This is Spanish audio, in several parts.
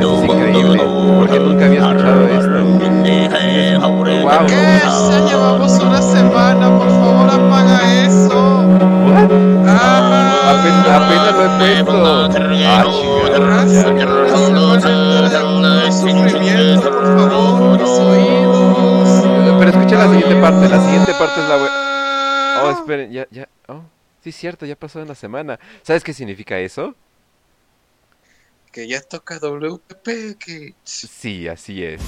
Es increíble, porque nunca había escuchado esto. Wow. ¿Qué? Ya llevamos una semana, por favor apaga eso. Ah, apenas, apenas lo he puesto. Ah, Sufrimiento, por favor, mis oídos. Pero escucha la siguiente parte, la siguiente parte es la Oh, esperen, ya, ya. Oh, sí, es cierto, ya pasó una semana. ¿Sabes qué significa eso? Que ya toca WP, que. Sí, así es.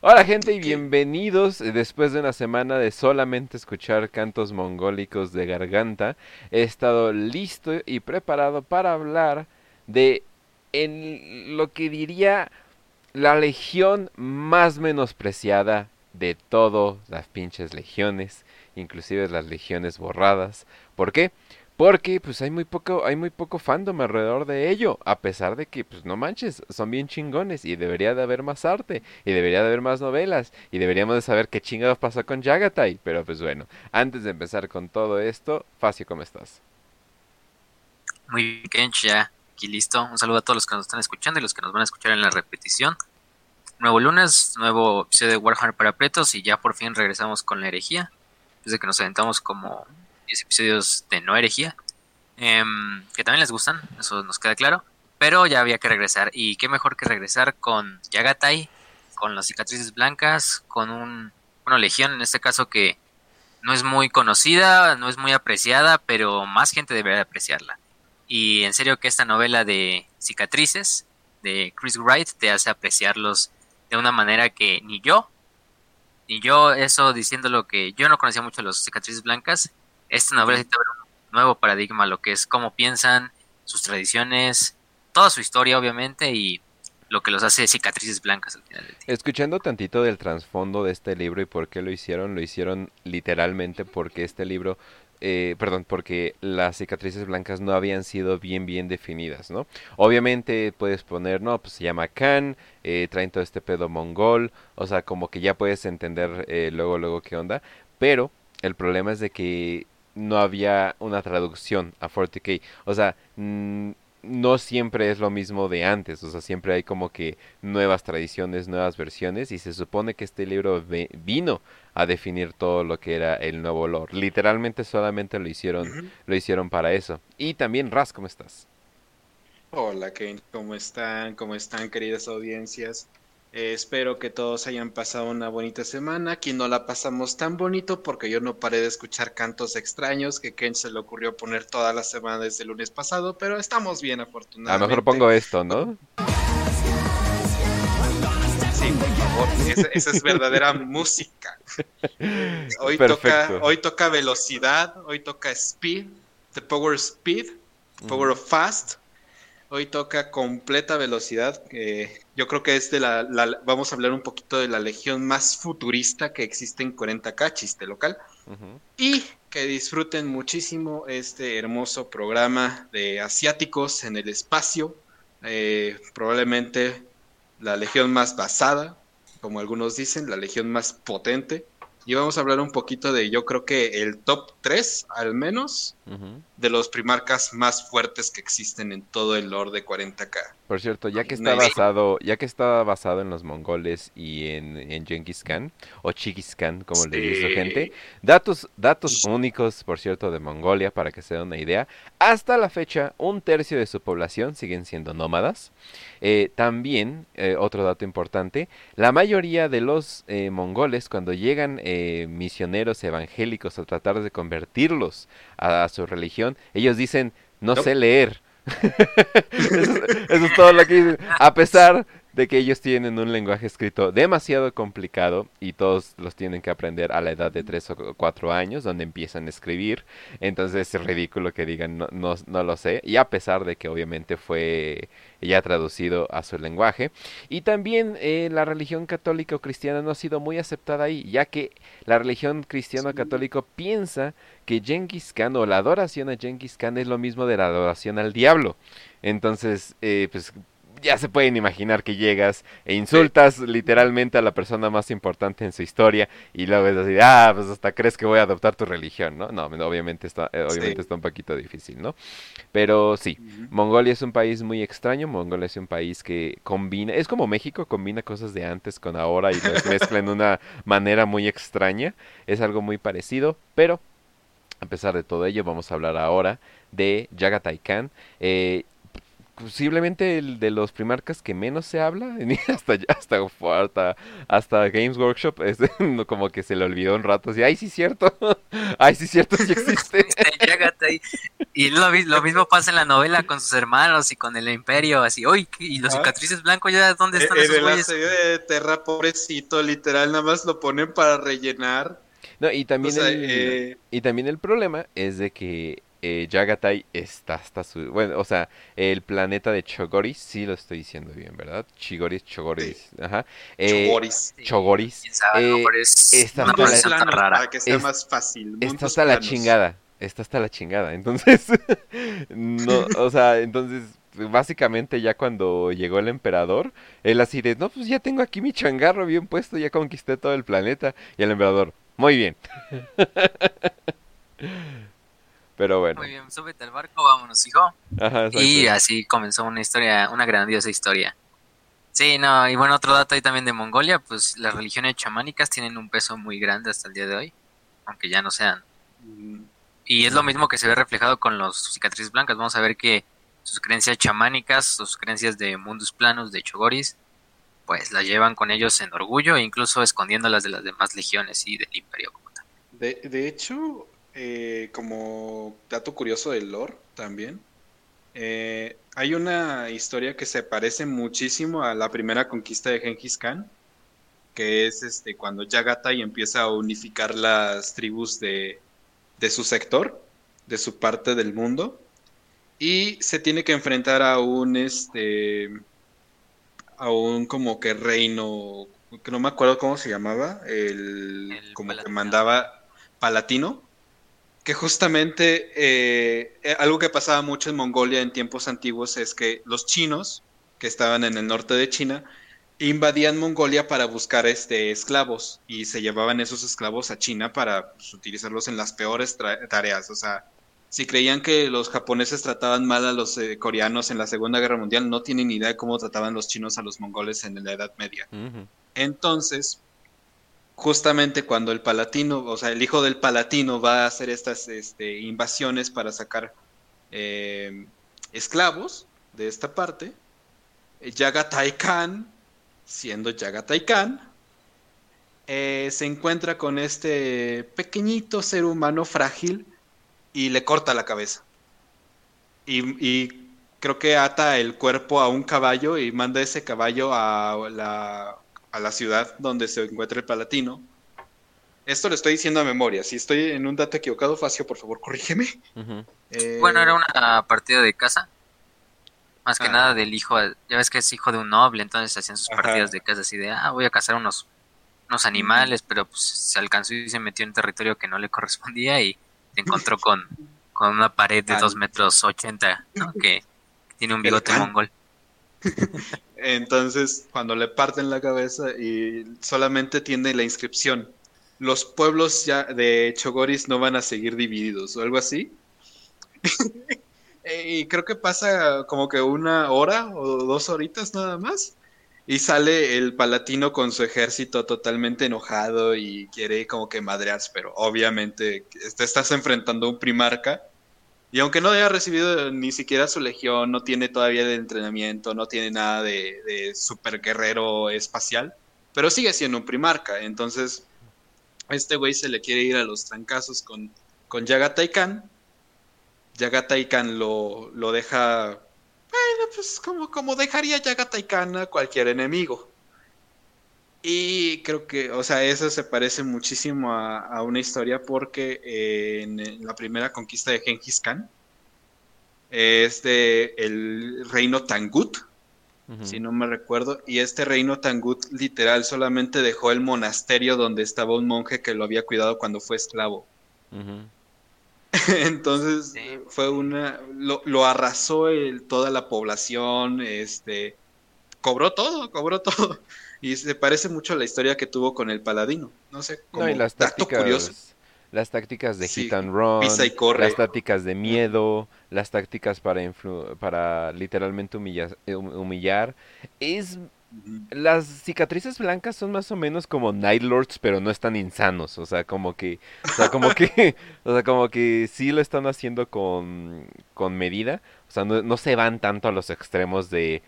Hola gente y bienvenidos después de una semana de solamente escuchar cantos mongólicos de garganta. He estado listo y preparado para hablar de en lo que diría la legión más menospreciada de todas las pinches legiones, inclusive las legiones borradas. ¿Por qué? Porque pues hay muy poco, hay muy poco fandom alrededor de ello, a pesar de que pues no manches, son bien chingones y debería de haber más arte y debería de haber más novelas y deberíamos de saber qué chingados pasó con Jagatai, pero pues bueno, antes de empezar con todo esto, Facio, ¿cómo estás? Muy bien, ya aquí listo. Un saludo a todos los que nos están escuchando y los que nos van a escuchar en la repetición. Nuevo lunes, nuevo episodio de Warhammer para Pretos y ya por fin regresamos con la herejía. Desde que nos aventamos como 10 episodios de no herejía, em, que también les gustan, eso nos queda claro, pero ya había que regresar, y qué mejor que regresar con Yagatai, con las cicatrices blancas, con un, legión en este caso que no es muy conocida, no es muy apreciada, pero más gente debería apreciarla. Y en serio que esta novela de cicatrices de Chris Wright te hace apreciarlos de una manera que ni yo, ni yo, eso diciendo lo que yo no conocía mucho los cicatrices blancas, esta novela sí un nuevo paradigma, lo que es cómo piensan, sus tradiciones, toda su historia obviamente y lo que los hace cicatrices blancas al final del día. Escuchando tantito del trasfondo de este libro y por qué lo hicieron, lo hicieron literalmente porque este libro eh, perdón, porque las cicatrices blancas no habían sido bien bien definidas, ¿no? Obviamente puedes poner, no, pues se llama Khan, eh, traen todo este pedo mongol, o sea, como que ya puedes entender eh, luego, luego qué onda, pero el problema es de que no había una traducción a 40k. O sea, no siempre es lo mismo de antes. O sea, siempre hay como que nuevas tradiciones, nuevas versiones. Y se supone que este libro vino a definir todo lo que era el nuevo olor. Literalmente solamente lo hicieron, lo hicieron para eso. Y también Raz, ¿cómo estás? Hola, Kane, ¿cómo están? ¿Cómo están, queridas audiencias? Eh, espero que todos hayan pasado una bonita semana. Aquí no la pasamos tan bonito porque yo no paré de escuchar cantos extraños que Ken se le ocurrió poner toda la semana desde el lunes pasado, pero estamos bien afortunadamente. A lo mejor pongo esto, ¿no? Sí, por favor, esa, es verdadera música. Hoy toca, hoy toca velocidad, hoy toca speed, the power speed, power of fast. Hoy toca completa velocidad. yo creo que es de la, Vamos a hablar un poquito de la legión más futurista que existe en 40K, chiste local. Y que disfruten muchísimo este hermoso programa de asiáticos en el espacio. Eh, probablemente la legión más basada, como algunos dicen, la legión más potente y vamos a hablar un poquito de, yo creo que el top 3, al menos, de los primarcas más fuertes que existen en todo el lore de 40k. Por cierto, ya que está basado, ya que está basado en los mongoles y en, en Genghis Khan, o Chighis Khan, como le dice gente, datos, datos únicos, por cierto, de Mongolia, para que se den una idea. Hasta la fecha, un tercio de su población siguen siendo nómadas. Eh, también, eh, otro dato importante, la mayoría de los eh, mongoles, cuando llegan misioneros evangélicos a tratar de convertirlos a, su religión, ellos dicen, no. sé leer eso, es todo lo que dicen. A pesar de que ellos tienen un lenguaje escrito demasiado complicado y todos los tienen que aprender a la edad de 3 o 4 años, donde empiezan a escribir. Entonces es ridículo que digan no, no, no lo sé. Y a pesar de que obviamente fue ya traducido a su lenguaje. Y también eh, la religión católica o cristiana no ha sido muy aceptada ahí, ya que la religión cristiana católica piensa que Genghis Khan o la adoración a Genghis Khan es lo mismo de la adoración al diablo. Entonces, eh, pues ya se pueden imaginar que llegas e insultas literalmente a la persona más importante en su historia y luego es así, ah, pues hasta crees que voy a adoptar tu religión, ¿no? No, obviamente está, eh, obviamente está un poquito difícil, ¿no? Pero sí, Mongolia es un país muy extraño, Mongolia es un país que combina, es como México, combina cosas de antes con ahora y las mezcla en una manera muy extraña, es algo muy parecido, pero a pesar de todo ello, vamos a hablar ahora de Jagatai Khan. Eh, posiblemente el de los primarcas que menos se habla, hasta hasta, hasta, hasta Games Workshop, es como que se le olvidó un rato, así, ay sí cierto, ay sí cierto, sí existe. y lo, lo, mismo pasa en la novela con sus hermanos y con el imperio, así, uy, y los cicatrices blancos ya, ¿dónde están esos güeyes? En el de Terra, pobrecito, literal, nada más lo ponen para rellenar. No, y también, eh, y también el problema es de que eh, Yagatai está hasta su... Bueno, o sea, el planeta de Chogoris, sí lo estoy diciendo bien, ¿verdad? Chigoris, Chogoris, ajá. Eh, Chogoris. Chogoris. Eh, está hasta la... Para que sea más fácil. Está hasta la chingada. Está hasta la chingada. Entonces, no, o sea, entonces básicamente ya cuando llegó el emperador, él así de, no, pues ya tengo aquí mi changarro bien puesto, ya conquisté todo el planeta. Y el emperador, muy bien. Pero bueno. Muy bien, súbete al barco, vámonos, hijo. y así comenzó una historia, una grandiosa historia. Sí, no, y bueno, otro dato ahí también de Mongolia, pues las religiones chamánicas tienen un peso muy grande hasta el día de hoy, aunque ya no sean. Y es lo mismo que se ve reflejado con los cicatrices blancas. Vamos a ver que sus creencias chamánicas, sus creencias de mundos planos, de chogoris, pues las llevan con ellos en orgullo e incluso escondiéndolas de las demás legiones y del imperio como tal. De, de hecho, eh, como dato curioso del lore también, eh, hay una historia que se parece muchísimo a la primera conquista de Genghis Khan, que es este cuando Yagatai empieza a unificar las tribus de, de su sector, de su parte del mundo, y se tiene que enfrentar a un este a un como que reino que no me acuerdo cómo se llamaba el, como que mandaba palatino que justamente eh, algo que pasaba mucho en Mongolia en tiempos antiguos es que los chinos, que estaban en el norte de China, invadían Mongolia para buscar este, esclavos y se llevaban esos esclavos a China para pues, utilizarlos en las peores tareas. O sea, si creían que los japoneses trataban mal a los eh, coreanos en la Segunda Guerra Mundial, no tienen ni idea de cómo trataban los chinos a los mongoles en la Edad Media. Entonces, justamente cuando el palatino, o sea, el hijo del palatino va a hacer estas este, invasiones para sacar eh, esclavos de esta parte, Yagatai Khan, siendo Yagatai Khan, eh, se encuentra con este pequeñito ser humano frágil y le corta la cabeza. y creo que ata el cuerpo a un caballo y manda ese caballo a la a la ciudad donde se encuentra el Palatino. Esto lo estoy diciendo a memoria. Si estoy en un dato equivocado, Facio, por favor, corrígeme. Eh, bueno, era una partida de casa. Más que ah. nada del hijo. Ya ves que es hijo de un noble, entonces hacían sus partidas de casa así de, ah, voy a cazar unos, unos animales, pero pues se alcanzó y se metió en territorio que no le correspondía y se encontró con, con una pared de 2 metros 80, que tiene un bigote mongol. Entonces, cuando le parten la cabeza y solamente tiene la inscripción, los pueblos ya de Chogoris no van a seguir divididos o algo así. y creo que pasa como que una hora o dos horitas nada más. Y sale el palatino con su ejército totalmente enojado y quiere como que madrearse, pero obviamente te estás enfrentando a un primarca y aunque no haya recibido ni siquiera su legión, no tiene todavía de entrenamiento, no tiene nada de, super guerrero espacial, pero sigue siendo un primarca. Entonces, este güey se le quiere ir a los trancazos con, con Yagatai Khan. Yagatai Khan lo, lo deja, bueno, pues como, como dejaría Yagatai Khan a cualquier enemigo. Y creo que, o sea, eso se parece muchísimo a, una historia porque eh, en, la primera conquista de Genghis Khan es de el reino Tangut, si no me recuerdo, y este reino Tangut literal solamente dejó el monasterio donde estaba un monje que lo había cuidado cuando fue esclavo. Entonces fue una, lo, lo arrasó el, toda la población, este, cobró todo, cobró todo. Y se parece mucho a la historia que tuvo con el paladino. No sé, como no, y las tácticas, curioso. Las tácticas de hit and run, las tácticas de miedo, las tácticas para, para literalmente humillar, humillar. Es las cicatrices blancas son más o menos como Night Lords, pero no están insanos. O sea, como que. O sea, como que. o sea, como que sí lo están haciendo con, con medida. O sea, no, se van tanto a los extremos de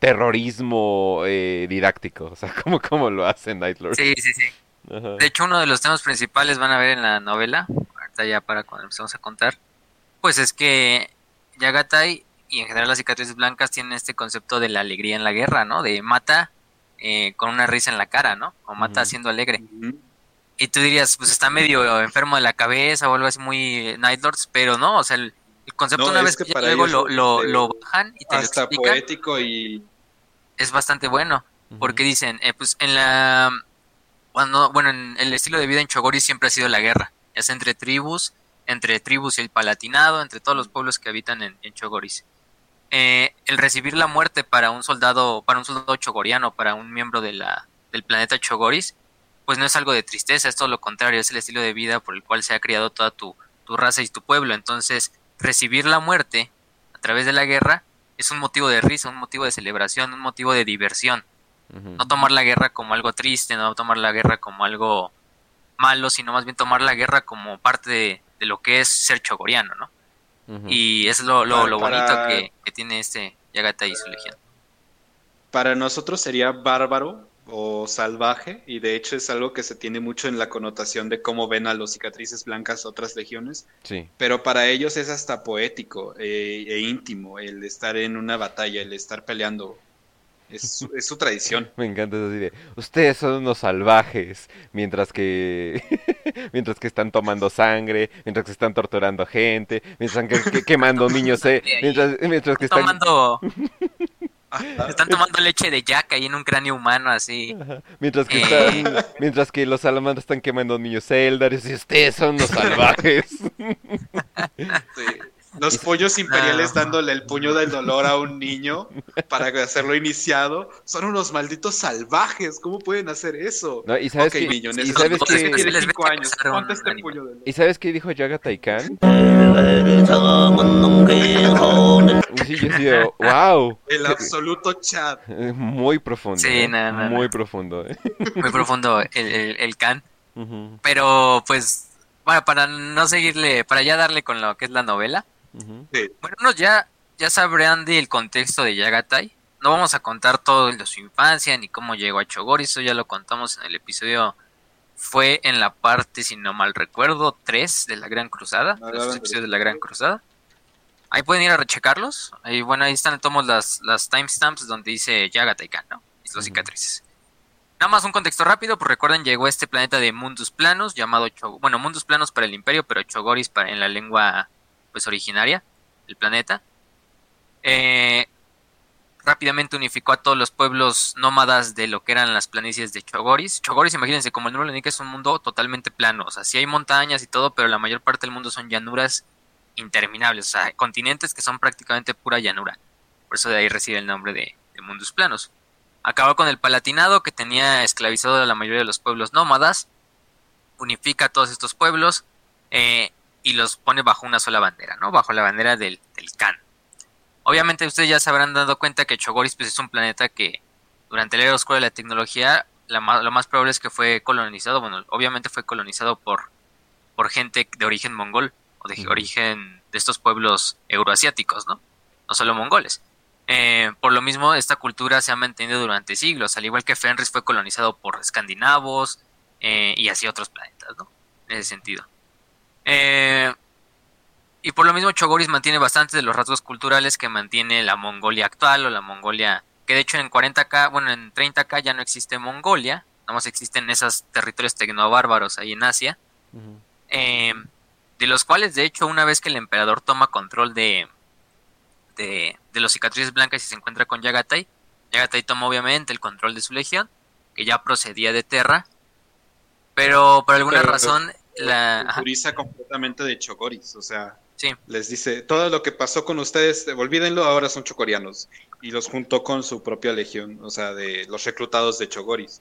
terrorismo eh, didáctico. O sea, como, como lo hace Night Lords. Sí, sí, sí. De hecho, uno de los temas principales van a ver en la novela. Ahorita ya para cuando empezamos a contar. Pues es que Yagatai y en general las cicatrices blancas tienen este concepto de la alegría en la guerra, ¿no? De mata eh, con una risa en la cara, ¿no? O mata siendo alegre. Y tú dirías, pues está medio enfermo de la cabeza o algo así muy Night Lords, pero no, o sea, el, concepto una vez que, luego lo, lo, lo, bajan y te lo explican, poético y... Es bastante bueno, porque dicen, eh, pues en la... Cuando, bueno, en el estilo de vida en Chogoris siempre ha sido la guerra, es entre tribus, entre tribus y el Palatinado, entre todos los pueblos que habitan en, en Chogoris. Eh, el recibir la muerte para un soldado, para un soldado chogoriano, para un miembro de la, del planeta Chogoris, pues no es algo de tristeza, es todo lo contrario, es el estilo de vida por el cual se ha criado toda tu, tu raza y tu pueblo. Entonces, recibir la muerte a través de la guerra es un motivo de risa, un motivo de celebración, un motivo de diversión. No tomar la guerra como algo triste, no tomar la guerra como algo malo, sino más bien tomar la guerra como parte de, de lo que es ser chogoriano, ¿no? Y es lo, lo, bonito que, tiene este Yagata y su legión. Para nosotros sería bárbaro o salvaje, y de hecho es algo que se tiene mucho en la connotación de cómo ven a los cicatrices blancas otras legiones. Sí. Pero para ellos es hasta poético eh, e íntimo el estar en una batalla, el estar peleando es, su tradición. Me encanta eso así de, ustedes son unos salvajes, mientras que mientras que están tomando sangre, mientras que están torturando gente, mientras que, quemando niños, eh, mientras, mientras que están tomando están tomando leche de yaca ahí en un cráneo humano así. Mientras que eh. están, mientras que los salamandras están quemando niños Eldar y ustedes son los salvajes. Sí. Los pollos imperiales dándole el puño del dolor a un niño para hacerlo iniciado son unos malditos salvajes. ¿Cómo pueden hacer eso? y sabes que, y sabes que, este ¿Y sabes qué dijo Yaga Taikan? sí, yo wow. El absoluto chat. Muy profundo. Sí, ¿eh? Muy profundo. ¿eh? Muy profundo el, el, el Khan. Pero pues, bueno, para no seguirle, para ya darle con lo que es la novela. Bueno, ya, ya sabrán del contexto de Yagatai. No vamos a contar todo de su infancia ni cómo llegó a Chogori, eso ya lo contamos en el episodio. Fue en la parte, si no mal recuerdo, 3 de la Gran Cruzada, los episodios de la Gran Cruzada. Ahí pueden ir a rechecarlos. Ahí, bueno, ahí están todos las, las timestamps donde dice Yagatai Kan, ¿no? Y los cicatrices. Nada más un contexto rápido, pues recuerden, llegó este planeta de Mundus Planos, llamado bueno, Mundus Planos para el Imperio, pero Chogoris para, en la lengua pues originaria del planeta. Eh, rápidamente unificó a todos los pueblos nómadas de lo que eran las planicies de Chogoris. Chogoris, imagínense, como el nombre lo indica, es un mundo totalmente plano. O sea, sí hay montañas y todo, pero la mayor parte del mundo son llanuras interminables. O sea, continentes que son prácticamente pura llanura. Por eso de ahí recibe el nombre de, mundos planos. Acabó con el Palatinado, que tenía esclavizado a la mayoría de los pueblos nómadas. Unifica a todos estos pueblos. Eh, y los pone bajo una sola bandera, ¿no? Bajo la bandera del, del Khan. Obviamente ustedes ya se habrán dado cuenta que Chogoris pues, es un planeta que durante la era oscura de la tecnología lo más probable es que fue colonizado, bueno, obviamente fue colonizado por, por gente de origen mongol o de origen de estos pueblos euroasiáticos, ¿no? No solo mongoles. Eh, por lo mismo, esta cultura se ha mantenido durante siglos, al igual que Fenris fue colonizado por escandinavos eh, y así otros planetas, ¿no? En ese sentido. Eh, y por lo mismo Chogoris mantiene bastante de los rasgos culturales que mantiene la Mongolia actual o la Mongolia, que de hecho en 40k, bueno, en 30k ya no existe Mongolia, nada más existen esos territorios tecnobárbaros ahí en Asia, eh, de los cuales de hecho una vez que el emperador toma control de, de, los cicatrices blancas y se encuentra con Yagatai, Yagatai toma obviamente el control de su legión, que ya procedía de Terra, pero por alguna razón la culturiza completamente de Chogoris, o sea, Les dice, todo lo que pasó con ustedes, olvídenlo, ahora son chocorianos. Y los juntó con su propia legión, o sea, de los reclutados de Chogoris.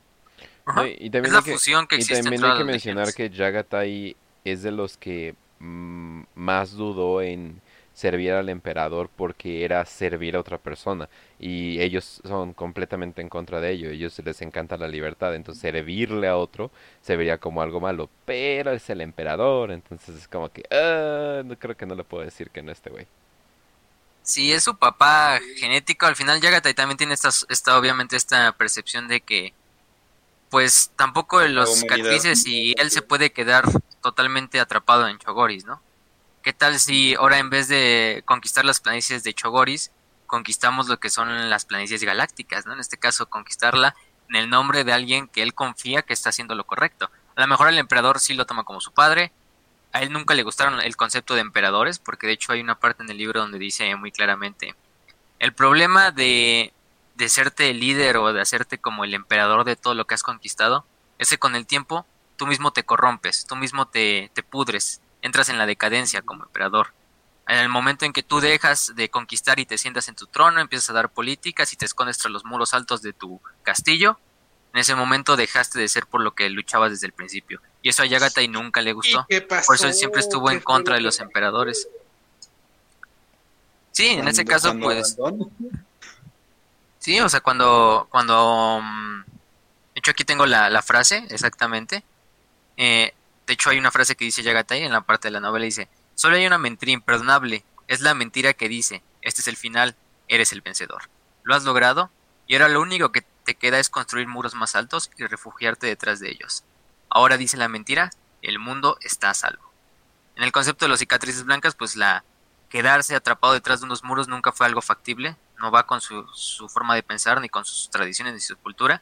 y también hay que, fusión que también hay que mencionar que Jagatai es de los que mm, más dudó en servir al emperador porque era servir a otra persona y ellos son completamente en contra de ello, ellos les encanta la libertad, entonces servirle a otro se vería como algo malo, pero es el emperador, entonces es como que, ah, no creo que no le puedo decir que no este güey. Si es su papá genético, al final Yagatai también tiene esta, esta obviamente esta percepción de que pues tampoco los cicatrices y él se puede quedar totalmente atrapado en Chogoris, ¿no? ¿Qué tal si ahora en vez de conquistar las planicies de Chogoris, conquistamos lo que son las planicies galácticas, ¿no? En este caso, conquistarla en el nombre de alguien que él confía que está haciendo lo correcto. A lo mejor el emperador sí lo toma como su padre. A él nunca le gustaron el concepto de emperadores, porque de hecho hay una parte en el libro donde dice muy claramente, el problema de, de serte el líder o de hacerte como el emperador de todo lo que has conquistado, es que con el tiempo tú mismo te corrompes, tú mismo te, te pudres, entras en la decadencia como emperador. En el momento en que tú dejas de conquistar y te sientas en tu trono, empiezas a dar políticas y te escondes tras los muros altos de tu castillo, en ese momento dejaste de ser por lo que luchabas desde el principio. Y eso a Yagatai nunca le gustó. Por eso él siempre estuvo en contra de los emperadores. Sí, en ese caso, pues. Sí, o sea, cuando. cuando mm, De hecho, aquí tengo la, la frase, exactamente. Eh, de hecho, hay una frase que dice Yagatai en la parte de la novela, dice, solo hay una mentira imperdonable, es la mentira que dice, este es el final, eres el vencedor. Lo has logrado y ahora lo único que te queda es construir muros más altos y refugiarte detrás de ellos. Ahora dice la mentira, el mundo está a salvo. En el concepto de los cicatrices blancas, pues la quedarse atrapado detrás de unos muros nunca fue algo factible, no va con su, su forma de pensar, ni con sus tradiciones, ni su cultura.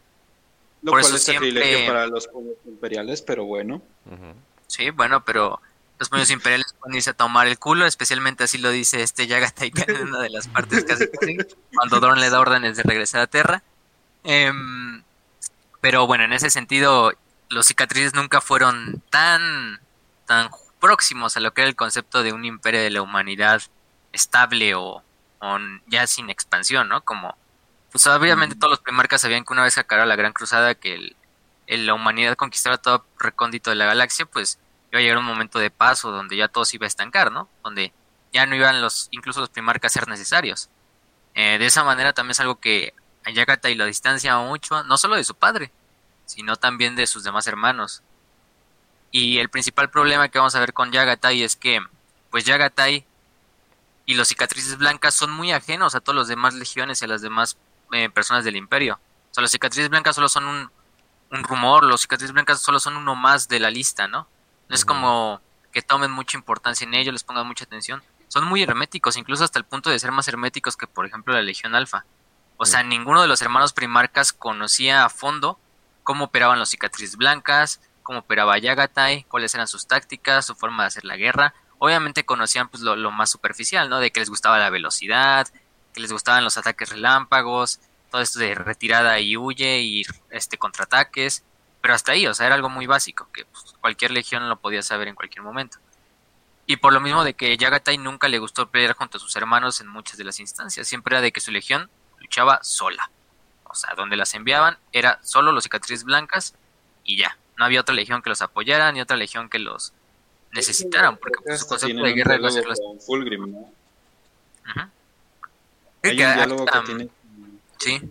Lo Por cual eso es siempre... para los pueblos imperiales, pero bueno. Sí, bueno, pero los pueblos imperiales pueden irse a tomar el culo, especialmente así lo dice este Yagatai en una de las partes casi, cuando Dorn le da órdenes de regresar a Terra. Em, pero bueno, en ese sentido, los cicatrices nunca fueron tan, tan próximos a lo que era el concepto de un imperio de la humanidad estable o, o ya sin expansión, ¿no? Como pues obviamente todos los primarcas sabían que una vez acabara la Gran Cruzada, que el, la humanidad conquistara todo recóndito de la galaxia, pues iba a llegar un momento de paso donde ya todo se iba a estancar, ¿no? Donde ya no iban los, incluso los primarcas a ser necesarios. Eh, de esa manera también es algo que a Yagatai lo distancia mucho, no solo de su padre, sino también de sus demás hermanos. Y el principal problema que vamos a ver con Yagatai es que, pues Yagatai y los cicatrices blancas son muy ajenos a todos los demás legiones y a las demás eh, personas del imperio. O sea, las cicatrices blancas solo son un, un rumor, los cicatrices blancas solo son uno más de la lista, ¿no? No es como que tomen mucha importancia en ello, les pongan mucha atención. Son muy herméticos, incluso hasta el punto de ser más herméticos que, por ejemplo, la Legión Alfa. O sea, ninguno de los hermanos primarcas conocía a fondo cómo operaban los cicatrices blancas, cómo operaba Yagatai, cuáles eran sus tácticas, su forma de hacer la guerra. Obviamente conocían pues lo, lo más superficial, ¿no? De que les gustaba la velocidad, que les gustaban los ataques relámpagos, todo esto de retirada y huye y este contraataques, pero hasta ahí, o sea, era algo muy básico, que pues, cualquier legión lo podía saber en cualquier momento. Y por lo mismo de que Yagatai nunca le gustó pelear junto a sus hermanos en muchas de las instancias, siempre era de que su legión luchaba sola. O sea, donde las enviaban era solo los cicatrices blancas y ya. No había otra legión que los apoyara ni otra legión que los necesitaran, porque pues, su concepto de guerra iba a ser Fulgrim, ¿no? Sí.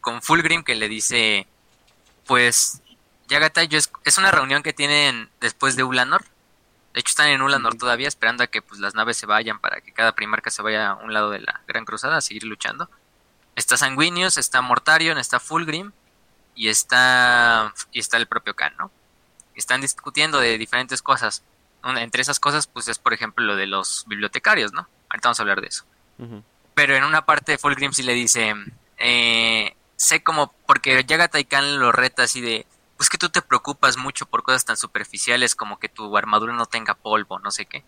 Con Fulgrim que le dice, pues, Yagatai es, es una reunión que tienen después de Ulanor. De hecho, están en Ulanor todavía esperando a que pues, las naves se vayan para que cada primarca se vaya a un lado de la Gran Cruzada a seguir luchando. Está Sanguinius, está Mortarion, está Fulgrim y está, y está el propio Khan, ¿no? Están discutiendo de diferentes cosas. entre esas cosas, pues es por ejemplo lo de los bibliotecarios, ¿no? Ahorita vamos a hablar de eso pero en una parte de Fulgrim sí le dice, eh, sé como, porque llega Taikan lo reta así de, pues que tú te preocupas mucho por cosas tan superficiales como que tu armadura no tenga polvo, no sé qué.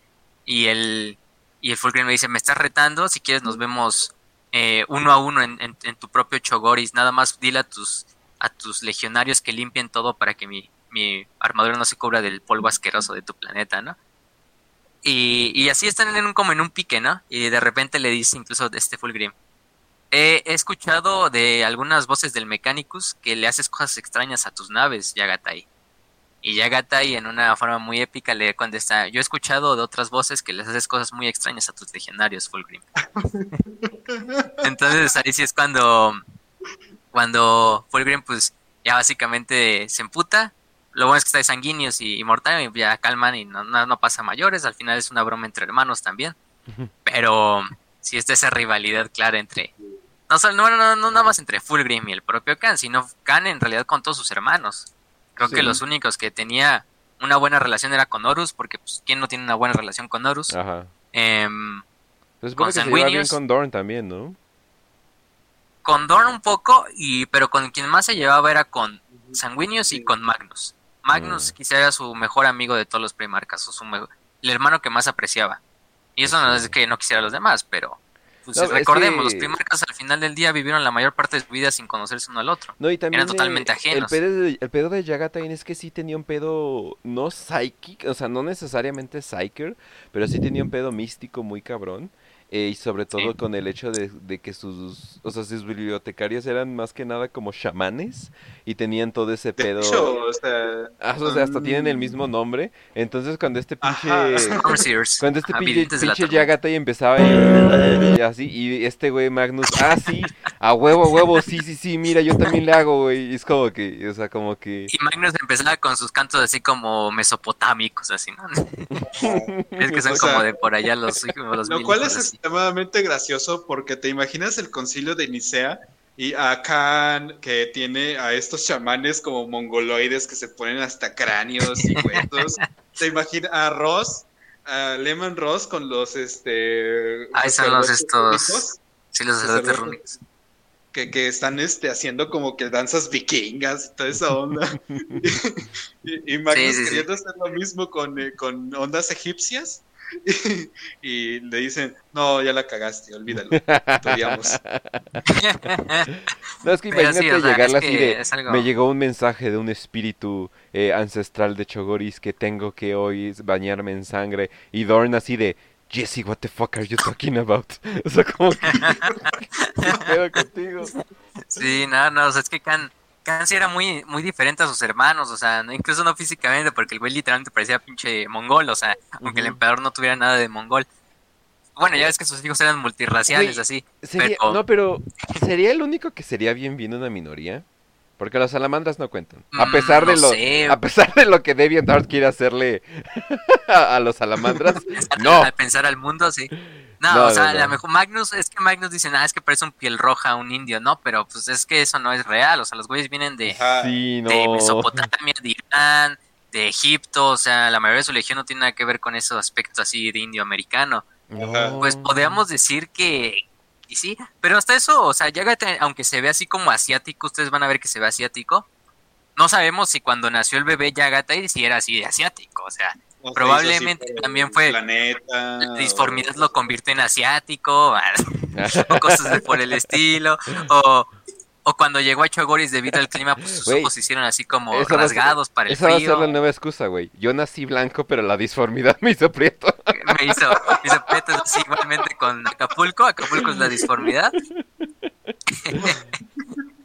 Y el, y el Fulgrim le dice, me estás retando, si quieres nos vemos eh, uno a uno en, en, tu propio Chogoris, nada más dile a tus, a tus legionarios que limpien todo para que mi, mi armadura no se cubra del polvo asqueroso de tu planeta, ¿no? Y, y así están en un, como en un pique, ¿no? Y de repente le dice incluso de este Fulgrim. He, he escuchado de algunas voces del Mechanicus que le haces cosas extrañas a tus naves, Yagatai. Y Yagatai en una forma muy épica le contesta, yo he escuchado de otras voces que les haces cosas muy extrañas a tus legionarios, Fulgrim. Entonces ahí sí es cuando, cuando Fulgrim pues ya básicamente se emputa. Lo bueno es que está de sanguíneos y, mortal y ya calman y no, no, pasa mayores. Al final es una broma entre hermanos también. Pero si está esa rivalidad clara entre... No, no, no, no nada más entre Fulgrim y el propio Khan, sino Khan en realidad con todos sus hermanos. Creo que los únicos que tenía una buena relación era con Horus, porque pues, ¿quién no tiene una buena relación con Horus? Ajá. Eh, con que bien con Dorn también, ¿no? Con Dorn un poco, y pero con quien más se llevaba era con Sanguinius y con Magnus. Magnus mm. quizá era su mejor amigo de todos los primarcas, o su el hermano que más apreciaba. Y eso no es que no quisiera a los demás, pero pues, recordemos, los primarcas al final del día vivieron la mayor parte de su vida sin conocerse uno al otro. No, y también Eran totalmente ajenos. El pedo, de, el pedo de es que sí tenía un pedo, no psychic, o sea, no necesariamente psyker, pero sí tenía un pedo místico muy cabrón. Eh, y sobre todo con el hecho de, que sus, o sea, sus bibliotecarios eran más que nada como chamanes y tenían todo ese pedo. o sea, ah, hasta tienen el mismo nombre. Entonces cuando este pinche, cuando este pinche, pinche Yagatai empezaba y, así y este güey Magnus, ah sí, a huevo, a huevo, sí, sí, sí, mira, yo también le hago, güey. Y es como que, o sea, como que. Y Magnus empezaba con sus cantos así como mesopotámicos, así, ¿no? es que son como de por allá los, los Lo cual es extremadamente gracioso porque te imaginas el concilio de Nicea y a Khan que tiene a estos chamanes como mongoloides que se ponen hasta cráneos y huesos. te imaginas a Ross, a Lehman Ross con los este. Ahí son los estos. Sí, los sacerdotes. Que, que, están este, haciendo como que danzas vikingas y toda esa onda. y, Magnus queriendo hacer lo mismo con, eh, con ondas egipcias. y le dicen, no, ya la cagaste, olvídalo. no, es que imagínate llegarla así de, me llegó un mensaje de un espíritu eh, ancestral de Chogoris que tengo que hoy bañarme en sangre y Dorn así de, Jesse, what the fuck are you talking about? O sea, como que... ¿Qué contigo? Sí, no, no, o sea, es que Can Casi era muy, muy diferente a sus hermanos, o sea, incluso no físicamente, porque el güey literalmente parecía pinche mongol, o sea, aunque el emperador no tuviera nada de mongol. Bueno, ya ves que sus hijos eran multirraciales, así. No, pero ¿sería el único que sería bien bien una minoría? Porque las salamandras no cuentan. A mm, pesar de lo, a pesar de lo que DeviantArt quiere hacerle a, los salamandras, no. Al pensar al mundo, sí. No, o sea, a lo mejor Magnus, es que Magnus dice, ah, es que parece un piel roja, un indio, no, pero pues es que eso no es real, o sea, los güeyes vienen de, de Mesopotamia, de Irán, de Egipto, o sea, la mayoría de su legión no tiene nada que ver con esos aspectos así de indio americano. Pues podríamos decir que, y sí, pero hasta eso, o sea, ya aunque se ve así como asiático, ustedes van a ver que se ve asiático, no sabemos si cuando nació el bebé Yagatai si era así de asiático, o sea, Probablemente también fue la disformidad lo convierte en asiático o cosas por el estilo o, o cuando llegó a Chogoris debido al clima pues sus ojos se hicieron así como rasgados para el esa frío. Esa va a ser la nueva excusa, güey. Yo nací blanco pero la disformidad me hizo prieto. me hizo, me hizo prieto igualmente con Acapulco. Acapulco es la disformidad.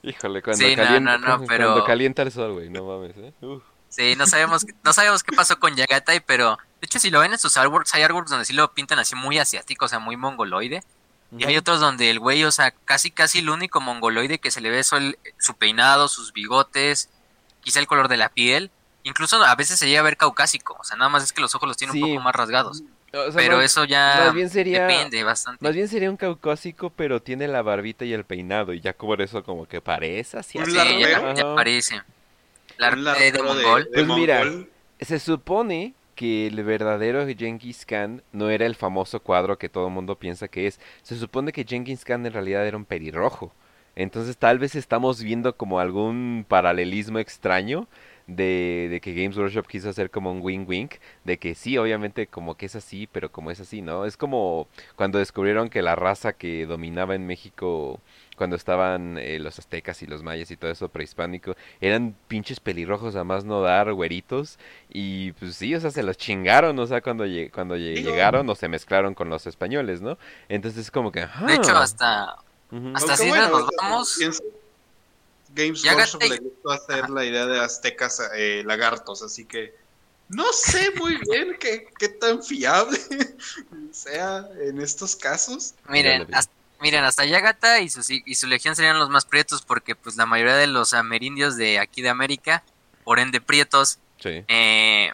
Híjole, cuando, calienta, cuando calienta el sol, güey, no mames, ¿eh? Uf. Sí, no sabemos, no sabemos qué pasó con Yagatai, pero de hecho si lo ven en sus artworks, hay artworks donde sí lo pintan así muy asiático, o sea, muy mongoloide. Y hay otros donde el güey, o sea, casi casi el único mongoloide que se le ve es su peinado, sus bigotes, quizá el color de la piel. Incluso a veces se llega a ver caucásico, o sea, nada más es que los ojos los tiene un poco más rasgados. pero eso ya depende bastante. Más bien sería un caucásico, pero tiene la barbita y el peinado, y ya como eso como que parece así. Sí, ya parece. La de, de, Mongol. Pues mira, se supone que el verdadero Genghis Khan no era el famoso cuadro que todo el mundo piensa que es. Se supone que Genghis Khan en realidad era un pelirrojo. Entonces tal vez estamos viendo como algún paralelismo extraño de, de, que Games Workshop quiso hacer como un wing-wing, de que sí, obviamente como que es así, pero como es así, ¿no? Es como cuando descubrieron que la raza que dominaba en México cuando estaban eh, los aztecas y los mayas y todo eso prehispánico, eran pinches pelirrojos a más no dar, güeritos, y pues sí, o sea, se los chingaron, o sea, cuando, cuando llegaron o se mezclaron con los españoles, ¿no? Entonces es como que... De hecho, hasta, hasta así nos vamos... Games Workshop le gustó hacer la idea de aztecas eh, lagartos, así que no sé muy bien qué, qué tan fiable sea en estos casos. Miren, hasta Miren, hasta Yagata y su, y su legión serían los más prietos porque pues la mayoría de los amerindios de aquí de América, por ende prietos, eh,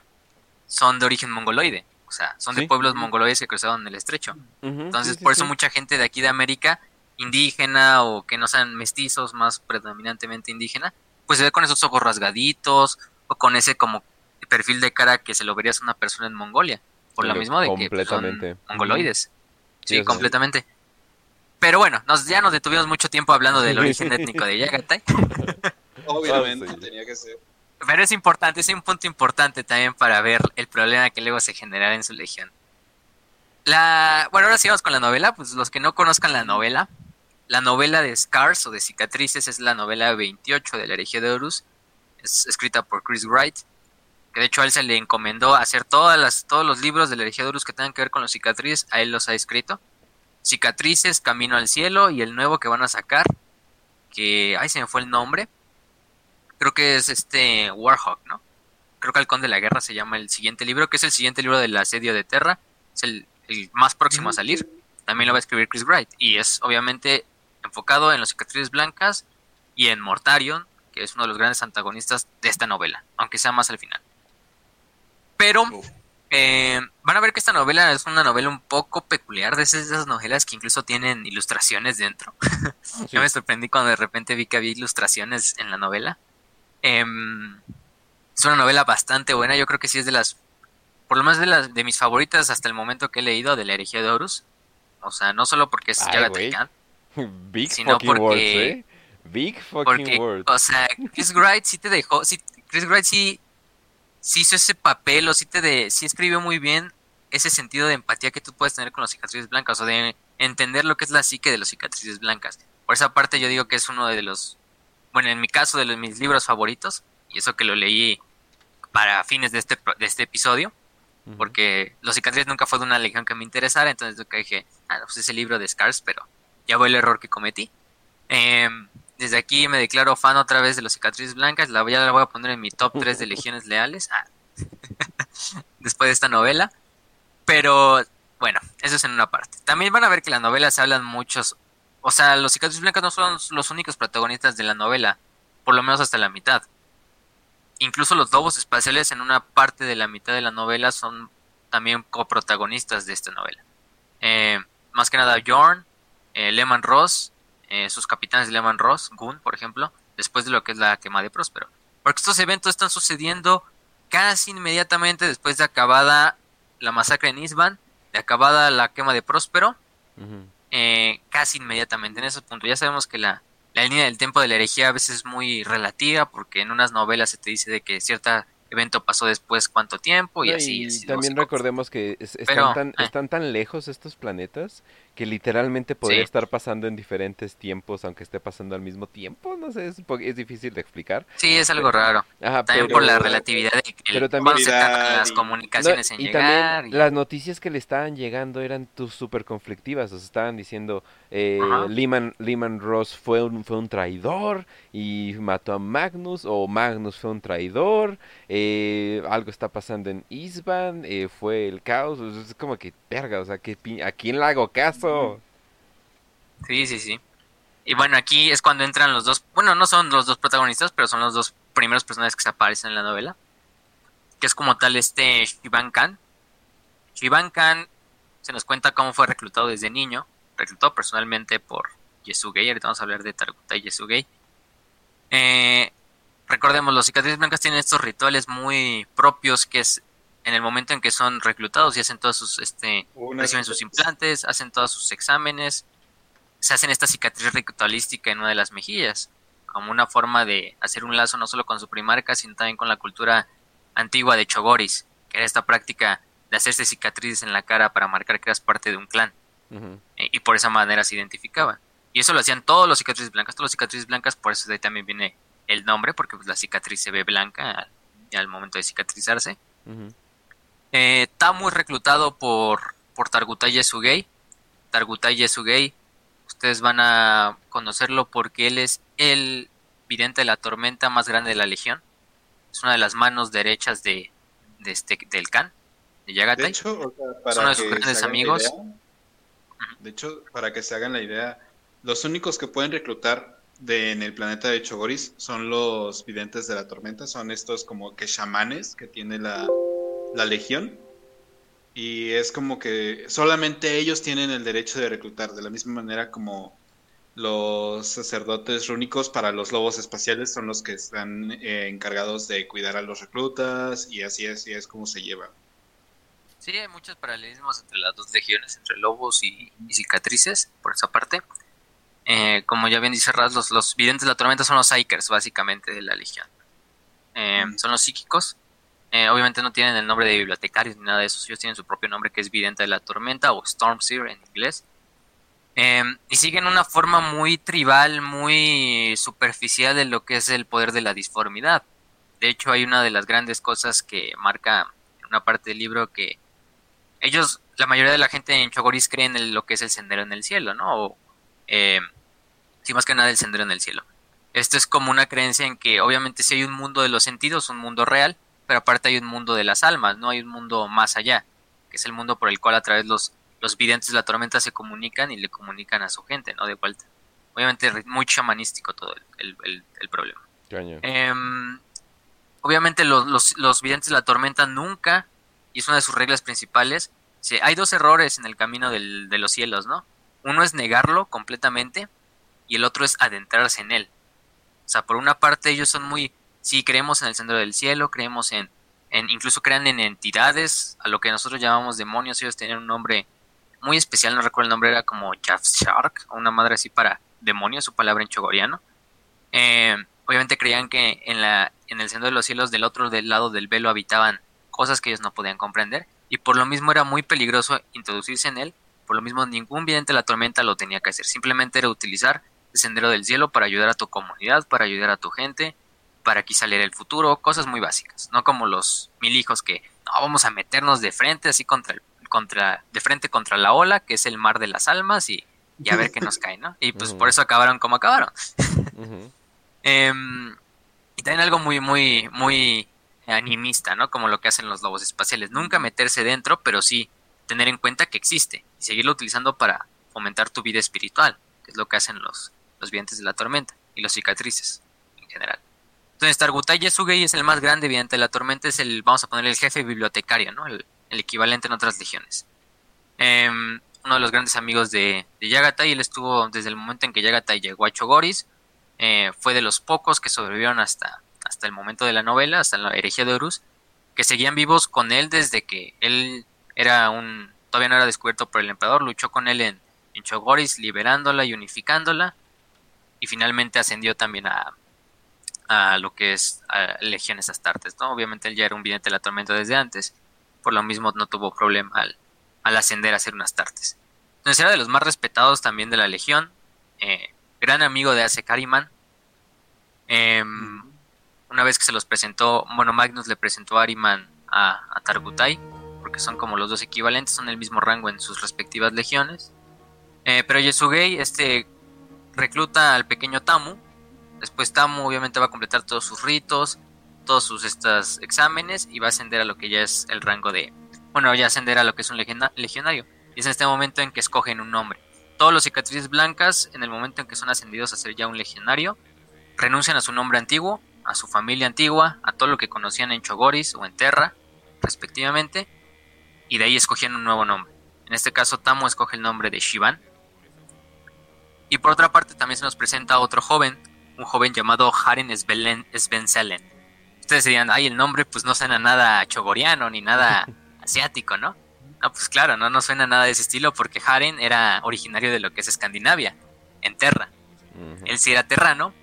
son de origen mongoloide. O sea, son de pueblos mongoloides que cruzaron el estrecho. Entonces, por eso mucha gente de aquí de América, indígena o que no sean mestizos, más predominantemente indígena, pues se ve con esos ojos rasgaditos o con ese como perfil de cara que se lo verías a una persona en Mongolia. Por lo mismo de que pues, son mongoloides. Sí, completamente. Pero bueno, nos, ya nos detuvimos mucho tiempo hablando del origen étnico de Yagatai. Obviamente, tenía que ser. Pero es importante, es un punto importante también para ver el problema que luego se generará en su legión. La, bueno, ahora sigamos con la novela. Pues los que no conozcan la novela, la novela de Scars o de Cicatrices es la novela 28 de la herejía de Horus. Es escrita por Chris Wright. Que de hecho a él se le encomendó hacer todas las, todos los libros de la herejía de Horus que tengan que ver con los cicatrices. A él los ha escrito. Cicatrices, Camino al Cielo y el nuevo que van a sacar, que, ay, se me fue el nombre, creo que es este Warhawk, ¿no? Creo que Halcón de la Guerra se llama el siguiente libro, que es el siguiente libro del asedio de Terra, es el, más próximo a salir, también lo va a escribir Chris Wright, y es obviamente enfocado en los cicatrices blancas y en Mortarion, que es uno de los grandes antagonistas de esta novela, aunque sea más al final. Pero eh, van a ver que esta novela es una novela un poco peculiar, de esas novelas que incluso tienen ilustraciones dentro. Yo me sorprendí cuando de repente vi que había ilustraciones en la novela. Em, es una novela bastante buena, yo creo que sí es de las, por lo menos de las de mis favoritas hasta el momento que he leído de la herejía de Horus. O sea, no solo porque es Big sino fucking porque, words, ¿eh? Big fucking words. O sea, Chris Wright sí te dejó, sí, Chris Wright sí sí hizo ese papel o sí te de, sí escribió muy bien ese sentido de empatía que tú puedes tener con las cicatrices blancas o de entender lo que es la psique de las cicatrices blancas. Por esa parte yo digo que es uno de los, bueno, en mi caso de los, mis libros favoritos, y eso que lo leí para fines de este, de este episodio, porque los cicatrices nunca fue de una legión que me interesara, entonces yo dije, ah, pues ese libro de Scars, pero ya fue el error que cometí. Eh, desde aquí me declaro fan otra vez de los cicatrices blancas. La, ya la voy a poner en mi top 3 de legiones leales. Ah. Después de esta novela. Pero bueno, eso es en una parte. También van a ver que la novela se hablan muchos. O sea, los cicatrices blancas no son los únicos protagonistas de la novela. Por lo menos hasta la mitad. Incluso los lobos espaciales en una parte de la mitad de la novela son también coprotagonistas de esta novela. Eh, más que nada Jorn, eh, Lehman Ross eh, sus capitanes Lehman Ross, Gun, por ejemplo, después de lo que es la quema de Próspero. Porque estos eventos están sucediendo casi inmediatamente después de acabada la masacre en Isban, de acabada la quema de Próspero, eh, casi inmediatamente en ese punto. Ya sabemos que la, la línea del tiempo de la herejía a veces es muy relativa, porque en unas novelas se te dice de que cierta evento pasó después cuánto tiempo y así. Y también recordemos que están, tan, eh. están tan lejos estos planetas que literalmente podría estar pasando en diferentes tiempos, aunque esté pasando al mismo tiempo, no sé, es, es difícil de explicar. Sí, es algo raro. también por la relatividad de que pero también, las comunicaciones en y También Las noticias que le estaban llegando eran súper conflictivas, o sea, estaban diciendo, eh, Lehman, Lehman Ross fue un, fue un traidor y mató a Magnus, o Magnus fue un traidor, eh, algo está pasando en Isban, eh, fue el caos, es como que, verga, o sea, que, ¿a quién le hago caso? Sí, sí, sí. Y bueno, aquí es cuando entran los dos, bueno, no son los dos protagonistas, pero son los dos primeros personajes que se aparecen en la novela. Que es como tal este Shivan Khan. Shivan Khan se nos cuenta cómo fue reclutado desde niño, reclutado personalmente por Yesugei, ahorita vamos a hablar de Targuta y Yesugei. Eh, recordemos, los cicatrices blancas tienen estos rituales muy propios que es en el momento en que son reclutados y hacen todos sus, este, reciben sus implantes, hacen todos sus exámenes, se hacen esta cicatriz ritualística en una de las mejillas, como una forma de hacer un lazo no solo con su primarca, sino también con la cultura antigua de Chogoris, que era esta práctica de hacerse cicatrices en la cara para marcar que eras parte de un clan. Eh, y por esa manera se identificaba. Y eso lo hacían todos los cicatrices blancas, todos los cicatrices blancas, por eso de ahí también viene el nombre, porque pues, la cicatriz se ve blanca al, momento de cicatrizarse. Eh, Tamu es reclutado por, por Targutai Yesugei. Targutai Yesugei, ustedes van a conocerlo porque él es el vidente de la tormenta más grande de la legión. Es una de las manos derechas de, este, del Khan, de Yagatai. De hecho, para es uno de sus grandes amigos. de hecho, para que se hagan la idea, los únicos que pueden reclutar de, en el planeta de Chogoris son los videntes de la tormenta, son estos como que chamanes que tiene la, la legión. Y es como que solamente ellos tienen el derecho de reclutar, de la misma manera como los sacerdotes rúnicos para los lobos espaciales son los que están eh, encargados de cuidar a los reclutas y así es, así es como se lleva. Sí, hay muchos paralelismos entre las dos legiones, entre lobos y, cicatrices, por esa parte. Eh, como ya bien dice Raz, los, los, videntes de la tormenta son los Psykers, básicamente, de la legión. Eh, son los psíquicos. Obviamente no tienen el nombre de bibliotecarios ni nada de eso, ellos tienen su propio nombre que es vidente de la tormenta o Stormseer en inglés. Em, y siguen una forma muy tribal, muy superficial de lo que es el poder de la disformidad. De hecho, hay una de las grandes cosas que marca una parte del libro que ellos, la mayoría de la gente en Chogoris creen en lo que es el sendero en el cielo, ¿no? O, eh, sí, más que nada el sendero en el cielo. Esto es como una creencia en que obviamente si hay un mundo de los sentidos, un mundo real, pero aparte hay un mundo de las almas, no hay un mundo más allá, que es el mundo por el cual a través los los videntes de la tormenta se comunican y le comunican a su gente, ¿no? De vuelta. Obviamente muy chamanístico todo el, problema. Em, obviamente los, los, videntes de la tormenta nunca, y es una de sus reglas principales, hay dos errores en el camino del, de los cielos, ¿no? Uno es negarlo completamente y el otro es adentrarse en él. O sea, por una parte ellos son muy, sí, creemos en el centro del cielo, creemos en, en incluso crean en entidades, a lo que nosotros llamamos demonios, ellos tienen un nombre muy especial, no recuerdo el nombre, era como Shark, una madre así para demonio, su palabra en chogoriano. Eh, obviamente creían que en, la, en el centro de los cielos del otro del lado del velo habitaban cosas que ellos no podían comprender, y por lo mismo era muy peligroso introducirse en él, por lo mismo ningún vidente de la tormenta lo tenía que hacer, simplemente era utilizar el sendero del cielo para ayudar a tu comunidad, para ayudar a tu gente, para quizá leer el futuro, cosas muy básicas, no como los mil hijos que no vamos a meternos de frente así contra el contra, de frente contra la ola, que es el mar de las almas, y, a ver qué nos cae, ¿no? Y pues por eso acabaron como acabaron. Em, y también algo muy, muy, muy animista, ¿no? Como lo que hacen los lobos espaciales. Nunca meterse dentro, pero sí tener en cuenta que existe y seguirlo utilizando para fomentar tu vida espiritual, que es lo que hacen los, los vientes de la tormenta y los cicatrices en general. Entonces, Targutai Yesugei es el más grande vidente de la tormenta, es el, vamos a ponerle el jefe bibliotecario, ¿no? El, el equivalente en otras legiones. Em, uno de los grandes amigos de, de, Yagatai, él estuvo desde el momento en que Yagatai llegó a Chogoris, eh, fue de los pocos que sobrevivieron hasta, hasta el momento de la novela, hasta la herejía de Horus, que seguían vivos con él desde que él era un, todavía no era descubierto por el emperador, luchó con él en, en Chogoris, liberándola y unificándola, y finalmente ascendió también a, a lo que es a Legiones Astartes, ¿no? Obviamente él ya era un vidente de la tormenta desde antes, por lo mismo no tuvo problema al, ascender a ser unas tartes. Entonces era de los más respetados también de la Legión, eh, gran amigo de Ace Kariman. Em, una vez que se los presentó, bueno, Magnus le presentó a Ariman a, a, Targutai, porque son como los dos equivalentes, son el mismo rango en sus respectivas legiones. Eh, pero Yesugei, este, recluta al pequeño Tamu. Después Tamu obviamente va a completar todos sus ritos, todos sus exámenes y va a ascender a lo que ya es el rango de, bueno, ya ascender a lo que es un legionario. Y es en este momento en que escogen un nombre. Todos los cicatrices blancas, en el momento en que son ascendidos a ser ya un legionario, renuncian a su nombre antiguo, a su familia antigua, a todo lo que conocían en Chogoris o en Terra, respectivamente, y de ahí escogían un nuevo nombre. En este caso, Tamo escoge el nombre de Shivan. Y por otra parte, también se nos presenta otro joven, un joven llamado Haren Svenselen, ustedes dirían, ay, el nombre pues no suena nada chogoriano ni nada asiático, ¿no? No, pues claro, no, no suena nada de ese estilo porque Haren era originario de lo que es Escandinavia, en Terra. Él sí era terrano,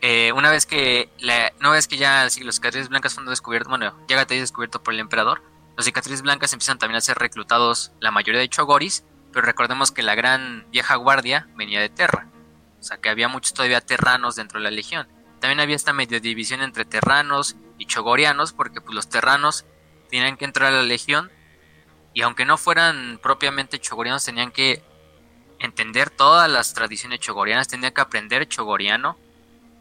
eh, una vez que la, una vez que ya los cicatrices blancas fueron descubiertos, bueno, llega a descubierto por el emperador, los cicatrices blancas empiezan también a ser reclutados la mayoría de chogoris, pero recordemos que la gran vieja guardia venía de Terra, o sea que había muchos todavía terranos dentro de la legión. También había esta medio división entre terranos y chogorianos, porque pues, los terranos tenían que entrar a la legión y aunque no fueran propiamente chogorianos, tenían que entender todas las tradiciones chogorianas, tenían que aprender chogoriano,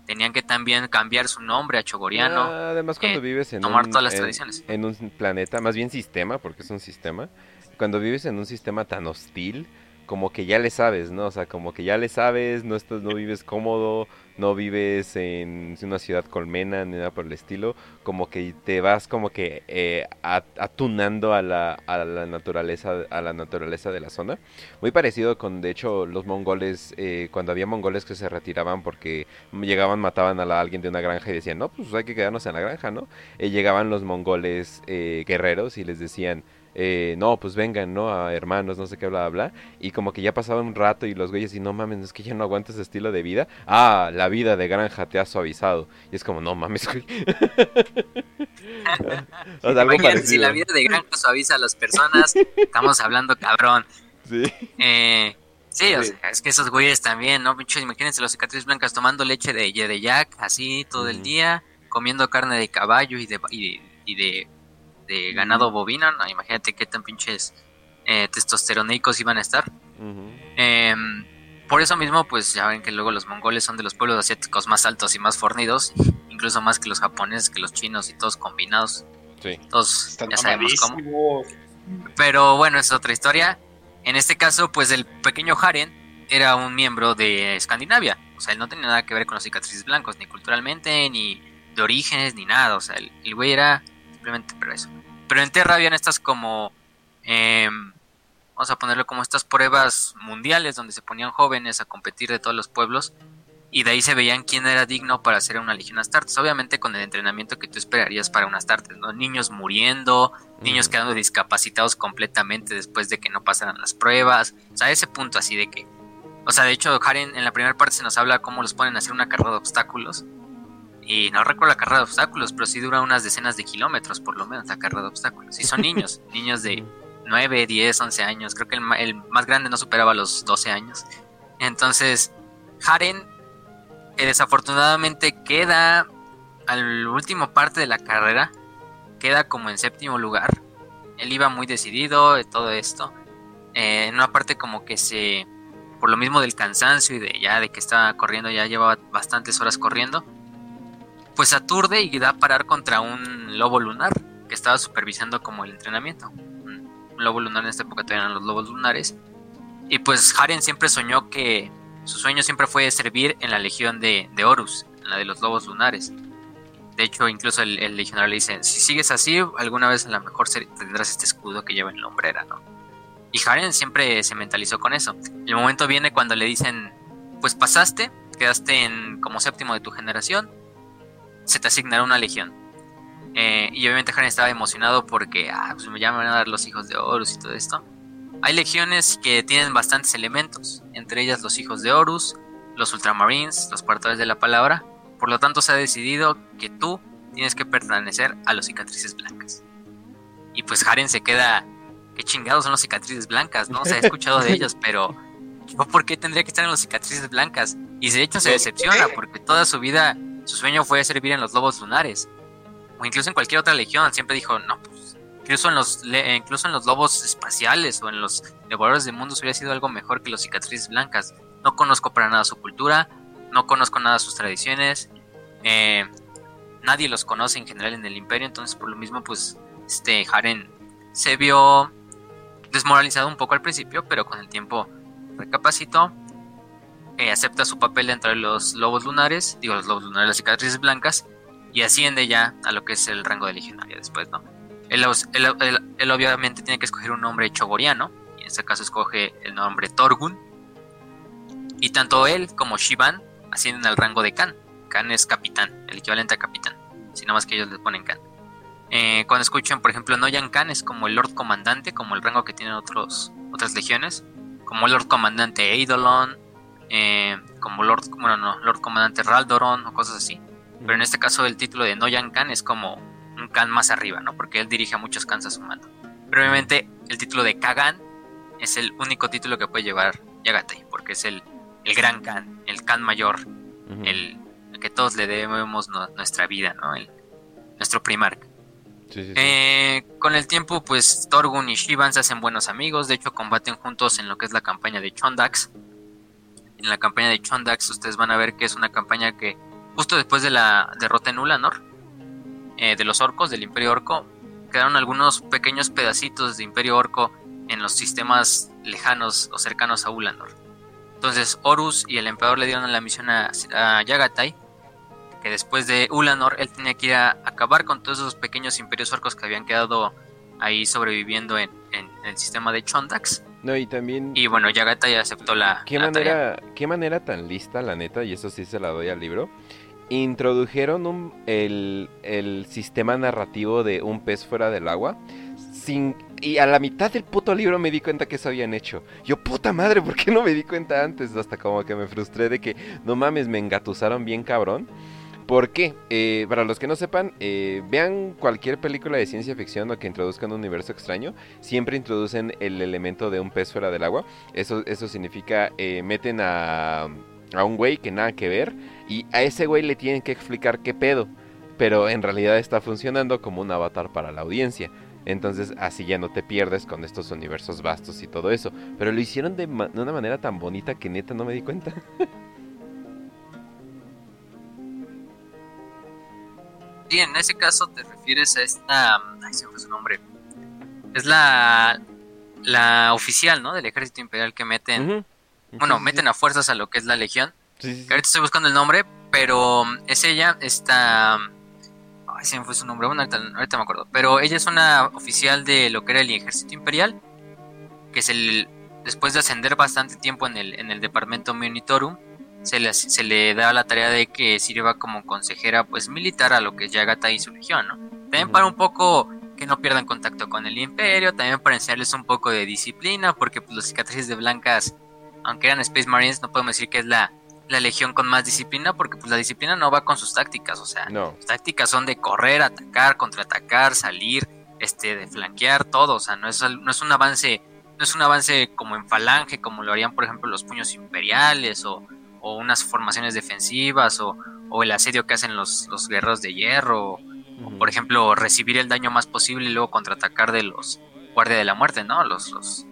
tenían que también cambiar su nombre a chogoriano. Ah, además, cuando eh, vives en tomar un, todas las en- tradiciones. en un planeta, más bien sistema, porque es un sistema, cuando vives en un sistema tan hostil, como que ya le sabes, ¿no? O sea, como que ya le sabes, no estás, no vives cómodo, no vives en una ciudad colmena ni nada por el estilo, como que te vas como que eh, a- atunando a la, a la naturaleza, a la naturaleza de la zona. Muy parecido con, de hecho, los mongoles, eh, cuando había mongoles que se retiraban porque llegaban, mataban a la- alguien de una granja y decían, no, pues hay que quedarnos en la granja, ¿no? Eh, llegaban los mongoles eh, guerreros y les decían, eh, no, pues vengan, ¿no? A hermanos, no sé qué, bla, bla, bla. Y como que ya pasaba un rato y los güeyes, y no mames, es que ya no aguanto ese estilo de vida. Ah, la vida de granja te ha suavizado. Y es como, no mames, güey. o sea, algo si la vida de granja suaviza a las personas, estamos hablando cabrón. Sí. Eh, sí, o Sí. sea, es que esos güeyes también, ¿no? Imagínense los cicatrices blancas tomando leche de, de yak así todo el día, comiendo carne de caballo y de, y, y de, de ganado bovino, ¿no? Imagínate qué tan pinches eh, testosteroneicos iban a estar. Em, por eso mismo, pues ya ven que luego los mongoles son de los pueblos asiáticos más altos y más fornidos, incluso más que los japoneses, que los chinos y todos combinados. Sí. Todos Están ya sabemos cómo. Pero bueno, es otra historia. En este caso, pues el pequeño Haren era un miembro de Escandinavia. O sea, él no tenía nada que ver con los cicatrices blancos, ni culturalmente, ni de orígenes, ni nada. O sea, el, el güey era simplemente pero eso. Pero en Terra habían estas como... em, vamos a ponerlo como estas pruebas mundiales donde se ponían jóvenes a competir de todos los pueblos y de ahí se veían quién era digno para hacer una legión Astartes. Obviamente con el entrenamiento que tú esperarías para un Astartes, ¿no? Niños muriendo, niños quedando discapacitados completamente después de que no pasaran las pruebas. O sea, ese punto así de que... O sea, de hecho, Karen en la primera parte se nos habla cómo los ponen a hacer una carrera de obstáculos. Y no recuerdo la carrera de obstáculos, pero sí dura unas decenas de kilómetros, por lo menos, la carrera de obstáculos. Y son niños, niños de 9, 10, 11 años. Creo que el, el más grande no superaba los 12 años. Entonces, Haren eh, desafortunadamente queda al último parte de la carrera, queda como en séptimo lugar. Él iba muy decidido de todo esto. Eh, en una parte como que se, por lo mismo del cansancio y de ya de que estaba corriendo, ya llevaba bastantes horas corriendo, pues aturde y da a parar contra un lobo lunar que estaba supervisando como el entrenamiento. Un lobo lunar en esta época todavía eran los lobos lunares. Y pues Haren siempre soñó que su sueño siempre fue servir en la legión de, de Horus, en la de los lobos lunares. De hecho, incluso el, el legionario le dice, si sigues así, alguna vez a lo mejor tendrás este escudo que lleva en la hombrera, ¿no? Y Haren siempre se mentalizó con eso. El momento viene cuando le dicen, pues pasaste, quedaste en como séptimo de tu generación, se te asignará una legión. Eh, y obviamente Haren estaba emocionado porque, ah, pues ya me van a dar los hijos de Horus y todo esto. Hay legiones que tienen bastantes elementos, entre ellas los hijos de Horus, los ultramarines, los portadores de la palabra. Por lo tanto, se ha decidido que tú tienes que pertenecer a los cicatrices blancas. Y pues Haren se queda, qué chingados son los cicatrices blancas, ¿no? Se ha escuchado de ellos, pero yo por qué tendría que estar en los cicatrices blancas? Y de hecho se decepciona porque toda su vida su sueño fue servir en los lobos lunares. O incluso en cualquier otra legión, siempre dijo, no, pues incluso en los, incluso en los lobos espaciales o en los devoradores de mundos hubiera sido algo mejor que los cicatrices blancas. No conozco para nada su cultura, no conozco nada sus tradiciones, eh, nadie los conoce en general en el imperio, entonces por lo mismo pues este Haren se vio desmoralizado un poco al principio, pero con el tiempo recapacitó, eh, acepta su papel dentro de los lobos lunares, digo los lobos lunares, las cicatrices blancas, y asciende ya a lo que es el rango de legionario después, ¿no? Él obviamente tiene que escoger un nombre chogoriano, y en este caso escoge el nombre Torgun, y tanto él como Shivan ascienden al rango de Khan. Khan es capitán, el equivalente a capitán, si no más que ellos le ponen Khan. Eh, cuando escuchan, por ejemplo, Noyan Khan es como el Lord Comandante, como el rango que tienen otros, otras legiones, como el Lord Comandante Eidolon, eh, como Lord, bueno, no, Lord Comandante Raldoron o cosas así. Pero en este caso el título de Noyan Khan es como un Khan más arriba, ¿no? Porque él dirige a muchos Khans a su mando. Pero obviamente el título de Kagan es el único título que puede llevar Yagatai, porque es el, el gran Khan, el Khan mayor, el, que todos le debemos nuestra vida, ¿no? El, nuestro primarca. Eh, con el tiempo, pues Torgun y Shivan se hacen buenos amigos. De hecho, combaten juntos en lo que es la campaña de Chondax. En la campaña de Chondax, ustedes van a ver que es una campaña que, justo después de la derrota en Ulanor, eh, de los orcos, del Imperio Orco, quedaron algunos pequeños pedacitos de Imperio Orco en los sistemas lejanos o cercanos a Ulanor. Entonces, Horus y el emperador le dieron la misión a, a Yagatai que después de Ulanor él tenía que ir a acabar con todos esos pequeños imperios orcos que habían quedado ahí sobreviviendo en, el sistema de Chondax. No, y también... Y bueno, Yagata ya aceptó la... ¿Qué, manera, ¿Qué manera tan lista, la neta? Y eso sí se la doy al libro. Introdujeron el, el sistema narrativo de un pez fuera del agua sin y a la mitad del puto libro me di cuenta que eso habían hecho. Yo, puta madre, ¿por qué no me di cuenta antes? Hasta como que me frustré de que, no mames, me engatusaron bien cabrón. ¿Por qué? Eh, para los que no sepan, eh, vean cualquier película de ciencia ficción o que introduzcan un universo extraño, siempre introducen el elemento de un pez fuera del agua. Eso, eso significa, eh, meten a, a un güey que nada que ver y a ese güey le tienen que explicar qué pedo. Pero en realidad está funcionando como un avatar para la audiencia. Entonces así ya no te pierdes con estos universos vastos y todo eso. Pero lo hicieron de, de una manera tan bonita que neta no me di cuenta. Sí, en ese caso te refieres a esta. Ay, se me fue su nombre. Es la. La oficial, ¿no? Del ejército imperial que meten. Bueno, meten a fuerzas a lo que es la legión. Sí, ahorita estoy buscando el nombre, pero es ella, esta. Ay, se me fue su nombre. Bueno, ahorita, me acuerdo. Pero ella es una oficial de lo que era el ejército imperial. Que es el. Después de ascender bastante tiempo en el, en el departamento Monitorum se le, se le da la tarea de que sirva como consejera pues militar a lo que es Yagata y su legión, ¿no? También para un poco que no pierdan contacto con el imperio, también para enseñarles un poco de disciplina, porque pues, los cicatrices de blancas, aunque eran Space Marines, no podemos decir que es la, la legión con más disciplina, porque pues la disciplina no va con sus tácticas, o sea, no. sus tácticas son de correr, atacar, contraatacar, salir, este, de flanquear, todo, o sea, no es, no es un avance, no es un avance como en falange, como lo harían por ejemplo los puños imperiales o o unas formaciones defensivas o, el asedio que hacen los, los guerreros de hierro o, por ejemplo recibir el daño más posible y luego contraatacar de los guardia de la muerte no los, los,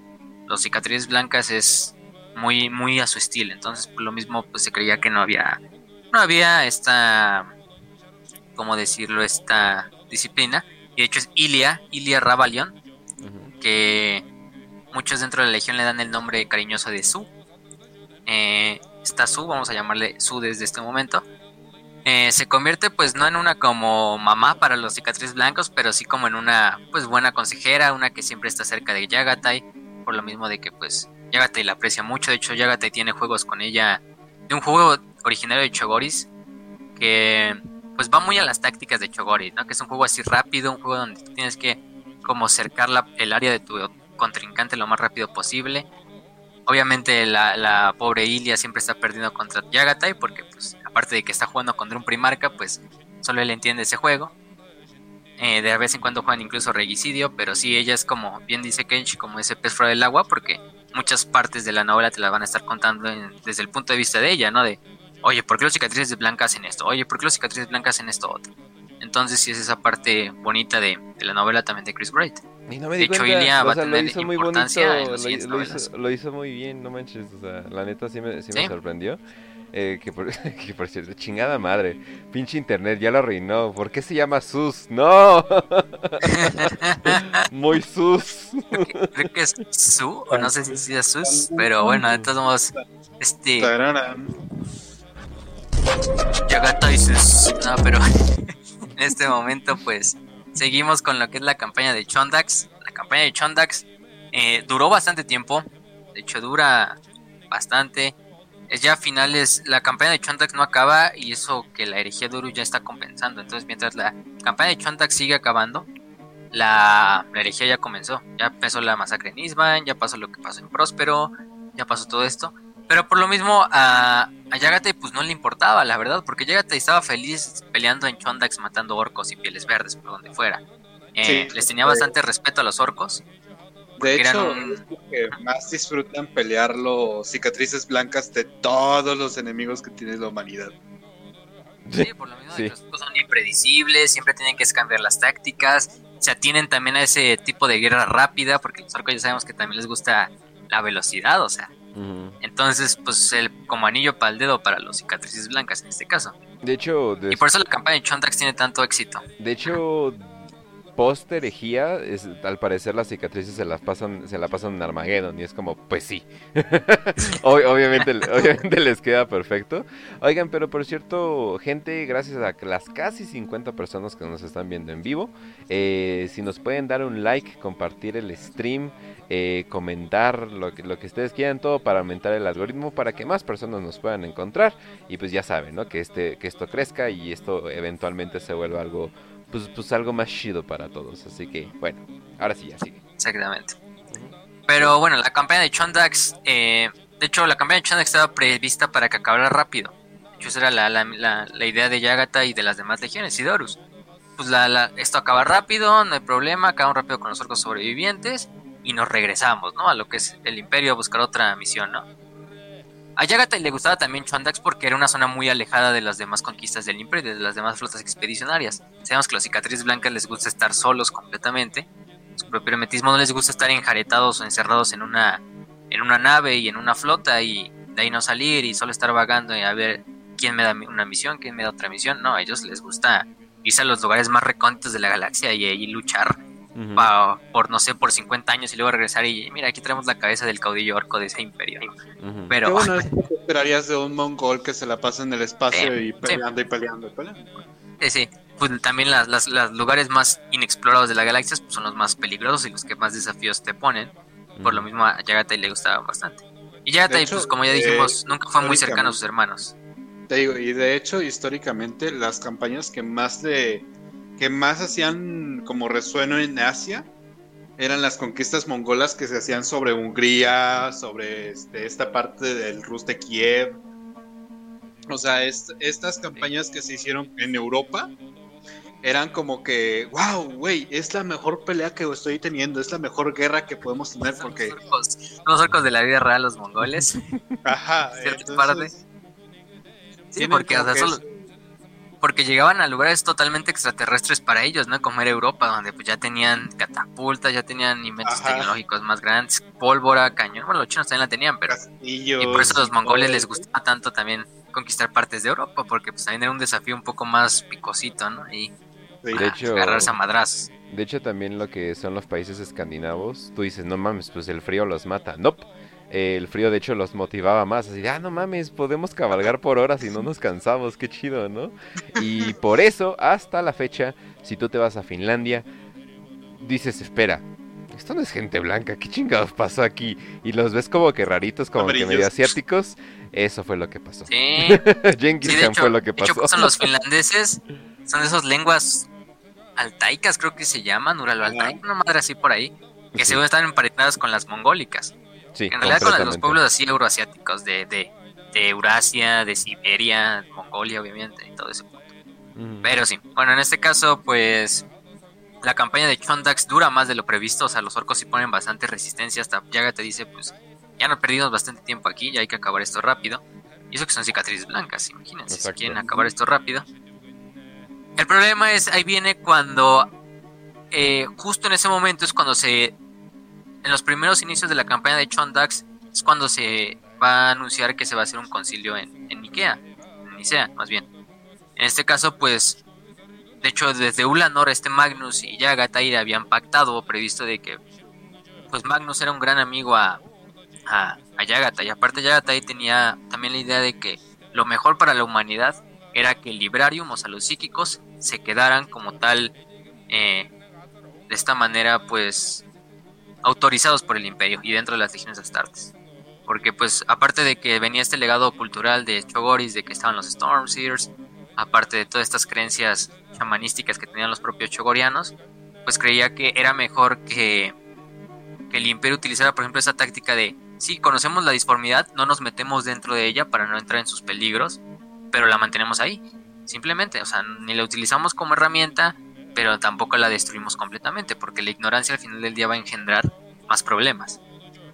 los cicatrices blancas es muy muy a su estilo. Entonces por lo mismo pues se creía que no había no había esta cómo decirlo esta disciplina. Y de hecho es Ilia Ilia Rabalion que muchos dentro de la legión le dan el nombre cariñoso de Su. Eh, esta Su, vamos a llamarle Su desde este momento, eh, se convierte pues no en una como mamá para los cicatrices blancos, pero sí como en una pues buena consejera, una que siempre está cerca de Yagatai, por lo mismo de que pues Yagatai la aprecia mucho, de hecho Yagatai tiene juegos con ella de un juego originario de Chogoris que pues va muy a las tácticas de Chogoris. Que es un juego así rápido, un juego donde tienes que como cercar el área de tu contrincante lo más rápido posible Obviamente la, pobre Ilia siempre está perdiendo contra Yagatai porque pues aparte de que está jugando contra un primarca, pues solo él entiende ese juego. Eh, de vez en cuando juegan incluso regicidio, pero sí ella es como, bien dice Kenshi, como ese pez fuera del agua, porque muchas partes de la novela te la van a estar contando desde el punto de vista de ella, ¿no? De, oye, ¿por qué los cicatrices blancas hacen esto? Oye, ¿por qué los cicatrices blancas hacen esto otro? Entonces sí es esa parte bonita de, de la novela también de Chris Wright. Y no me di de hecho, Ilia va a tener lo hizo muy bonito, lo, hizo, lo, hizo, muy bien, no manches, o sea, la neta sí me, sí me sorprendió. Eh, que, por, que por cierto, chingada madre, pinche internet ya lo arruinó. ¿Por qué se llama Sus? ¡No! muy Sus. Creo que, es Su, o no sé si sea Sus, pero bueno, de todos modos, este. Yagata dices, no, pero en este momento, pues seguimos con lo que es la campaña de Chondax. La campaña de Chondax eh, duró bastante tiempo, de hecho dura bastante. Es ya finales, la campaña de Chondax no acaba y eso que la herejía de Uru ya está compensando. Entonces mientras la campaña de Chondax sigue acabando, la, herejía ya comenzó. Ya empezó la masacre en Isban, ya pasó lo que pasó en Próspero, ya pasó todo esto. Pero por lo mismo a, a Yagatai pues no le importaba, la verdad, porque Yagatai estaba feliz peleando en Chondax matando orcos y pieles verdes por donde fuera. Eh, les tenía bastante respeto a los orcos. De hecho, es que más disfrutan pelear los cicatrices blancas de todos los enemigos que tiene la humanidad. Sí, por lo mismo los orcos son impredecibles, siempre tienen que cambiar las tácticas, se atienen también a ese tipo de guerra rápida, porque los orcos ya sabemos que también les gusta la velocidad, o sea, entonces, pues el, como anillo para el dedo para los cicatrices blancas en este caso. De hecho, y por eso la campaña de Chondax tiene tanto éxito. De hecho, post herejía, al parecer las cicatrices se las pasan, se la pasan en Armageddon y es como, pues sí. obviamente, obviamente les queda perfecto. Oigan, pero por cierto, gente, gracias a las casi 50 personas que nos están viendo en vivo, eh, si nos pueden dar un like, compartir el stream, eh, comentar lo que, lo que ustedes quieran, todo para aumentar el algoritmo, para que más personas nos puedan encontrar y pues ya saben, ¿no? Que, este, que esto crezca y esto eventualmente se vuelva algo pues, pues algo más chido para todos. Así que, bueno, ahora sí, ya sigue. Exactamente. Pero bueno, la campaña de Chondax, eh, de hecho, la campaña de Chondax estaba prevista para que acabara rápido. De hecho, esa era la, la, la, idea de Yagata y de las demás legiones, y Dorus. Pues la, esto acaba rápido, no hay problema, acaban rápido con los orcos sobrevivientes y nos regresamos, ¿no? A lo que es el imperio a buscar otra misión, ¿no? A Yagatai le gustaba también Chondax porque era una zona muy alejada de las demás conquistas del Imperio y de las demás flotas expedicionarias. Sabemos que los cicatrices blancas les gusta estar solos completamente. Su propio hermetismo no les gusta estar enjaretados o encerrados en una, en una nave y en una flota y de ahí no salir y solo estar vagando y a ver quién me da una misión, quién me da otra misión. No, a ellos les gusta irse a los lugares más recónditos de la galaxia y, y luchar por, no sé, por 50 años y luego regresar y mira, aquí tenemos la cabeza del caudillo orco de ese imperio. Pero... bueno, esperarías de un mongol que se la pasa en el espacio y peleando y peleando y peleando. Sí, sí. Pues también las, las, los lugares más inexplorados de la galaxia pues, son los más peligrosos y los que más desafíos te ponen. Por lo mismo a Yagatai le gustaba bastante. Y Yagatai, pues como ya dijimos, eh, nunca fue muy cercano a sus hermanos. Te digo, y de hecho, históricamente, las campañas que más de que más hacían como resueno en Asia eran las conquistas mongolas que se hacían sobre Hungría, sobre este, esta parte del Rus de Kiev. O sea, estas campañas que se hicieron en Europa eran como que, wow, güey, es la mejor pelea que estoy teniendo, es la mejor guerra que podemos tener porque... Los orcos, de la vida real, los mongoles. Ajá. Entonces, Sí, porque o sea, porque llegaban a lugares totalmente extraterrestres para ellos, ¿no? Como era Europa, donde pues ya tenían catapultas, ya tenían inventos tecnológicos más grandes, pólvora, cañón, bueno, los chinos también la tenían, pero... y por eso a los mongoles les gustaba tanto también conquistar partes de Europa, porque pues también era un desafío un poco más picosito, ¿no? Y de hecho, agarrarse a madrazos. De hecho, también lo que son los países escandinavos, tú dices, no mames, pues el frío los mata. No, el frío de hecho los motivaba más, así de, ah, no mames, podemos cabalgar por horas y no nos cansamos, qué chido, ¿no? Y por eso, hasta la fecha, si tú te vas a Finlandia, dices, espera, esto no es gente blanca, ¿qué chingados pasó aquí? Y los ves como que raritos, como que medio asiáticos, eso fue lo que pasó. Sí, Genghis Khan fue lo que pasó. De hecho, son los finlandeses, son de esas lenguas altaicas, creo que se llaman, uralo altaicas, una madre así por ahí, que según están emparentadas con las mongólicas en realidad con los pueblos así euroasiáticos de, de, Eurasia, de Siberia, Mongolia obviamente y todo eso. Pero sí, bueno, en este caso pues la campaña de Chondax dura más de lo previsto, o sea, los orcos sí ponen bastante resistencia, hasta Yaga te dice pues ya no perdimos bastante tiempo aquí, ya hay que acabar esto rápido. Y eso que son cicatrices blancas, imagínense, si quieren acabar esto rápido. El problema es, ahí viene cuando, eh, justo en ese momento es cuando se en los primeros inicios de la campaña de Chondax es cuando se va a anunciar que se va a hacer un concilio en, en Ikea, en Nicea, más bien. En este caso, pues, de hecho, desde Ulanor, este Magnus y ya habían pactado o previsto de que, pues, Magnus era un gran amigo a, a, a. Y aparte, Yagatai tenía también la idea de que lo mejor para la humanidad era que el Librarium, o sea, los psíquicos, se quedaran como tal, eh, de esta manera, pues, autorizados por el imperio y dentro de las legiones astartes. Porque pues aparte de que venía este legado cultural de Chogoris, de que estaban los Stormseers, aparte de todas estas creencias chamanísticas que tenían los propios chogorianos, pues creía que era mejor que, el imperio utilizara por ejemplo esa táctica de sí, conocemos la disformidad, no nos metemos dentro de ella para no entrar en sus peligros, pero la mantenemos ahí, simplemente, o sea, ni la utilizamos como herramienta, pero tampoco la destruimos completamente, porque la ignorancia al final del día va a engendrar más problemas.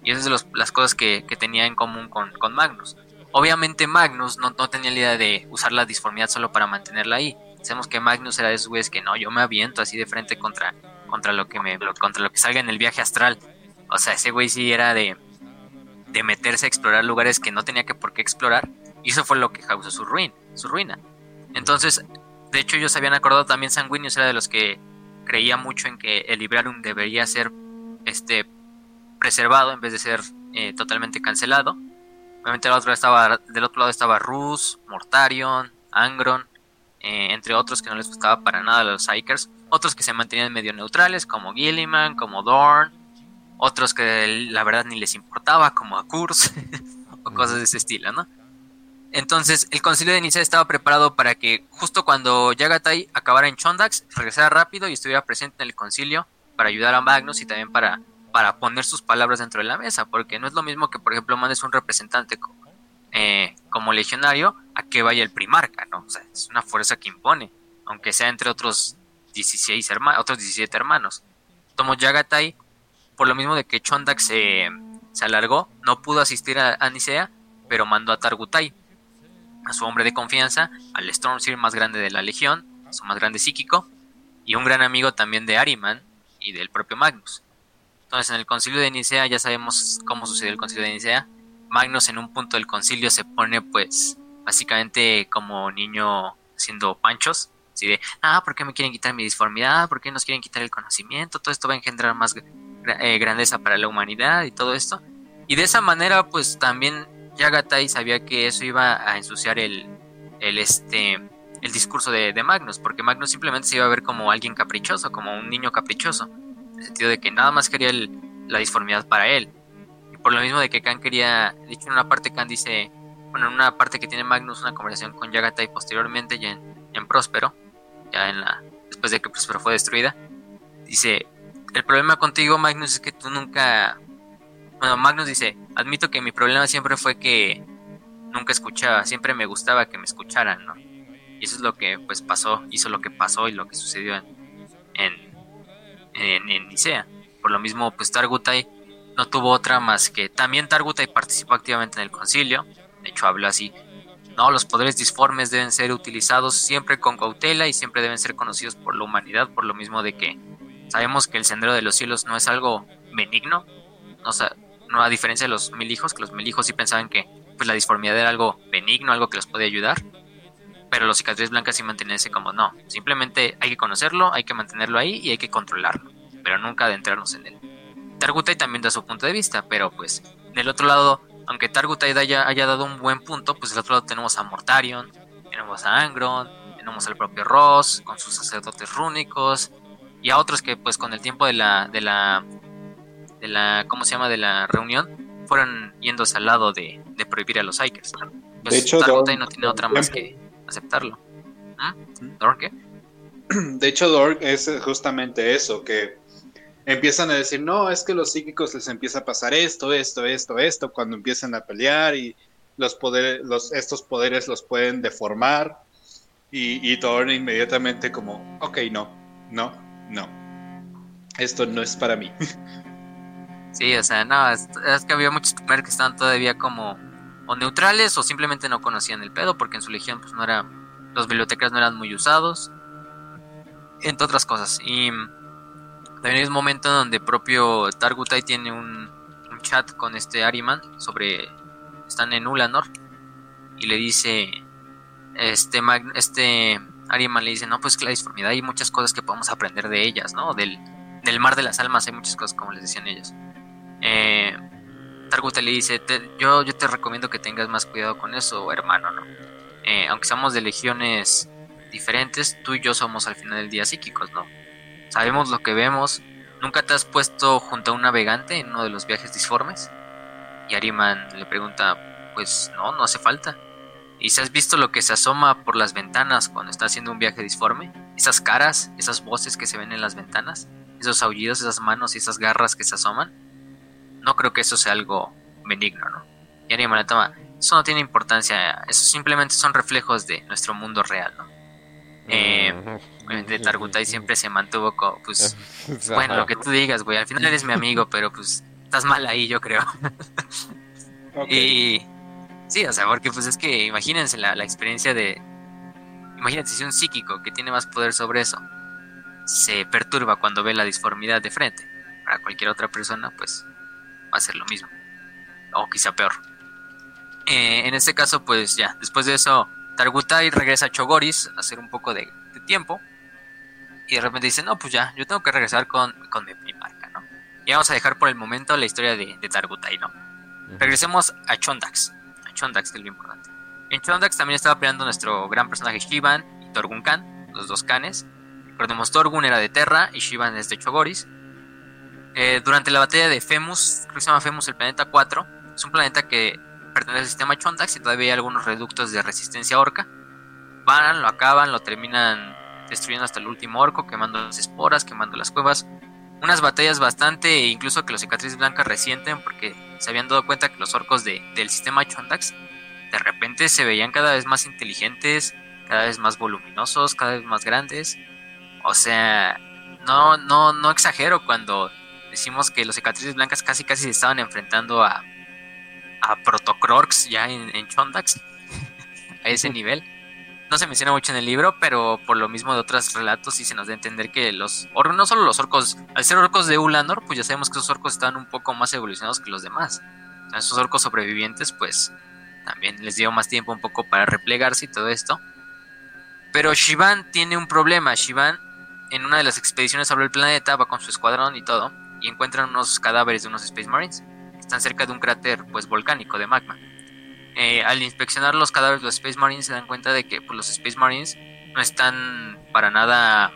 Y esas son las cosas que, tenía en común con, Magnus. Obviamente Magnus no, tenía la idea de usar la disformidad solo para mantenerla ahí. Sabemos que Magnus era de esos güeyes que no, yo me aviento así de frente contra, contra, lo que me, contra lo que salga en el viaje astral. O sea, ese güey sí era de, de meterse a explorar lugares que no tenía que por qué explorar. Y eso fue lo que causó su, ruin, su ruina. Entonces, de hecho, ellos habían acordado también, Sanguinius era de los que creía mucho en que el Librarium debería ser este, preservado en vez de ser eh, totalmente cancelado. Obviamente del otro, lado estaba Rus, Mortarion, Angron, eh, entre otros que no les gustaba para nada a los Psykers. Otros que se mantenían medio neutrales, como Gilliman, como Dorn. Otros que la verdad ni les importaba, como a Kurz, o cosas de ese estilo, ¿no? Entonces, el concilio de Nicea estaba preparado para que justo cuando Yagatai acabara en Chondax, regresara rápido y estuviera presente en el concilio para ayudar a Magnus y también para, para poner sus palabras dentro de la mesa, porque no es lo mismo que, por ejemplo, mandes un representante eh, como legionario a que vaya el primarca, ¿no? O sea, es una fuerza que impone, aunque sea entre otros 16 hermanos, otros 17 hermanos. Tomo Yagatai, por lo mismo de que Chondax se, se alargó, no pudo asistir a, a Nicea, pero mandó a Targutai a su hombre de confianza, al Stormseer más grande de la Legión, su más grande psíquico, y un gran amigo también de Ariman y del propio Magnus. Entonces en el concilio de Nicea ya sabemos cómo sucedió el concilio de Nicea. Magnus en un punto del concilio se pone pues básicamente como niño haciendo panchos, así de, ah, ¿por qué me quieren quitar mi disformidad? ¿Por qué nos quieren quitar el conocimiento? Todo esto va a engendrar más eh, grandeza para la humanidad y todo esto. Y de esa manera pues también Yagatai sabía que eso iba a ensuciar el, el, este, el discurso de, Magnus, porque Magnus simplemente se iba a ver como alguien caprichoso, como un niño caprichoso, en el sentido de que nada más quería la disformidad para él. Y por lo mismo de que Khan quería, de hecho en una parte Khan dice, bueno, en una parte que tiene Magnus una conversación con Yagatai posteriormente, ya en, en Próspero, ya en la, después de que Próspero fue destruida, dice, el problema contigo Magnus es que tú nunca bueno, Magnus dice, admito que mi problema siempre fue que nunca escuchaba, siempre me gustaba que me escucharan, ¿no? Y eso es lo que pues pasó, hizo lo que pasó y lo que sucedió en, en, en, Nicea. Por lo mismo, pues Targutai no tuvo otra más que también Targutai participó activamente en el concilio, de hecho habla así, no, los poderes disformes deben ser utilizados siempre con cautela y siempre deben ser conocidos por la humanidad, por lo mismo de que sabemos que el sendero de los cielos no es algo benigno, o a diferencia de los mil hijos, que los mil hijos sí pensaban que pues la disformidad era algo benigno, algo que los podía ayudar, pero los cicatrices blancas sí mantenerse como no, simplemente hay que conocerlo, hay que mantenerlo ahí y hay que controlarlo, pero nunca adentrarnos en él. Targutai también da su punto de vista, pero pues del otro lado, aunque Targutai haya, haya dado un buen punto, pues del otro lado tenemos a Mortarion, tenemos a Angron, tenemos al propio Ross con sus sacerdotes rúnicos y a otros que pues con el tiempo de la, de la de la, ¿cómo se llama? De la reunión, fueron yéndose al lado de, prohibir a los Hikers. Pues de hecho, no tiene otra más que aceptarlo. ¿Ah? qué? De hecho, Dork es justamente eso, que empiezan a decir, no, es que los psíquicos les empieza a pasar esto, esto, esto, esto, cuando empiezan a pelear y los poderes, los, estos poderes los pueden deformar. Y, y Thor inmediatamente como, ok, no, no, no. Esto no es para mí. Sí, o sea, no, es, que había muchos que estaban todavía como o neutrales o simplemente no conocían el pedo porque en su legión pues no era, los bibliotecas no eran muy usados, entre otras cosas. Y también hay un momento donde propio Targutai tiene un, chat con este Ariman sobre, están en Ulanor y le dice, este, este Ariman le dice, no, pues que la disformidad hay muchas cosas que podemos aprender de ellas, ¿no? Del, del mar de las almas hay muchas cosas como les decían ellos eh, le dice, yo, te recomiendo que tengas más cuidado con eso, hermano, ¿no? Eh, aunque somos de legiones diferentes, tú y yo somos al final del día psíquicos, ¿no? Sabemos lo que vemos. ¿Nunca te has puesto junto a un navegante en uno de los viajes disformes? Y Ariman le pregunta, pues no, no hace falta. ¿Y si has visto lo que se asoma por las ventanas cuando está haciendo un viaje disforme? Esas caras, esas voces que se ven en las ventanas, esos aullidos, esas manos y esas garras que se asoman no creo que eso sea algo benigno, ¿no? Y Anima la toma, eso no tiene importancia, eso simplemente son reflejos de nuestro mundo real, ¿no? Eh, de Targutai siempre se mantuvo como, pues, bueno, lo que tú digas, güey, al final eres mi amigo, pero pues estás mal ahí, yo creo. Y sí, o sea, porque pues es que imagínense la, la experiencia de, imagínate si un psíquico que tiene más poder sobre eso se perturba cuando ve la disformidad de frente. Para cualquier otra persona, pues va a ser lo mismo. O quizá peor. Eh, en este caso, pues ya, después de eso, Targutai regresa a Chogoris a hacer un poco de, tiempo. Y de repente dice, no, pues ya, yo tengo que regresar con, con mi primarca, ¿no? Y vamos a dejar por el momento la historia de, de Targutai, ¿no? Regresemos a Chondax. A Chondax, que es lo importante. En Chondax también estaba peleando nuestro gran personaje Shivan y Torgun Khan, los dos canes. Recordemos, Torgun era de Terra y Shivan es de Chogoris. Eh, durante la batalla de Femus, creo que se llama Femus el planeta 4, es un planeta que pertenece al sistema Chondax y todavía hay algunos reductos de resistencia orca. Van, lo acaban, lo terminan destruyendo hasta el último orco, quemando las esporas, quemando las cuevas. Unas batallas bastante, e incluso que los cicatrices blancas resienten, porque se habían dado cuenta que los orcos de, del sistema Chondax de repente se veían cada vez más inteligentes, cada vez más voluminosos, cada vez más grandes. O sea, no, no, no exagero cuando decimos que los cicatrices blancas casi casi se estaban enfrentando a, a Protocrocs ya en, en Chondax, a ese nivel. No se menciona mucho en el libro, pero por lo mismo de otros relatos sí se nos da a entender que los orcos, no solo los orcos, al ser orcos de Ulanor, pues ya sabemos que esos orcos estaban un poco más evolucionados que los demás. esos orcos sobrevivientes, pues también les dio más tiempo un poco para replegarse y todo esto. Pero Shivan tiene un problema. Shivan, en una de las expediciones sobre el planeta, va con su escuadrón y todo, y encuentran unos cadáveres de unos Space Marines. están cerca de un cráter pues volcánico de magma. Eh, al inspeccionar los cadáveres de los Space Marines se dan cuenta de que pues, los Space Marines no están para nada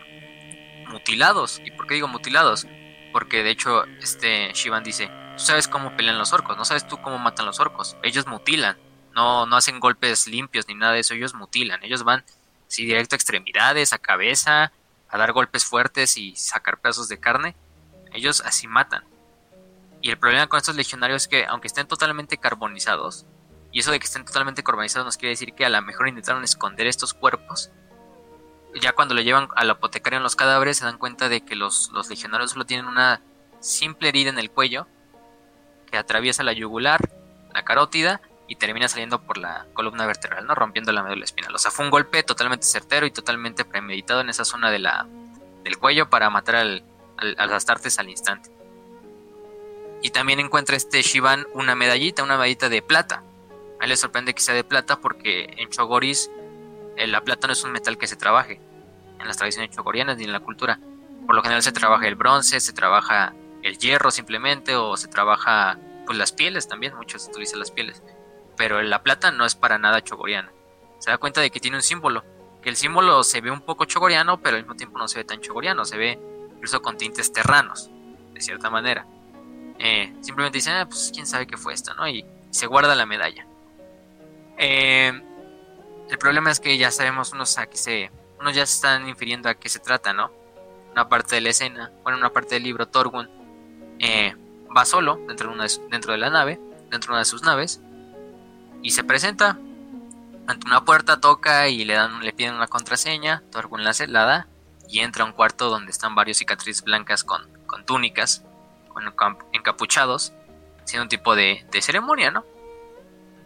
mutilados. ¿Y por qué digo mutilados? Porque de hecho este Shivan dice, tú sabes cómo pelean los orcos, no sabes tú cómo matan los orcos, ellos mutilan, no, no hacen golpes limpios ni nada de eso, ellos mutilan, ellos van sí, directo a extremidades, a cabeza, a dar golpes fuertes y sacar pedazos de carne, ellos así matan. Y el problema con estos legionarios es que aunque estén totalmente carbonizados, y eso de que estén totalmente carbonizados nos quiere decir que a lo mejor intentaron esconder estos cuerpos, ya cuando lo llevan al apotecario en los cadáveres se dan cuenta de que los, los legionarios solo tienen una simple herida en el cuello que atraviesa la yugular, la carótida y termina saliendo por la columna vertebral, ¿no? Rompiendo la médula espinal. O sea, fue un golpe totalmente certero y totalmente premeditado en esa zona de la, del cuello para matar al, al, a astartes al instante. Y también encuentra este Shivan una medallita, una medallita de plata. A él le sorprende que sea de plata porque en Chogoris eh, la plata no es un metal que se trabaje en las tradiciones chogorianas ni en la cultura. Por lo general se trabaja el bronce, se trabaja el hierro simplemente o se trabaja pues las pieles también, muchos utilizan las pieles pero la plata no es para nada chogoriana. Se da cuenta de que tiene un símbolo, que el símbolo se ve un poco chogoriano, pero al mismo tiempo no se ve tan chogoriano, se ve incluso con tintes terranos, de cierta manera. Eh, simplemente dice, ah, pues quién sabe qué fue esto, ¿no? Y se guarda la medalla. Eh, el problema es que ya sabemos unos a se, unos ya se están infiriendo a qué se trata, ¿no? Una parte de la escena, bueno, una parte del libro Torgun eh, va solo dentro de, una dentro de la nave, dentro de una de sus naves, y se presenta ante una puerta, toca y le dan, le piden una contraseña, Torgun la, la da y entra a un cuarto donde están varios cicatrices blancas con, con túnicas, con encapuchados, haciendo un tipo de, de ceremonia, ¿no?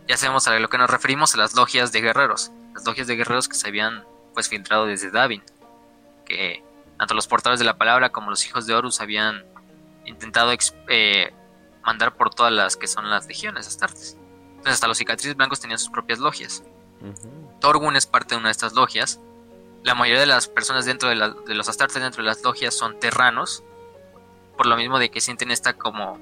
Ya sabemos a lo que nos referimos a las logias de guerreros, las logias de guerreros que se habían pues filtrado desde Davin, que tanto los portadores de la palabra como los hijos de Horus habían intentado eh, mandar por todas las que son las legiones astartes. Entonces hasta los cicatrices blancos tenían sus propias logias. Torgun es parte de una de estas logias. La mayoría de las personas dentro de, los astartes dentro de las logias son terranos. Por lo mismo de que sienten esta como...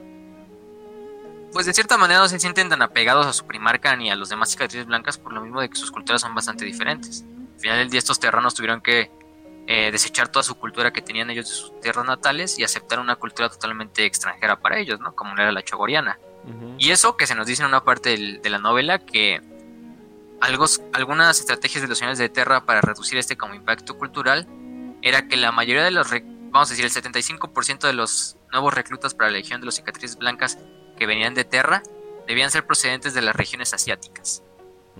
Pues de cierta manera no se sienten tan apegados a su primarca ni a los demás cicatrices blancas por lo mismo de que sus culturas son bastante diferentes. Al final del día estos terranos tuvieron que eh, desechar toda su cultura que tenían ellos de sus tierras natales y aceptar una cultura totalmente extranjera para ellos, ¿no? Como era la chogoriana. Y eso que se nos dice en una parte de la novela que algunas estrategias de los señores de Terra para reducir este como impacto cultural era que la mayoría de los, vamos a decir, el 75% de los nuevos reclutas para la Legión de los Cicatrices Blancas que venían de Terra debían ser procedentes de las regiones asiáticas,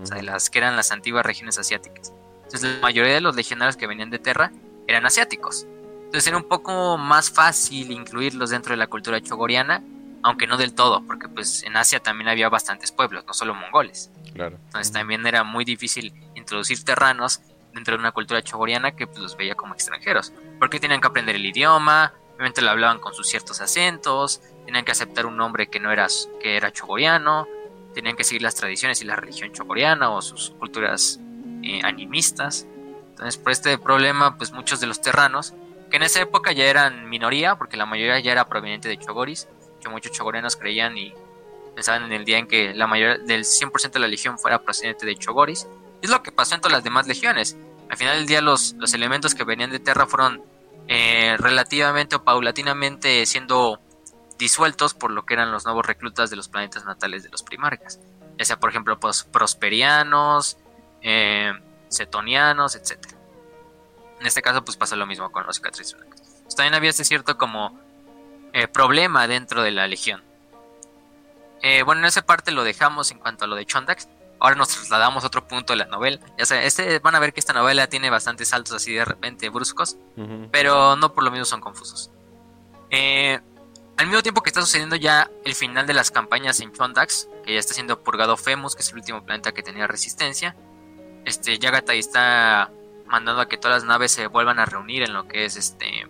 o sea, de las que eran las antiguas regiones asiáticas. Entonces la mayoría de los legionarios que venían de Terra eran asiáticos. Entonces era un poco más fácil incluirlos dentro de la cultura chogoriana, aunque no del todo, porque pues en Asia también había bastantes pueblos, no solo mongoles. Claro. Entonces también era muy difícil introducir terranos dentro de una cultura chogoriana que pues, los veía como extranjeros, porque tenían que aprender el idioma, obviamente lo hablaban con sus ciertos acentos, tenían que aceptar un nombre que no era que era chogoriano, tenían que seguir las tradiciones y la religión chogoriana o sus culturas eh, animistas. Entonces por este problema pues muchos de los terranos que en esa época ya eran minoría, porque la mayoría ya era proveniente de Chogoris, que muchos chogorianos creían y pensaban en el día en que la mayoría del 100% de la legión fuera procedente de Chogoris. Es lo que pasó en todas las demás legiones. Al final del día los, los elementos que venían de Terra fueron eh, relativamente o paulatinamente siendo disueltos por lo que eran los nuevos reclutas de los planetas natales de los primarcas. Ya sea, por ejemplo, pues, prosperianos, eh, cetonianos, etcétera. En este caso, pues pasa lo mismo con los cicatrices también había ese cierto como eh, problema dentro de la legión. Eh, bueno, en esa parte lo dejamos en cuanto a lo de Chondax. Ahora nos trasladamos a otro punto de la novela. Ya sea, este, van a ver que esta novela tiene bastantes saltos así de repente bruscos, pero no por lo mismo son confusos. Eh, al mismo tiempo que está sucediendo ya el final de las campañas en Chondax, que ya está siendo purgado Femus, que es el último planeta que tenía resistencia, este Yagatai está mandando a que todas las naves se vuelvan a reunir en lo que es este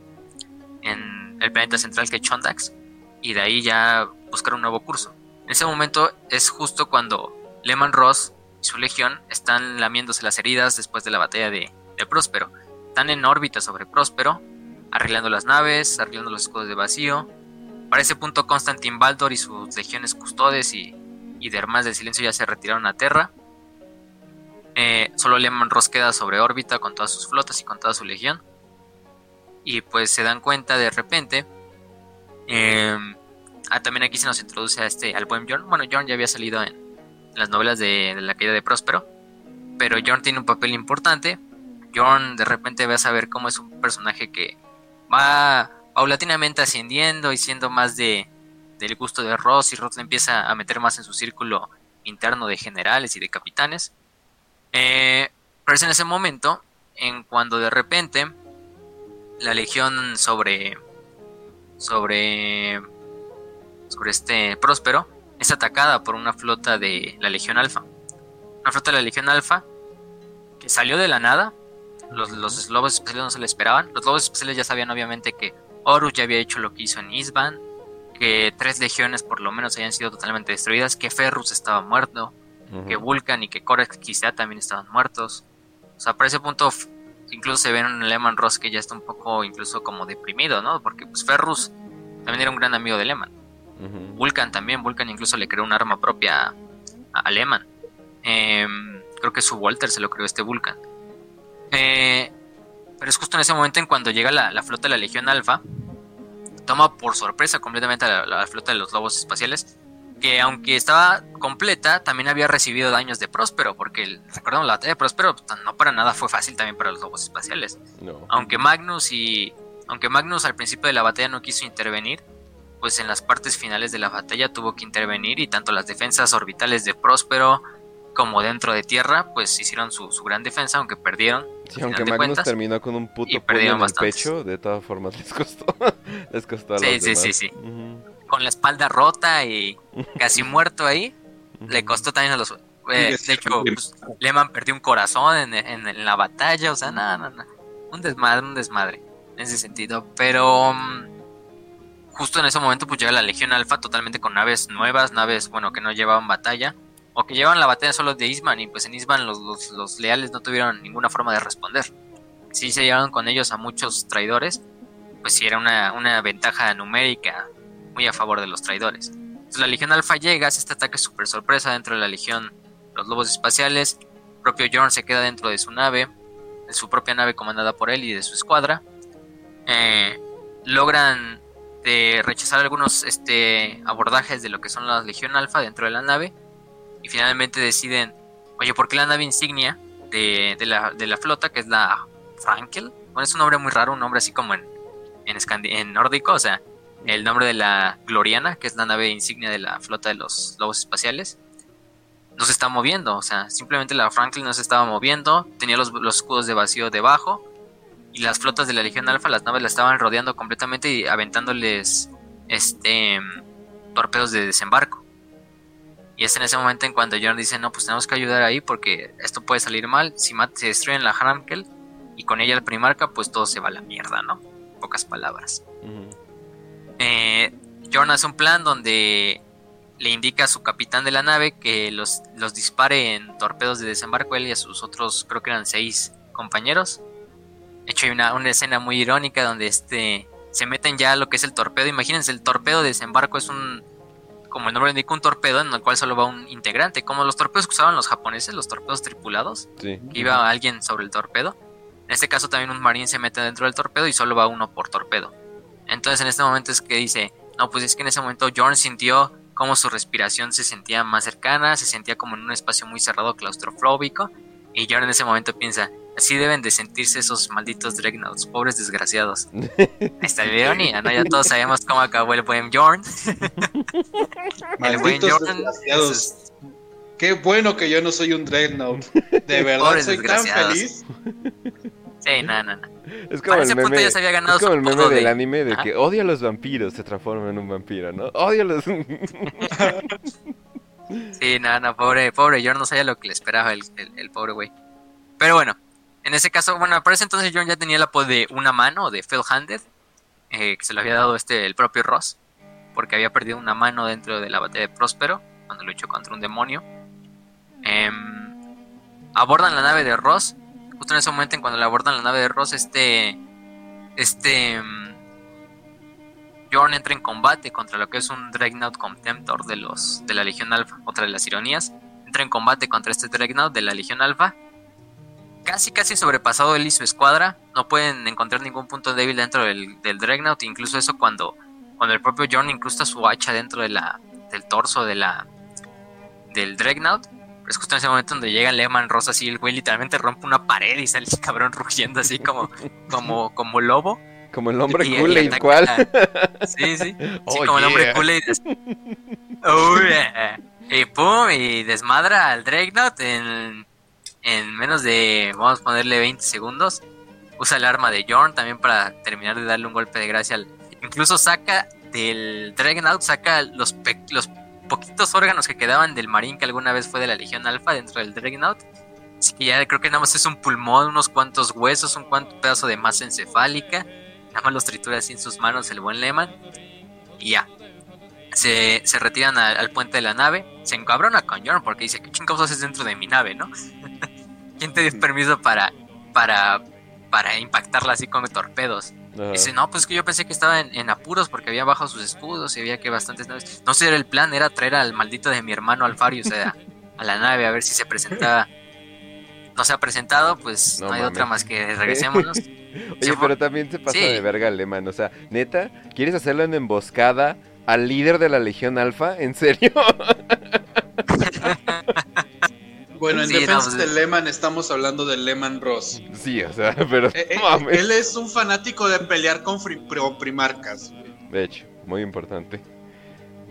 en el planeta central que es Chondax y de ahí ya buscar un nuevo curso. Ese momento es justo cuando Lehman Ross y su legión están lamiéndose las heridas después de la batalla de, de Próspero. Están en órbita sobre Próspero, arreglando las naves, arreglando los escudos de vacío. Para ese punto Constantin Baldor y sus legiones custodes y, y Dermas del Silencio ya se retiraron a Terra eh, solo Lehman Ross queda sobre órbita con todas sus flotas y con toda su legión. Y pues se dan cuenta de repente. Eh, ah, también aquí se nos introduce a este, al buen John. Bueno, John ya había salido en, las novelas de, la caída de Próspero. Pero John tiene un papel importante. John de repente ve a saber cómo es un personaje que va paulatinamente ascendiendo y siendo más de, del gusto de Ross. Y Ross le empieza a meter más en su círculo interno de generales y de capitanes. Eh, pero es en ese momento en cuando de repente la legión sobre sobre sobre este próspero es atacada por una flota de la legión alfa una flota de la legión alfa que salió de la nada los, los lobos especiales no se le esperaban los lobos especiales ya sabían obviamente que Horus ya había hecho lo que hizo en Isban que tres legiones por lo menos habían sido totalmente destruidas que Ferrus estaba muerto que Vulcan y que Corex quizá también estaban muertos. O sea, para ese punto incluso se ve en Lehman Ross que ya está un poco incluso como deprimido, ¿no? Porque pues Ferrus también era un gran amigo de Lehman. Vulcan también, Vulcan incluso le creó un arma propia a, Lehman. Em, creo que su Walter se lo creó este Vulcan. Eh, pero es justo en ese momento en cuando llega la, flota de la Legión Alfa, toma por sorpresa completamente a la flota de los lobos espaciales que aunque estaba completa, también había recibido daños de Próspero, porque recordemos la batalla de Próspero pues, no para nada fue fácil también para los lobos espaciales. Aunque Magnus y aunque Magnus al principio de la batalla no quiso intervenir, pues en las partes finales de la batalla tuvo que intervenir y tanto las defensas orbitales de Próspero como dentro de tierra, pues hicieron su, gran defensa, aunque perdieron. Sí, aunque Magnus terminó con un puto puño en el pecho, de todas formas les costó, les costó a sí, sí, sí, sí, con la espalda rota y casi muerto ahí. Le costó también a los... Eh, de hecho, pues, Lehman perdió un corazón en, la batalla, o sea, nada, nada, un desmadre, un desmadre en ese sentido. Pero mm, justo en ese momento pues llega la Legión Alfa totalmente con naves nuevas, naves, bueno, que no llevaban batalla, o que llevaban la batalla solo de Isman, y pues en Isman los, los, leales no tuvieron ninguna forma de responder. Si se llevaron con ellos a muchos traidores, pues sí era una, una ventaja numérica muy a favor de los traidores. Entonces la Legión Alfa llega, hace este ataque super sorpresa dentro de la Legión Los Lobos Espaciales. El propio Jorn se queda dentro de su nave, de su propia nave comandada por él y de su escuadra. Eh, logran de rechazar algunos este, abordajes de lo que son la Legión Alfa dentro de la nave. Y finalmente deciden, oye, ¿por qué la nave insignia de, la, de la, flota, que es la Frankel? Bueno, es un nombre muy raro, un nombre así como en, en, en nórdico, o sea, el nombre de la Gloriana, que es la nave insignia de la flota de los lobos espaciales, no se está moviendo. O sea, simplemente la Franklin no se estaba moviendo, tenía los, escudos de vacío debajo, y las flotas de la Legión Alfa, las naves la estaban rodeando completamente y aventándoles este torpedos de desembarco. Y es en ese momento en cuando John dice, no, pues tenemos que ayudar ahí porque esto puede salir mal. Si se destruyen la Hankel y con ella la primarca, pues todo se va a la mierda, ¿no? pocas palabras. Eh, Jordan hace un plan donde le indica a su capitán de la nave que los, los dispare en torpedos de desembarco él y a sus otros, creo que eran seis compañeros. De hecho, hay una, una escena muy irónica donde este se meten ya a lo que es el torpedo. Imagínense, el torpedo de desembarco es un, como el nombre indica, un torpedo en el cual solo va un integrante, como los torpedos que usaban los japoneses, los torpedos tripulados, que iba alguien sobre el torpedo. En este caso también un marín se mete dentro del torpedo y solo va uno por torpedo. Entonces en este momento es que dice, no, pues es que en ese momento Jorn sintió como su respiración se sentía más cercana, se sentía como en un espacio muy cerrado, claustrofóbico, y Jorn en ese momento piensa, así deben de sentirse esos malditos Dreadnoughts, pobres desgraciados. Ahí está la ironía, ¿no? Ya todos sabemos cómo acabó el buen Jorn. el buen Jorn. Qué bueno que yo no soy un Dreadnought. De verdad soy tan feliz. Sí, no, no, no. Es como el meme, es como el meme del anime de que odia a los vampiros, se transforma en un vampiro, ¿no? Odia a los... sí, no, no, pobre, pobre John no sabía lo que le esperaba el, el, pobre güey. Pero bueno, en ese caso, bueno, por ese entonces John ya tenía el apodo de una mano, de Phil Handed, eh, que se lo había dado este el propio Ross, porque había perdido una mano dentro de la batalla de Próspero, cuando luchó contra un demonio. Eh, abordan la nave de Ross justo en ese momento en cuando le abordan la nave de Ross, este, este, mm, Jorn entra en combate contra lo que es un Dreadnought Contemptor de los, de la Legión Alpha, otra de las ironías, entra en combate contra este Dreadnought de la Legión Alpha, casi casi sobrepasado él y su escuadra, no pueden encontrar ningún punto débil dentro del, del Dreadnought, incluso eso cuando, cuando el propio Jorn incrusta su hacha dentro de la, del torso de la, del Dreadnought, es justo en ese momento donde llega Lehman Rosa así, el güey literalmente rompe una pared y sale ese cabrón rugiendo así como, como, como lobo. Como el hombre y, ¿cuál? Sí, sí. sí como el hombre kool Y pum, y desmadra al Dreadnought en, en menos de, vamos a ponerle 20 segundos. Usa el arma de Jorn también para terminar de darle un golpe de gracia. Al, incluso saca del Dreadnought, saca los, los poquitos órganos que quedaban del marín que alguna vez fue de la Legión Alfa dentro del Dreadnought. Así que ya creo que nada más es un pulmón, unos cuantos huesos, un cuanto pedazo de masa encefálica. Nada más los tritura así en sus manos el buen Lehman. Y ya. Se, se retiran al puente de la nave. Se encabrona con Jorn porque dice: ¿Qué chingados haces dentro de mi nave, no? ¿Quién te dio permiso para, para, para impactarla así con torpedos? Dice, no, pues que yo pensé que estaba en, apuros porque había bajado sus escudos y había que bastantes naves. No sé, era el plan, era traer al maldito de mi hermano Alfarius a, a la nave a ver si se presentaba. No se ha presentado, pues no, hay otra más que regresémonos. Oye, pero también se pasa de verga alemán. O sea, neta, ¿quieres hacerlo en emboscada al líder de la Legión Alfa? ¿En serio? Bueno, en defensa de Lehman estamos hablando de Lehman Ross. Sí, o sea, pero eh, eh, Él es un fanático de pelear con, primarcas. De hecho, muy importante.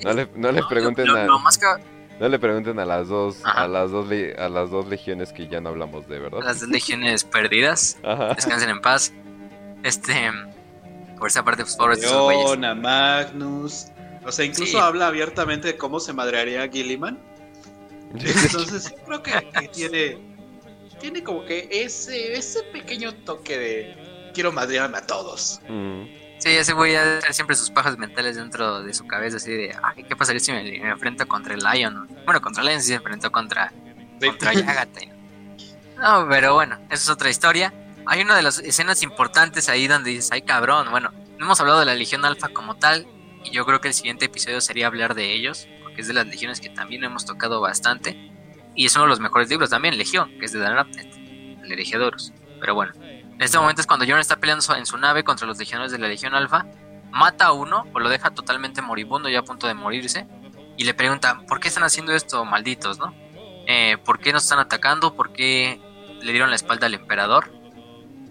No le, no le pregunten a... No le pregunten a las dos, a las dos, a las dos legiones que ya no hablamos de, ¿verdad? Las dos legiones perdidas. Descansen en paz. Este, por esa parte, pues pobres Leona, Magnus. O sea, incluso habla abiertamente de cómo se madrearía Gilliman. Entonces creo que, tiene, tiene como que ese, ese pequeño toque de quiero madrearme a todos. Mm. Sí, ese güey a tener siempre sus pajas mentales dentro de su cabeza, así de, ¿qué pasaría si me, enfrento contra el Lion? Bueno, contra el Lion sí se enfrentó contra, contra Yagata. No, pero bueno, esa es otra historia. Hay una de las escenas importantes ahí donde dices, ay cabrón, bueno, no hemos hablado de la Legión Alfa como tal, y yo creo que el siguiente episodio sería hablar de ellos, que es de las legiones que también hemos tocado bastante. Y es uno de los mejores libros también, Legión, que es de Dan Abnett, el Herejedoros. Pero bueno, en este momento es cuando John está peleando en su nave contra los legionarios de la Legión Alfa, mata a uno o lo deja totalmente moribundo, ya a punto de morirse, y le pregunta, ¿por qué están haciendo esto, malditos, no? Eh, ¿Por qué nos están atacando? ¿Por qué le dieron la espalda al emperador?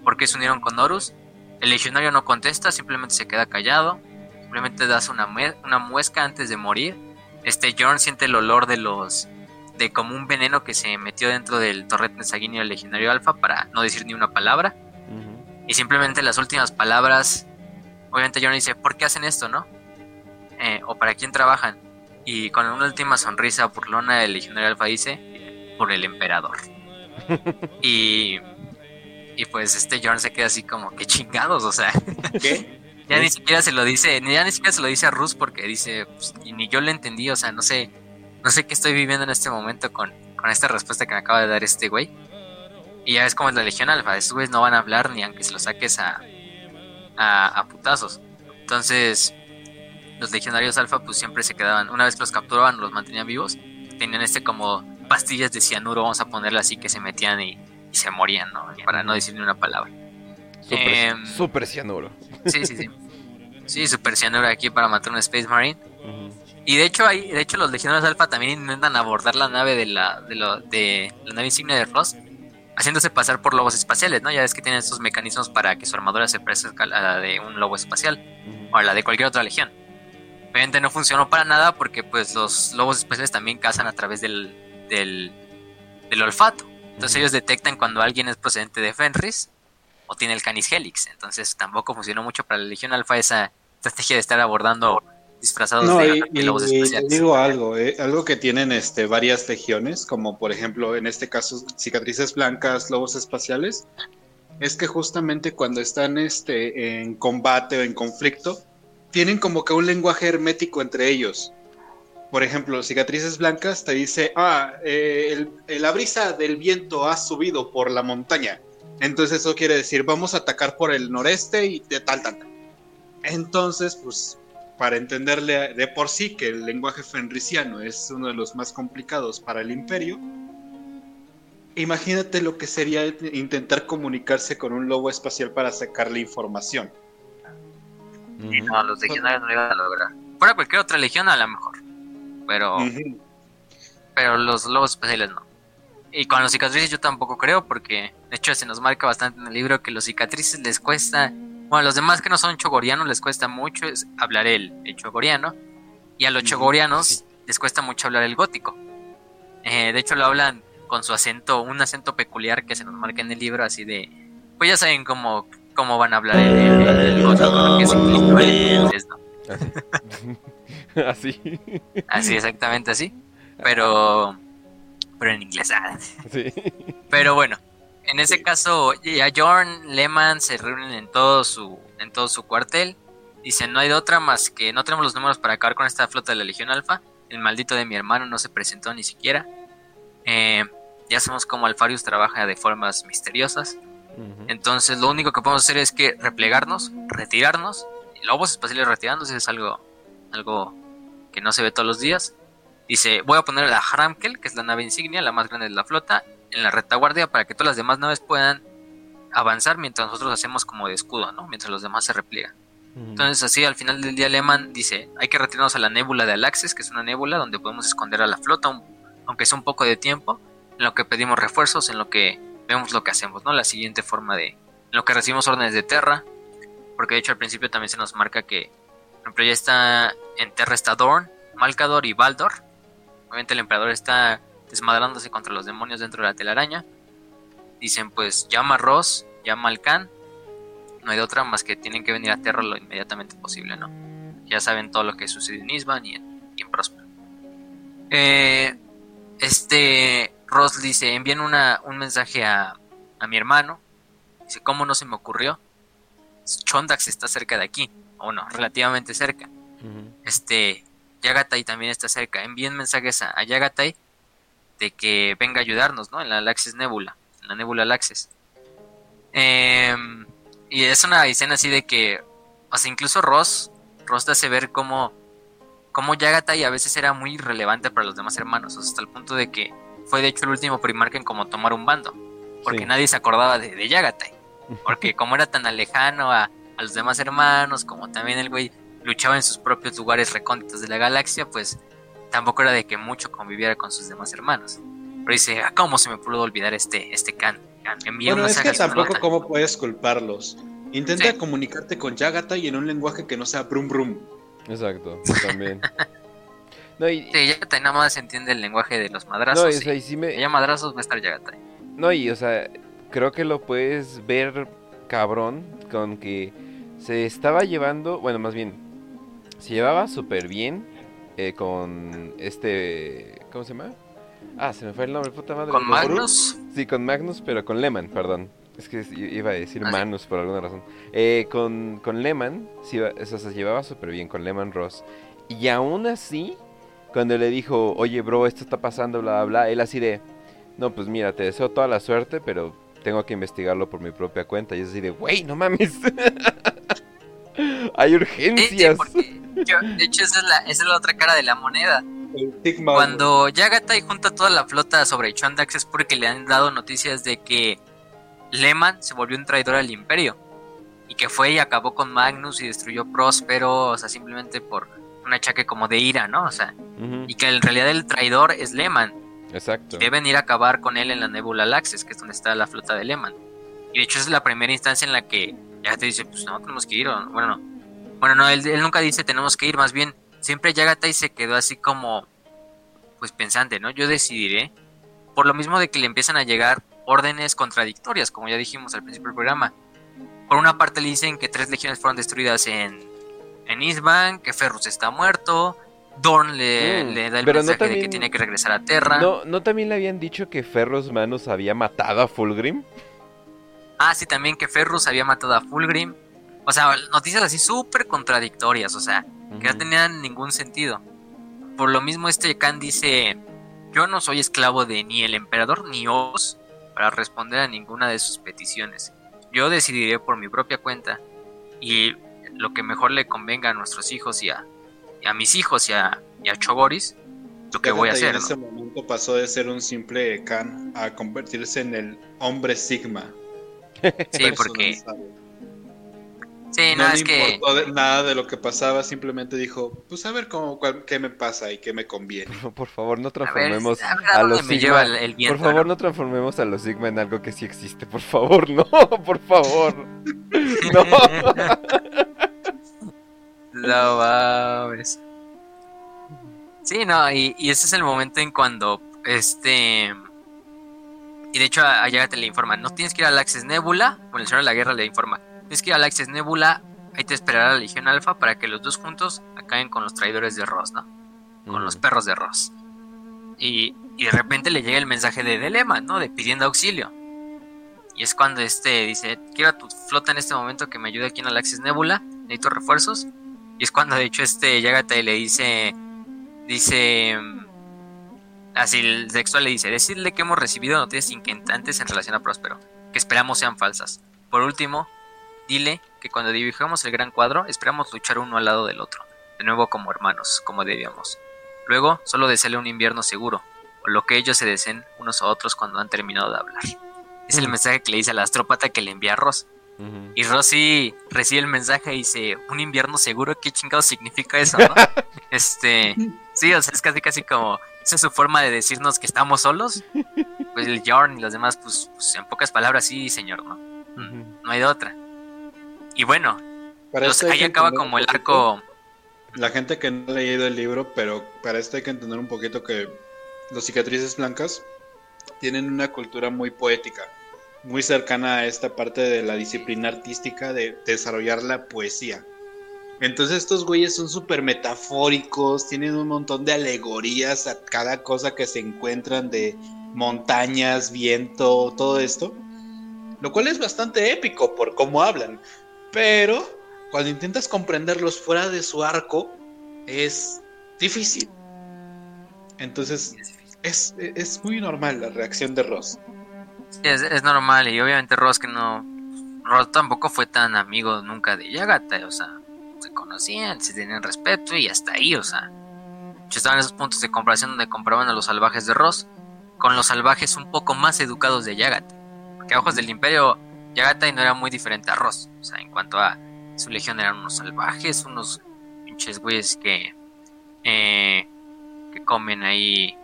¿Por qué se unieron con Horus? El legionario no contesta, simplemente se queda callado. simplemente das una muesca antes de morir. Este Jorn siente el olor de los de como un veneno que se metió dentro del torrente sanguíneo del legionario alfa para no decir ni una palabra. Y simplemente las últimas palabras, obviamente Jorn dice, ¿por qué hacen esto, no? Eh, o para quién trabajan. Y con una última sonrisa burlona del legionario alfa dice, por el emperador. y, y pues este Jorn se queda así como, qué chingados, o sea. ¿Qué? Ya ni siquiera se lo dice, ya ni siquiera se lo dice a Rus porque dice, pues, y ni yo le entendí, o sea, no sé, no sé qué estoy viviendo en este momento con, con esta respuesta que me acaba de dar este güey. Y ya es como es la Legión Alfa, estos güeyes no van a hablar ni aunque se los saques a, a, a putazos. Entonces, los legionarios alfa pues siempre se quedaban, una vez que los capturaban, los mantenían vivos, tenían este como pastillas de cianuro, vamos a ponerle así, que se metían y, se morían, ¿no? Para no decir ni una palabra. Super, em, cianuro. Sí, sí, sí. Sí, super cianuro aquí para matar un Space Marine. Y de hecho, hay, de hecho los legionarios alfa también intentan abordar la nave de la, de, lo, de la nave insignia de Ross, haciéndose pasar por lobos espaciales, ¿no? Ya ves que tienen estos mecanismos para que su armadura se parezca a la de un lobo espacial o a la de cualquier otra legión. Obviamente no funcionó para nada porque pues los lobos espaciales también cazan a través del, del, olfato. Entonces ellos detectan cuando alguien es procedente de Fenris o tiene el Canis Helix. Entonces tampoco funcionó mucho para la Legión Alfa esa estrategia de estar abordando disfrazados de, lobos espaciales. digo algo, eh, algo que tienen este, varias legiones, como por ejemplo en este caso cicatrices blancas, lobos espaciales, es que justamente cuando están este, en combate o en conflicto, tienen como que un lenguaje hermético entre ellos. Por ejemplo, cicatrices blancas te dice, ah, eh, la brisa del viento ha subido por la montaña. Entonces eso quiere decir, vamos a atacar por el noreste y de tal, tal, tal. Entonces, pues, para entenderle de por sí que el lenguaje fenriciano es uno de los más complicados para el imperio, imagínate lo que sería intentar comunicarse con un lobo espacial para sacarle información. No, los legionarios no lo iban a lograr. Fuera cualquier otra legión a lo mejor. Pero. Pero los lobos especiales no. Y con los cicatrices yo tampoco creo, porque de hecho se nos marca bastante en el libro que los cicatrices les cuesta. Bueno, a los demás que no son chogorianos les cuesta mucho hablar el, chogoriano. Y a los chogorianos les cuesta mucho hablar el gótico. Eh, de hecho lo hablan con su acento, un acento peculiar que se nos marca en el libro, así de. Pues ya saben cómo cómo van a hablar el, el, Así. Así, exactamente así. Pero. Pero en inglés. Ah. Pero bueno. En ese caso, ya Jorn, Lehman se reúnen en todo su, en todo su cuartel. Dicen, no hay de otra más que no tenemos los números para acabar con esta flota de la Legión Alfa. El maldito de mi hermano no se presentó ni siquiera. Eh, ya sabemos cómo Alfarius trabaja de formas misteriosas. Entonces lo único que podemos hacer es que replegarnos, retirarnos. Lobos espaciales retirándose es algo, algo que no se ve todos los días. Dice, voy a poner la Hramkel, que es la nave insignia, la más grande de la flota, en la retaguardia para que todas las demás naves puedan avanzar mientras nosotros hacemos como de escudo, ¿no? Mientras los demás se repliegan. Entonces así al final del día Lehman dice, hay que retirarnos a la nébula de Alaxes, que es una nébula donde podemos esconder a la flota, aunque sea un poco de tiempo, en lo que pedimos refuerzos, en lo que vemos lo que hacemos, ¿no? La siguiente forma de lo que recibimos órdenes de Terra, porque de hecho al principio también se nos marca que, por ejemplo, ya está en Terra está Dorn, Malcador y Baldor. Obviamente el emperador está desmadrándose contra los demonios dentro de la telaraña. Dicen, pues llama a Ross, llama al Khan. No hay de otra más que tienen que venir a Terra lo inmediatamente posible, ¿no? Ya saben todo lo que sucede en Isban y en, y Eh, este Ross dice, envíen una, un mensaje a, a, mi hermano. Dice, ¿cómo no se me ocurrió? Chondax está cerca de aquí, o no, relativamente cerca. Este, Yagatai también está cerca. Envíen mensajes a, Yagatai de que venga a ayudarnos, ¿no? En la Laxis Nebula, en la Nebula Laxis. Em, y es una escena así de que, o sea, incluso Ross, Ross te hace ver cómo, cómo Yagatai a veces era muy relevante para los demás hermanos, hasta el punto de que fue de hecho el último primarca en como tomar un bando, porque nadie se acordaba de, de Yagatai, porque como era tan alejano a, los demás hermanos, como también el güey luchaba en sus propios lugares recónditos de la galaxia, pues tampoco era de que mucho conviviera con sus demás hermanos. Pero dice, ah, ¿cómo se me pudo olvidar este, este Khan? bueno, es que tampoco cómo puedes culparlos. Intenta comunicarte con Yagatai en un lenguaje que no sea brum brum. Exacto, también. no, y... Sí, Yagatai nada más entiende el lenguaje de los madrazos. No, y, sí me... madrazos va a estar Yagatai. No, y o sea, creo que lo puedes ver cabrón con que se estaba llevando, bueno, más bien, se llevaba súper bien eh, con este, ¿cómo se llama? Ah, se me fue el nombre, puta madre. ¿Con Magnus? Sí, con Magnus, pero con Lehman, perdón. Es que iba a decir ah, Manus por alguna razón. Eh, con, con Lehman, sí, eso se llevaba súper bien con Lehman Ross. Y aún así, cuando le dijo, oye, bro, esto está pasando, bla, bla, bla, él así de, no, pues mira, te deseo toda la suerte, pero tengo que investigarlo por mi propia cuenta. Y es así de, güey, no mames. Hay urgencias. De hecho, esa es, la, esa es la otra cara de la moneda. Cuando Yagatai junta toda la flota sobre Chuandax es porque le han dado noticias de que Lehman se volvió un traidor al imperio. Y que fue y acabó con Magnus y destruyó Próspero, o sea, simplemente por un achaque como de ira, ¿no? O sea, y que en realidad el traidor es Lehman. Exacto. deben ir a acabar con él en la Nebula Laxes, que es donde está la flota de Lehman. Y de hecho es la primera instancia en la que ya te dice, pues no, tenemos que ir. O, bueno, no. Bueno, no, él, nunca dice tenemos que ir, más bien siempre y se quedó así como, pues pensante, ¿no? Yo decidiré. Por lo mismo de que le empiezan a llegar órdenes contradictorias, como ya dijimos al principio del programa. Por una parte le dicen que tres legiones fueron destruidas en, en Eastman, que Ferrus está muerto, Dorn le, mm, da el mensaje de que tiene que regresar a Terra. ¿no, ¿No también le habían dicho que Ferrus Manus había matado a Fulgrim? Ah, sí, también que Ferrus había matado a Fulgrim. O sea, noticias así súper contradictorias, o sea, que no tenían ningún sentido. Por lo mismo este Khan dice, yo no soy esclavo de ni el emperador ni Oz para responder a ninguna de sus peticiones. Yo decidiré por mi propia cuenta y lo que mejor le convenga a nuestros hijos y a, mis hijos y a, y a Chogoris, lo que voy a hacer. En ese momento pasó de ser un simple Khan a convertirse en el hombre Sigma. Sí, porque Sí, no, es que... nada de lo que pasaba, simplemente dijo, pues a ver cómo, qué me pasa y qué me conviene. Por favor, no transformemos a, los Sigma. por favor, ¿no? transformemos a los Sigma en algo que sí existe, por favor, no, por favor. no. no mames. Sí, no, y, ese es el momento en cuando este y de hecho a te le informa, no tienes que ir al Access Nebula, con el Señor de la Guerra le informa, es que Alexis Nebula, ahí te esperará la Legión Alfa para que los dos juntos acaben con los traidores de Ross, ¿no? Con los perros de Ross. Y, de repente le llega el mensaje de Delema, ¿no? De pidiendo auxilio. Y es cuando este dice, quiero a tu flota en este momento que me ayude aquí en Alexis Nebula, necesito refuerzos. Y es cuando de hecho este llega y le dice, dice, así el sexual le dice, decirle que hemos recibido noticias inquietantes en relación a Próspero, que esperamos sean falsas. Por último, Dile que cuando dibujamos el gran cuadro esperamos luchar uno al lado del otro, de nuevo como hermanos, como debíamos. Luego, solo deseale un invierno seguro, o lo que ellos se deseen unos a otros cuando han terminado de hablar. Es el mensaje que le dice a la astrópata que le envía a Ross. Y Rosy recibe el mensaje y dice, un invierno seguro, ¿qué chingados significa eso? este, sí, o sea, es casi casi como, esa es su forma de decirnos que estamos solos. Pues el Jorn y los demás, pues, pues en pocas palabras, sí, señor, ¿no? No hay de otra. Y bueno, ahí acaba como el arco. La gente que no ha leído el libro, pero para esto hay que entender un poquito que los cicatrices blancas tienen una cultura muy poética, muy cercana a esta parte de la disciplina artística de desarrollar la poesía. Entonces estos güeyes son súper metafóricos, tienen un montón de alegorías a cada cosa que se encuentran de montañas, viento, todo esto. Lo cual es bastante épico por cómo hablan. Pero cuando intentas comprenderlos fuera de su arco, es difícil. Entonces, es, es muy normal la reacción de Ross. Sí, es, normal, y obviamente Ross que no. Ross tampoco fue tan amigo nunca de Yagata, o sea, se conocían, se tenían respeto y hasta ahí, o sea. Yo estaba en esos puntos de comparación donde compraban a los salvajes de Ross con los salvajes un poco más educados de Yagata. Porque a ojos del Imperio, Yagatai no era muy diferente a Ross. O sea, en cuanto a su legión eran unos salvajes, unos pinches güeyes que, eh, que comen ahí,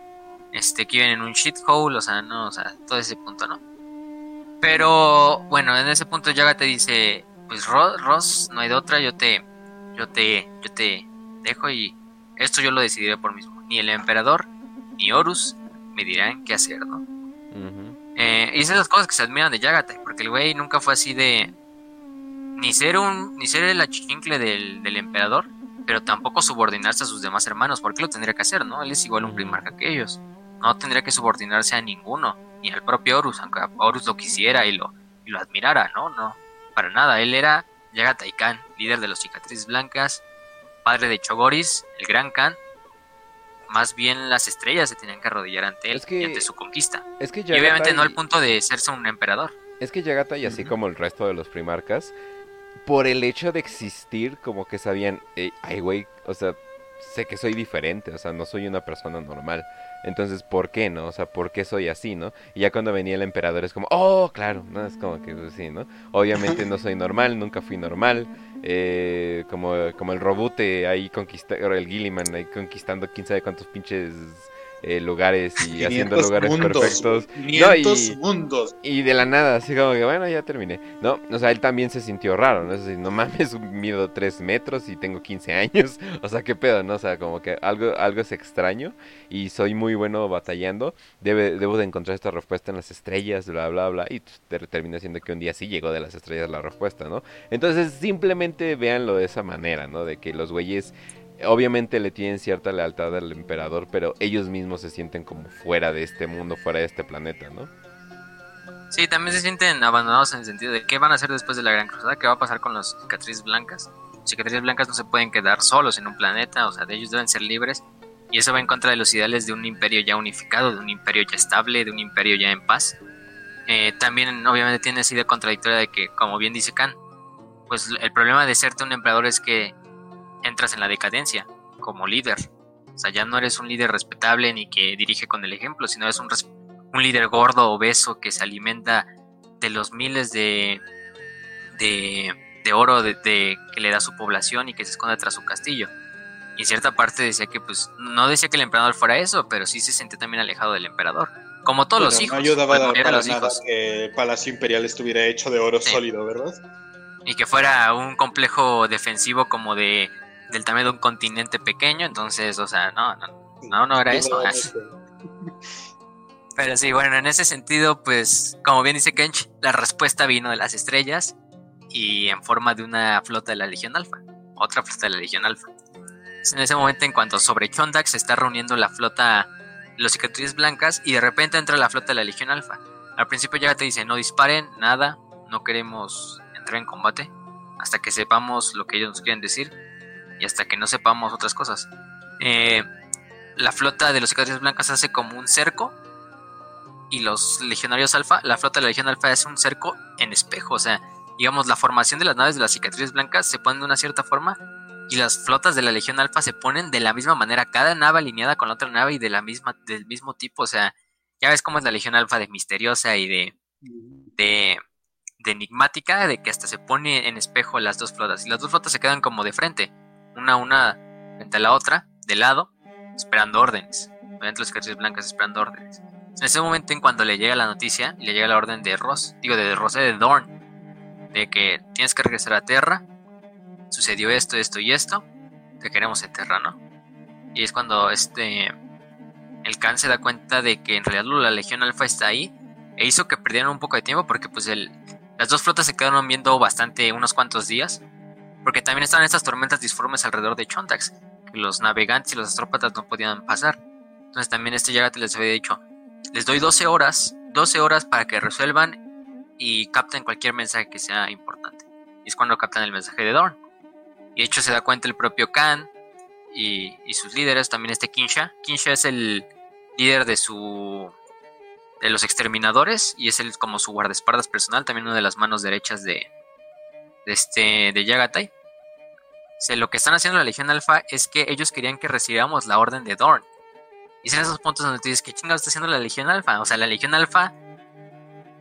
este, que viven en un shithole, o sea, no, o sea, todo ese punto no. Pero bueno, en ese punto Yagatai dice, pues Ross, no hay de otra, yo te, yo te, yo te, pendejo y esto yo lo decidiré por mismo. Ni el emperador ni Horus me dirán qué hacer, ¿no? Eh, y esas cosas que se admiran de Yagatai, porque el güey nunca fue así de ni ser un ni ser el achichincle del, del emperador, pero tampoco subordinarse a sus demás hermanos, porque lo tendría que hacer, ¿no? Él es igual un primarca que ellos. No tendría que subordinarse a ninguno, ni al propio Horus, aunque Horus lo quisiera y lo, y lo admirara, ¿no? No, para nada. Él era Yagatai Khan, líder de los cicatrices blancas, padre de Chogoris, el gran Khan, más bien las estrellas se tenían que arrodillar ante él y ante su conquista. Es que y obviamente no al punto de serse un emperador. Es que Yagatai, así como el resto de los primarcas, por el hecho de existir, como que sabían, ay, güey, o sea, sé que soy diferente, o sea, no soy una persona normal. Entonces, ¿por qué no? O sea, ¿por qué soy así, no? Y ya cuando venía el emperador es como, oh, claro, ¿no? Es como que pues, sí, ¿no? Obviamente no soy normal, nunca fui normal. Eh, como, como el robute ahí conquistando, el Gilliman ahí conquistando quién sabe cuántos pinches eh, lugares y haciendo lugares perfectos. y, mundos. Y de la nada, así como que bueno, ya terminé. No, o sea, él también se sintió raro, ¿no? Es decir, no mames, mido 3 metros y tengo 15 años. O sea, qué pedo, ¿no? O sea, como que algo, algo es extraño y soy muy bueno batallando. Debe, debo de encontrar esta respuesta en las estrellas, bla, bla, bla. Y termina siendo que un día sí llegó de las estrellas la respuesta, ¿no? Entonces, simplemente véanlo de esa manera, ¿no? De que los güeyes obviamente le tienen cierta lealtad al emperador, pero ellos mismos se sienten como fuera de este mundo, fuera de este planeta, ¿no? Sí, también se sienten abandonados en el sentido de qué van a hacer después de la Gran Cruzada, qué va a pasar con las cicatrices blancas. Las cicatrices blancas no se pueden quedar solos en un planeta, o sea, de ellos deben ser libres. Y eso va en contra de los ideales de un imperio ya unificado, de un imperio ya estable, de un imperio ya en paz. Eh, también obviamente tiene esa idea contradictoria de que, como bien dice Khan, pues el problema de serte un emperador es que entras en la decadencia como líder. O sea, ya no eres un líder respetable ni que dirige con el ejemplo, sino eres un, un líder gordo, obeso, que se alimenta de los miles de, de, oro de, que le da su población y que se esconde tras su castillo. Y en cierta parte decía que, pues, no decía que el emperador fuera eso, pero sí se sentía también alejado del emperador. Como todos los hijos. No ayudaba a los hijos. que el palacio imperial estuviera hecho de oro sólido, ¿verdad? Y que fuera un complejo defensivo como de del tamaño de un continente pequeño, entonces, o sea, no, no, no, era eso. Pero sí, bueno, en ese sentido, pues, como bien dice Kench, la respuesta vino de las estrellas y en forma de una flota de la Legión Alfa, otra flota de la Legión Alfa. En ese momento, en cuanto sobre Chondak se está reuniendo la flota, los cicatrices blancas, y de repente entra la flota de la Legión Alfa. Al principio ya te dice, no disparen, nada, no queremos entrar en combate, hasta que sepamos lo que ellos nos quieren decir y hasta que no sepamos otras cosas. Eh, la flota de los cicatrices blancas hace como un cerco y los legionarios alfa, la flota de la legión alfa hace un cerco en espejo, o sea, digamos, la formación de las naves de las cicatrices blancas se pone de una cierta forma y las flotas de la legión alfa se ponen de la misma manera, cada nave alineada con la otra nave y de la misma, del mismo tipo, o sea, ya ves cómo es la legión alfa de misteriosa y de, de, de enigmática, de que hasta se pone en espejo las dos flotas y las dos flotas se quedan como de frente una a una frente a la otra, de lado, esperando órdenes. Obviamente los cicatrices blancas esperando órdenes. En ese momento, en cuando le llega la noticia, le llega la orden de Ross, digo de Rosé de Dorn, de que tienes que regresar a Terra, sucedió esto, esto y esto, te queremos en Terra, ¿no? Y es cuando este el Khan se da cuenta de que en realidad la Legión Alfa está ahí e hizo que perdieran un poco de tiempo porque pues el, las dos flotas se quedaron viendo bastante unos cuantos días porque también estaban estas tormentas disformes alrededor de Chontax, que los navegantes y los astrópatas no podían pasar. Entonces también este Yagate les había dicho, les doy 12 horas, 12 horas para que resuelvan y capten cualquier mensaje que sea importante. Y es cuando captan el mensaje de Dorn. Y de hecho se da cuenta el propio Khan y, sus líderes, también este Kinsha. Kinsha es el líder de su de los exterminadores y es el como su guardaespaldas personal, también una de las manos derechas de, de este de Yagatai lo que están haciendo la Legión Alfa es que ellos querían que recibiéramos la orden de Dorn. Y son esos puntos donde tú dices, ¿qué chingados está haciendo la Legión Alfa? O sea, la Legión Alfa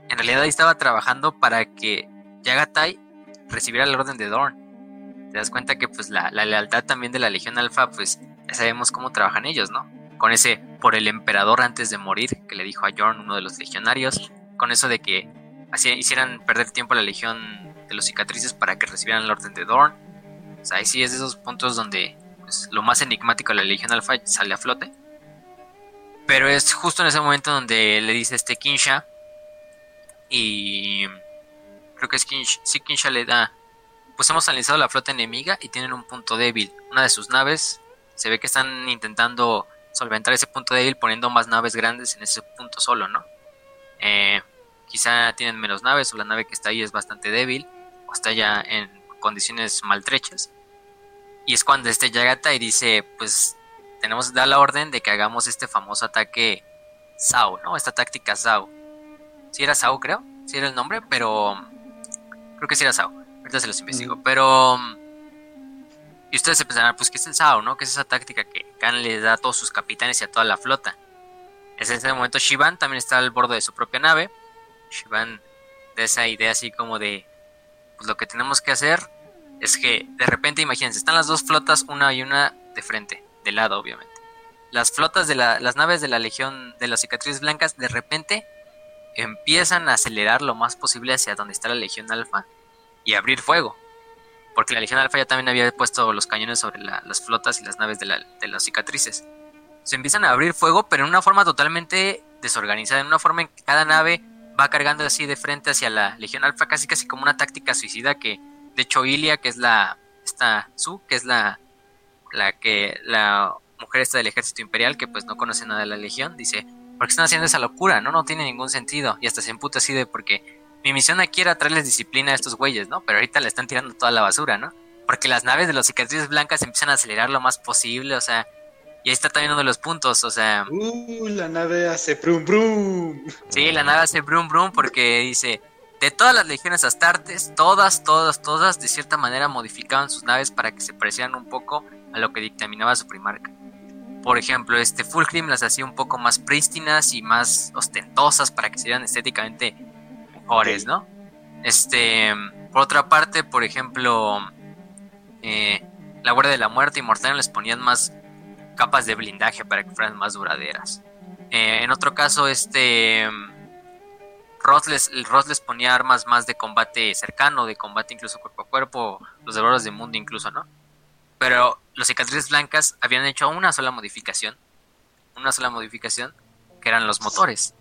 en realidad estaba trabajando para que Yagatai recibiera la orden de Dorn. Te das cuenta que pues la, lealtad también de la Legión Alfa, pues ya sabemos cómo trabajan ellos, ¿no? Con ese por el emperador antes de morir, que le dijo a Jorn, uno de los legionarios, con eso de que así hicieran perder tiempo a la Legión de los cicatrices para que recibieran la orden de Dorn o sea, ahí sí es de esos puntos donde pues, lo más enigmático de la Legión Alpha sale a flote. Pero es justo en ese momento donde le dice este Kinsha y creo que es Kinsha, sí Kinsha le da, pues hemos analizado la flota enemiga y tienen un punto débil. Una de sus naves se ve que están intentando solventar ese punto débil poniendo más naves grandes en ese punto solo, ¿no? Eh, quizá tienen menos naves o la nave que está ahí es bastante débil o está ya en condiciones maltrechas. Y es cuando este Yagata y dice, pues tenemos que dar la orden de que hagamos este famoso ataque Sao, ¿no? Esta táctica Sao. Si era Sao, creo. Si era el nombre, pero creo que sí era Sao. Ahorita se los investigo. Pero... Y ustedes se pensarán, pues, ¿qué es el Sao, no? ¿Qué es esa táctica que Khan le da a todos sus capitanes y a toda la flota? Es en ese momento Shivan también está al borde de su propia nave. Shivan de esa idea así como de, pues lo que tenemos que hacer es que de repente, imagínense, están las dos flotas, una y una de frente, de lado obviamente. Las flotas de la, las naves de la Legión de las Cicatrices Blancas de repente empiezan a acelerar lo más posible hacia donde está la Legión Alfa y abrir fuego. Porque la Legión Alfa ya también había puesto los cañones sobre las flotas y las naves de, de las cicatrices. Se empiezan a abrir fuego, pero en una forma totalmente desorganizada, en una forma en que cada nave va cargando así de frente hacia la Legión Alfa, casi casi como una táctica suicida que, de hecho, Ilia, que es la, esta Su, que es la, la que, la mujer esta del ejército imperial, que pues no conoce nada de la Legión, dice, ¿por qué están haciendo esa locura? No, no tiene ningún sentido. Y hasta se emputa así de porque mi misión aquí era traerles disciplina a estos güeyes, ¿no? Pero ahorita le están tirando toda la basura, ¿no? Porque las naves de los cicatrices blancas empiezan a acelerar lo más posible, o sea, y ahí está también uno de los puntos, o sea. Uh, la nave hace brum brum. Sí, la nave hace brum brum porque dice. De todas las legiones astartes, todas, todas, todas, de cierta manera modificaban sus naves para que se parecieran un poco a lo que dictaminaba su primarca. Por ejemplo, este Fulgrim las hacía un poco más prístinas y más ostentosas para que se vieran estéticamente mejores, ¿no? Este, por otra parte, por ejemplo, eh, la Guardia de la Muerte y Mortal les ponían más capas de blindaje para que fueran más duraderas. Eh, en otro caso, este Roth les, les, ponía armas más de combate cercano, de combate incluso cuerpo a cuerpo, los devoradores de mundo incluso, ¿no? Pero los cicatrices blancas habían hecho una sola modificación, una sola modificación, que eran los motores.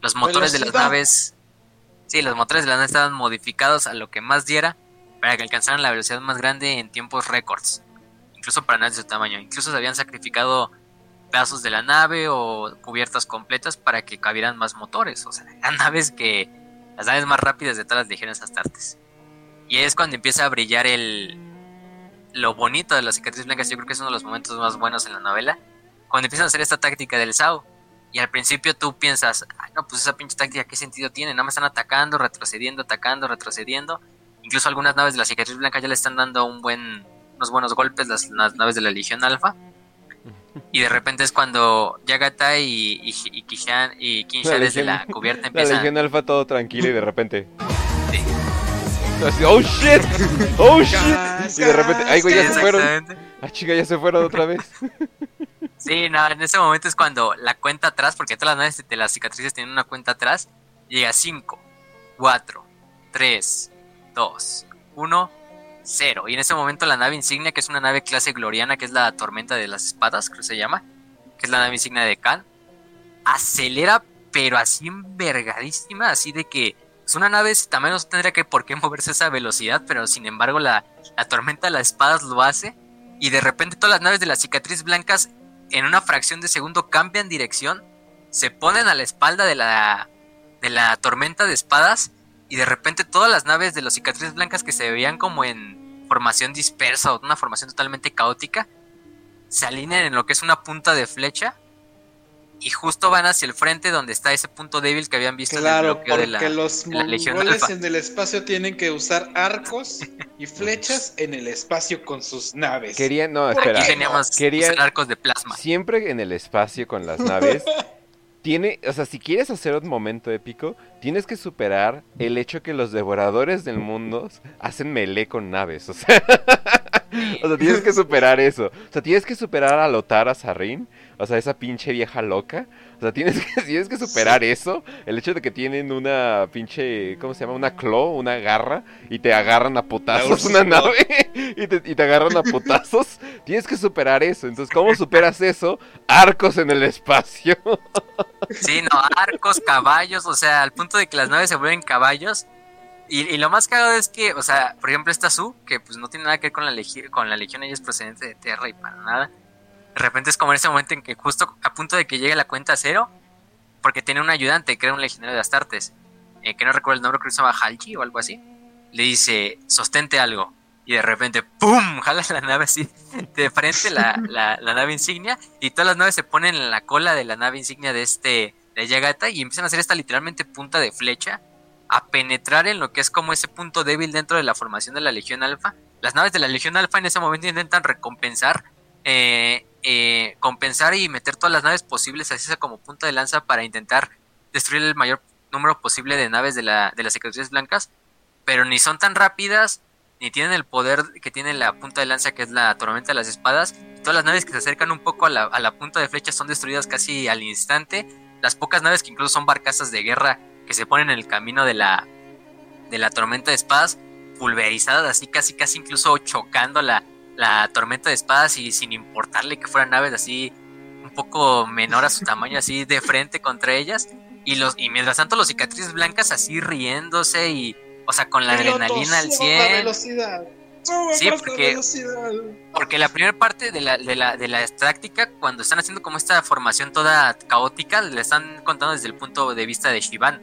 Los motores de las naves, sí, los motores de las naves estaban modificados a lo que más diera para que alcanzaran la velocidad más grande en tiempos récords incluso para naves de su tamaño. Incluso se habían sacrificado pedazos de la nave o cubiertas completas para que cabieran más motores. O sea, eran naves que. las naves más rápidas de todas las legiones astartes. Y es cuando empieza a brillar el. lo bonito de las cicatrices blancas. Yo creo que es uno de los momentos más buenos en la novela. Cuando empiezan a hacer esta táctica del SAO. Y al principio tú piensas, Ay, no, pues esa pinche táctica, ¿qué sentido tiene? No me están atacando, retrocediendo, atacando, retrocediendo. Incluso algunas naves de la cicatriz blanca ya le están dando unos buenos golpes las, naves de la Legión Alfa. Y de repente es cuando Yagata y, y, y, Kishan, y Kinsha desde la cubierta empiezan... La Legión Alfa todo tranquilo y de repente... oh shit, oh shit. y de repente, ay güey, ya se fueron. Ah, chica, ya se fueron otra vez. Sí, no, en ese momento es cuando la cuenta atrás, porque todas las naves de las cicatrices tienen una cuenta atrás, llega 5, 4, 3, 2, 1, cero. Y en ese momento la nave insignia, que es una nave clase gloriana, que es la tormenta de las espadas, creo que se llama, que es la nave insignia de Khan, acelera, pero así envergadísima, así de que es una nave, también no tendría que por qué moverse a esa velocidad, pero sin embargo la, la tormenta de las espadas lo hace. Y de repente todas las naves de la cicatriz blancas en una fracción de segundo cambian dirección, se ponen a la espalda de la, de la tormenta de espadas y de repente todas las naves de los cicatrices blancas que se veían como en formación dispersa o una formación totalmente caótica, se alinean en lo que es una punta de flecha y justo van hacia el frente donde está ese punto débil que habían visto en el bloqueo de la, los de en el espacio tienen que usar arcos y flechas en el espacio con sus naves. Querían, no, espera. Aquí teníamos querían, arcos de plasma. Siempre en el espacio con las naves tiene, o sea, si quieres hacer un momento épico, tienes que superar el hecho que los devoradores del mundo hacen melee con naves, o sea. o sea, tienes que superar eso. O sea, tienes que superar a Lotara Sarrin. O sea, esa pinche vieja loca. O sea, tienes que, tienes que superar eso. El hecho de que tienen una pinche, ¿cómo se llama? Una claw, una garra. Y te agarran a putazos una nave. y, te, y te agarran a putazos. Tienes que superar eso. Entonces, ¿cómo superas eso? Arcos en el espacio. sí, no, arcos, caballos. O sea, al punto de que las naves se vuelven caballos. Y, lo más cagado es que, o sea, por ejemplo, esta Su, que pues no tiene nada que ver con la, con la Legión, ella es procedente de Tierra y para nada de repente es como en ese momento en que justo a punto de que llegue la cuenta cero, porque tiene un ayudante que era un legionario de Astartes, eh, que no recuerdo el nombre, creo que se llama Halji o algo así, le dice, sostente algo. Y de repente, ¡pum! Jala la nave así de frente, la, la, nave insignia, y todas las naves se ponen en la cola de la nave insignia de este, de Yagata, y empiezan a hacer esta literalmente punta de flecha, a penetrar en lo que es como ese punto débil dentro de la formación de la Legión Alfa. Las naves de la Legión Alfa en ese momento intentan recompensar eh, eh, compensar y meter todas las naves posibles así como punta de lanza para intentar destruir el mayor número posible de naves de, la, de las secretarias blancas, pero ni son tan rápidas, ni tienen el poder que tiene la punta de lanza que es la tormenta de las espadas. Todas las naves que se acercan un poco a la, a la punta de flecha son destruidas casi al instante. Las pocas naves que incluso son barcazas de guerra que se ponen en el camino de la, de la tormenta de espadas, pulverizadas así casi casi incluso chocando la, la tormenta de espadas y sin importarle que fueran naves así un poco menor a su tamaño, así de frente contra ellas. Y, los, y mientras tanto los cicatrices blancas así riéndose y, o sea, con la adrenalina al 100. Sí, porque, porque la primera parte de la, de, la, de la táctica, cuando están haciendo como esta formación toda caótica, le están contando desde el punto de vista de Shivan.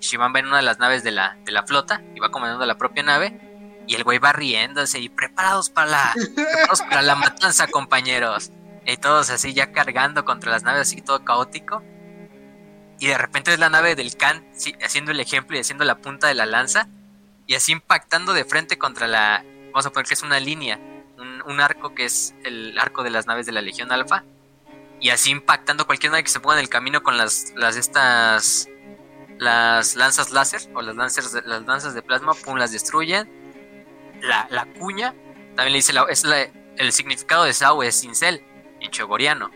Shivan va en una de las naves de la, de la flota y va comandando la propia nave y el güey va riéndose y preparados para la, para la matanza, compañeros. Y todos así ya cargando contra las naves, así todo caótico. Y de repente es la nave del Khan haciendo el ejemplo y haciendo la punta de la lanza. Y así impactando de frente contra la. Vamos a poner que es una línea. Un, arco que es el arco de las naves de la Legión Alfa. Y así impactando cualquier nave que se ponga en el camino con las, las estas. Las lanzas láser o las lanzas, las lanzas de plasma, pum, las destruyen la, cuña, también le dice, es el significado de Sao es cincel, en chogoriano.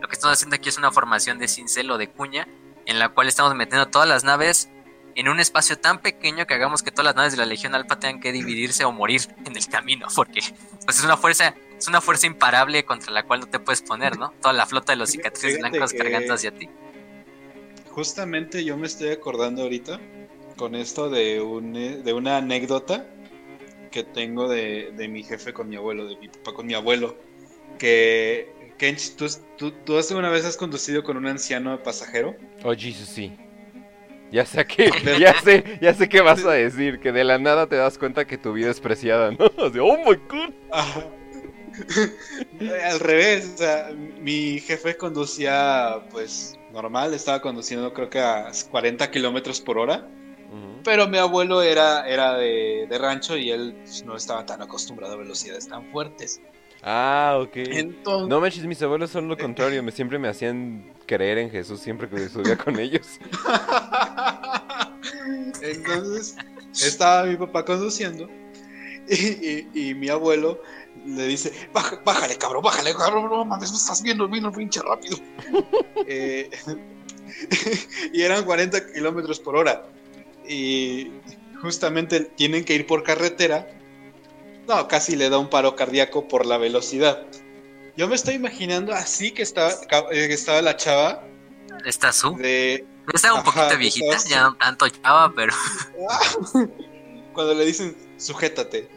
Lo que estamos haciendo aquí es una formación de cincel o de cuña, en la cual estamos metiendo todas las naves en un espacio tan pequeño que hagamos que todas las naves de la Legión Alfa tengan que dividirse o morir en el camino, porque pues es una fuerza, es una fuerza imparable contra la cual no te puedes poner, ¿no? Toda la flota de los cicatrices blancos cargando hacia ti. Justamente yo me estoy acordando ahorita con esto de, un, de una anécdota que tengo de, mi jefe con mi abuelo, de mi papá con mi abuelo, que Kench, ¿tú, tú, tú alguna vez has conducido con un anciano pasajero? Oh, Jesus, sí. Ya sé que, ya sé, ya sé qué vas a decir, que de la nada te das cuenta que tu vida es preciada, ¿no? oh my god. Al revés, o sea, mi jefe conducía, pues, normal, estaba conduciendo creo que a 40 kilómetros por hora. Pero mi abuelo era, era de, rancho y él pues, no estaba tan acostumbrado a velocidades tan fuertes. Ah, ok. no manches, mis abuelos son lo contrario. Me, siempre me hacían creer en Jesús siempre que subía con ellos. Entonces, estaba mi papá conduciendo y, mi abuelo le dice, bájale, cabrón, bájale, cabrón, no mames, me estás viendo, vino pinche rápido. Eh, y eran 40 kilómetros por hora y justamente tienen que ir por carretera. No, casi le da un paro cardíaco por la velocidad. Yo me estoy imaginando así que estaba, eh, estaba la chava. Está su. De... Estaba un poquito viejita, ya no tanto chava, pero. Cuando le dicen, sujétate.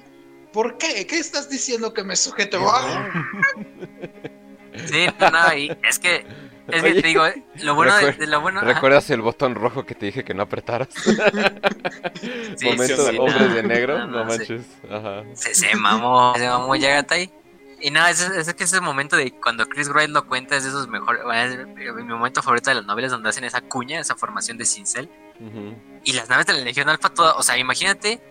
¿Por qué? ¿Qué estás diciendo que me sujete? sí, no, y es que es que te digo, eh, lo bueno de, lo bueno. ¿Recuerdas el botón rojo que te dije que no apretaras? sí, Momento de hombres de negro, no, manches. Ajá. Se, se mamó, se mamó Yagatai. Y nada, es, es, que ese momento de cuando Chris Wright lo cuenta es de esos mejores. es mi momento favorito de las novelas donde hacen esa cuña, esa formación de cincel. Y las naves de la Legión Alfa, toda, o sea, imagínate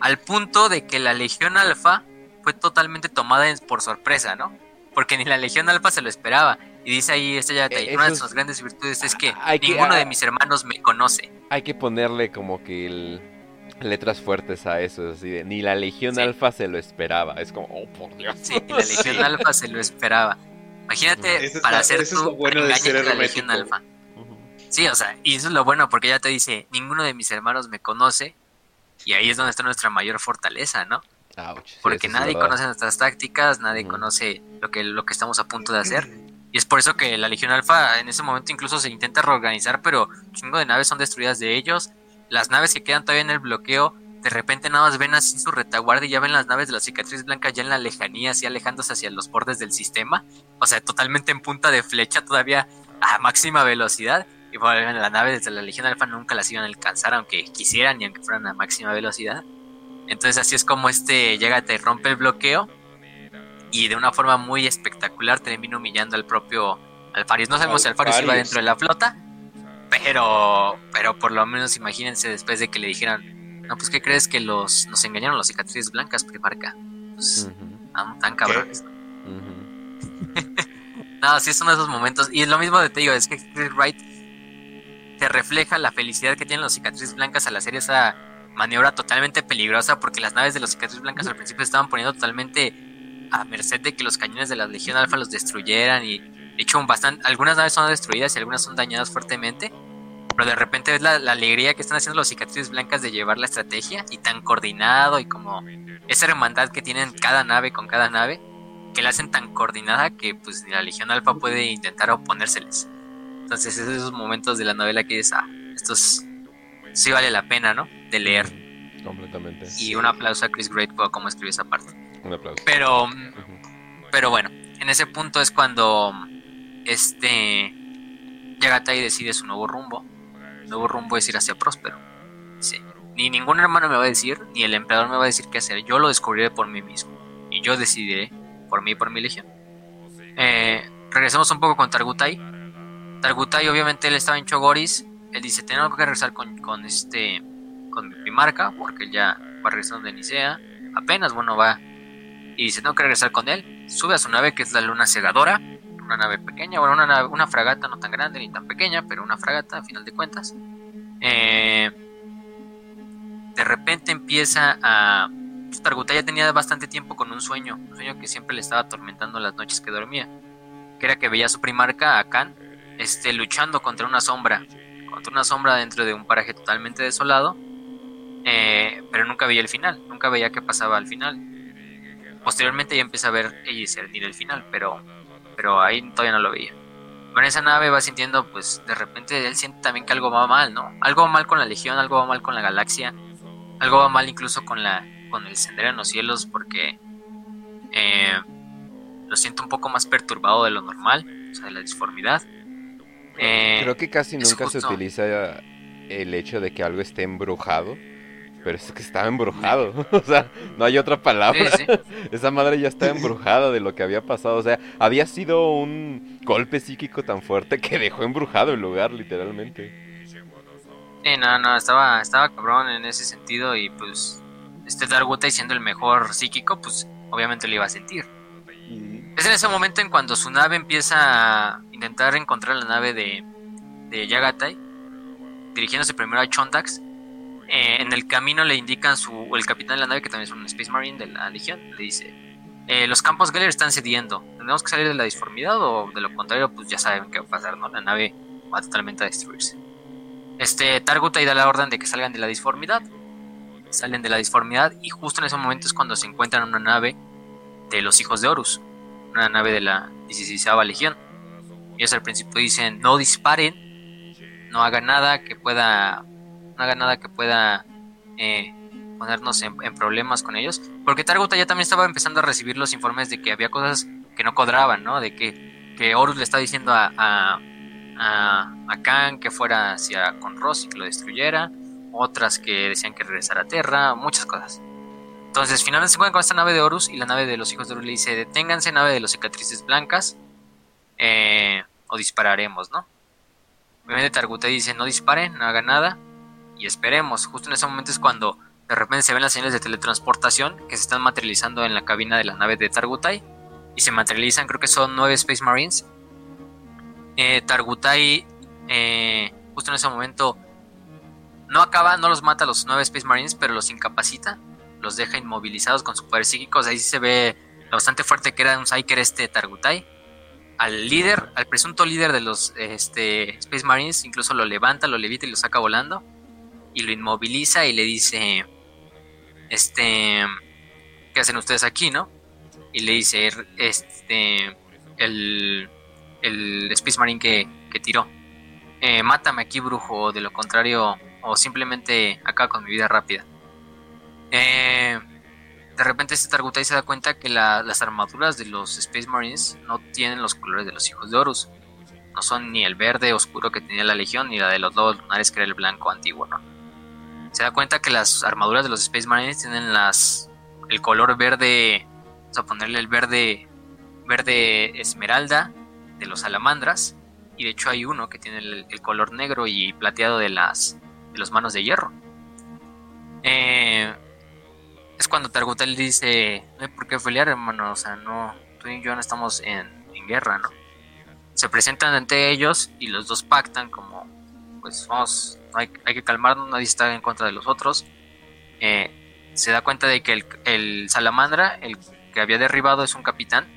al punto de que la Legión Alfa fue totalmente tomada por sorpresa, ¿no? Porque ni la Legión Alfa se lo esperaba. Y dice ahí, esta ya, eh, una de sus grandes virtudes es que ninguno de mis hermanos me conoce. Hay que ponerle como que el, letras fuertes a eso, así de, ni la Legión Alfa se lo esperaba. Es como, oh, por Dios. Sí, ni la Legión Alfa se lo esperaba. Imagínate para hacer tu bueno de ser la Legión Alfa. Sí, o sea, y eso es lo bueno porque ya te dice, ninguno de mis hermanos me conoce y ahí es donde está nuestra mayor fortaleza, ¿no? porque nadie conoce nuestras tácticas, nadie conoce lo que, lo que estamos a punto de hacer. Y es por eso que la Legión Alfa en ese momento incluso se intenta reorganizar, pero chingo de naves son destruidas de ellos. Las naves que quedan todavía en el bloqueo, de repente nada más ven así su retaguardia y ya ven las naves de la cicatriz blanca ya en la lejanía, así alejándose hacia los bordes del sistema. O sea, totalmente en punta de flecha, todavía a máxima velocidad. Y bueno, las naves de la Legión Alfa nunca las iban a alcanzar, aunque quisieran y aunque fueran a máxima velocidad. Entonces así es como este llega, te rompe el bloqueo y de una forma muy espectacular termina humillando al propio Alfarius. No sabemos si Alfarius iba dentro de la flota, pero, pero por lo menos imagínense después de que le dijeran, no, pues ¿qué crees que los nos engañaron los cicatrices blancas, Primarca? Pues tan cabrones. no, sí de esos momentos. Y es lo mismo de te digo, es que Chris Wright te refleja la felicidad que tienen los cicatrices blancas al hacer esa maniobra totalmente peligrosa porque las naves de los cicatrices blancas al principio estaban poniendo totalmente a merced de que los cañones de la Legión Alfa los destruyeran y de hecho bastante, algunas naves son destruidas y algunas son dañadas fuertemente pero de repente ves la, alegría que están haciendo los cicatrices blancas de llevar la estrategia y tan coordinado y como esa hermandad que tienen cada nave con cada nave que la hacen tan coordinada que pues la Legión Alfa puede intentar oponérseles entonces esos momentos de la novela que dices ah estos sí vale la pena no de leer. Completamente. Y un aplauso a Chris Great por cómo escribió esa parte. Un aplauso. Pero, pero bueno, en ese punto es cuando este Yagatai decide su nuevo rumbo. El nuevo rumbo es ir hacia Próspero. Sí. Ni ningún hermano me va a decir, ni el emperador me va a decir qué hacer. Yo lo descubriré por mí mismo. Y yo decidiré por mí y por mi legión. Eh, regresamos un poco con Targutai. Targutai, obviamente, él estaba en Chogoris. Él dice, tengo que regresar con, este con mi primarca, porque él ya va regresando de Nicea, apenas, bueno, va, y dice, tengo que regresar con él, sube a su nave, que es la luna cegadora, una nave pequeña, bueno, una, una fragata no tan grande ni tan pequeña, pero una fragata a final de cuentas. Eh, de repente empieza a... Targuta tenía bastante tiempo con un sueño, un sueño que siempre le estaba atormentando las noches que dormía, que era que veía a su primarca, a Khan, este, luchando contra una sombra una sombra dentro de un paraje totalmente desolado, eh, pero nunca veía el final, nunca veía qué pasaba al final. Posteriormente ya empieza a ver y discernir el final, pero, pero ahí todavía no lo veía. Con esa nave va sintiendo, pues de repente él siente también que algo va mal, ¿no? Algo va mal con la Legión, algo va mal con la galaxia, algo va mal incluso con, la, con el sendero en los cielos, porque eh, lo siento un poco más perturbado de lo normal, o sea, de la disformidad. Eh, Creo que casi nunca se utiliza el hecho de que algo esté embrujado. Pero es que estaba embrujado. o sea, no hay otra palabra. Esa madre ya estaba embrujada de lo que había pasado. O sea, había sido un golpe psíquico tan fuerte que dejó embrujado el lugar, literalmente. Sí, no, no, estaba, estaba cabrón en ese sentido. Y pues, este Dargutai siendo el mejor psíquico, pues obviamente lo iba a sentir. Es en ese momento en cuando su nave empieza a intentar encontrar la nave de, de Yagatai, dirigiéndose primero a Chontax. Eh, en el camino le indican su, el capitán de la nave, que también es un Space Marine de la Legión, le dice, eh, los campos Geller están cediendo, tenemos que salir de la disformidad o de lo contrario, pues ya saben qué va a pasar, ¿no? La nave va totalmente a destruirse. Este Targutai da la orden de que salgan de la disformidad, salen de la disformidad y justo en ese momento es cuando se encuentran una nave de los hijos de Horus una nave de la 16 Legión. Ellos al principio dicen no disparen, no hagan nada que pueda, no hagan nada que pueda eh, ponernos en, problemas con ellos, porque Targuta ya también estaba empezando a recibir los informes de que había cosas que no cuadraban, ¿no? De que, que Horus le está diciendo a, a, a, Khan que fuera hacia con Ross y que lo destruyera, otras que decían que regresara a Tierra, muchas cosas. Entonces, finalmente se encuentran con esta nave de Horus y la nave de los hijos de Horus le dice: Deténganse, nave de los cicatrices blancas, eh, o dispararemos, ¿no? Obviamente, Targutai dice: No disparen, no hagan nada, y esperemos. Justo en ese momento es cuando de repente se ven las señales de teletransportación que se están materializando en la cabina de la nave de Targutai, y se materializan, creo que son nueve Space Marines. Eh, Targutai, eh, justo en ese momento, no acaba, no los mata a los nueve Space Marines, pero los incapacita, los deja inmovilizados con su poder psíquico. ahí se ve bastante fuerte que era un Psyker este Targutai. Al líder, al presunto líder de los este, Space Marines, incluso lo levanta, lo levita y lo saca volando. Y lo inmoviliza y le dice, este, ¿qué hacen ustedes aquí, no? Y le dice, este, el, el Space Marine que, que tiró, eh, mátame aquí, brujo, de lo contrario, o simplemente acá con mi vida rápida. Eh, de repente este Targutai se da cuenta que las armaduras de los Space Marines no tienen los colores de los hijos de Horus. No son ni el verde oscuro que tenía la Legión, ni la de los lobos lunares que era el blanco antiguo, ¿no? Se da cuenta que las armaduras de los Space Marines tienen las el color verde, vamos a ponerle el verde verde esmeralda de los salamandras y de hecho hay uno que tiene el, color negro y plateado de las de los manos de hierro. Eh, es cuando Targutel dice, no hay por qué pelear, hermano, o sea, no, tú y yo no estamos en, guerra, ¿no? Se presentan ante ellos y los dos pactan como, pues vamos, hay, que calmarnos, nadie está en contra de los otros. Eh, se da cuenta de que el, el, Salamandra, el que había derribado, es un capitán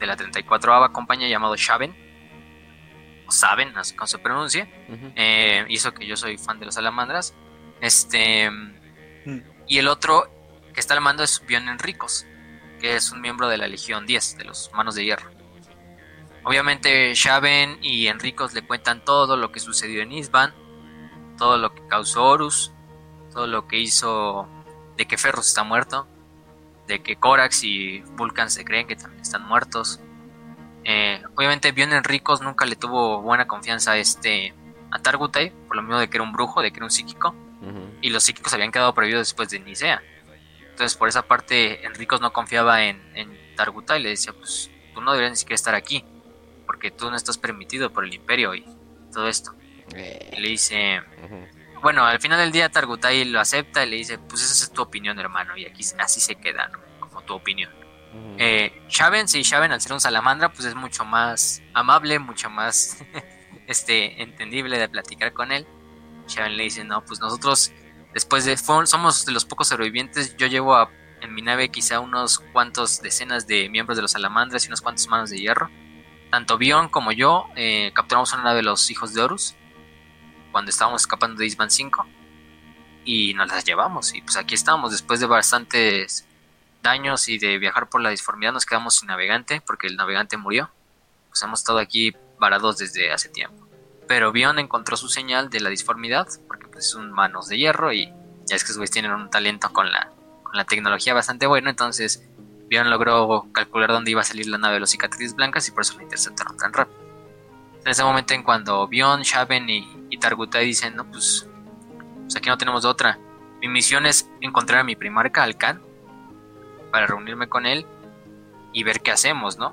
de la 34 compañía llamado Shaven, o Saben, así como se pronuncia, eh, hizo que yo soy fan de las salamandras. Este, mm. y el otro que está al mando es Bion Enricos, que es un miembro de la Legión 10, de los Manos de Hierro. Obviamente Shaven y Enricos le cuentan todo lo que sucedió en Isban, todo lo que causó Horus, todo lo que hizo de que Ferros está muerto, de que Corax y Vulcan se creen que también están muertos. Eh, obviamente Bion Enricos nunca le tuvo buena confianza a este a Targutai, por lo mismo de que era un brujo, de que era un psíquico, y los psíquicos habían quedado prohibidos después de Nicea. Entonces, por esa parte, Enricos no confiaba en, en Targuta y le decía, pues tú no deberías ni siquiera estar aquí, porque tú no estás permitido por el imperio y todo esto. Y le dice, bueno, al final del día Targutai lo acepta y le dice, pues esa es tu opinión, hermano, y aquí así se queda, ¿no? Como tu opinión. Eh, Shaven, sí, Shaven al ser un salamandra, pues es mucho más amable, mucho más este, entendible de platicar con él. Shaven le dice, no, pues nosotros Después de, somos de los pocos sobrevivientes, yo llevo en mi nave quizá unos cuantos decenas de miembros de los salamandras y unos cuantos manos de hierro. Tanto Bion como yo eh, capturamos una nave de los hijos de Horus cuando estábamos escapando de Isban 5 y nos las llevamos. Y pues aquí estamos, después de bastantes daños y de viajar por la disformidad, nos quedamos sin navegante porque el navegante murió. Pues hemos estado aquí varados desde hace tiempo. Pero Bion encontró su señal de la disformidad, porque pues son manos de hierro y ya es que sus tienen un talento con la, con la tecnología bastante bueno, entonces Bion logró calcular dónde iba a salir la nave de los cicatrices blancas y por eso la interceptaron tan rápido. En ese momento en cuando Bion, Shaven y, y Targutai dicen, no, pues, pues, aquí no tenemos otra. Mi misión es encontrar a mi primarca, Alcan, para reunirme con él y ver qué hacemos, ¿no?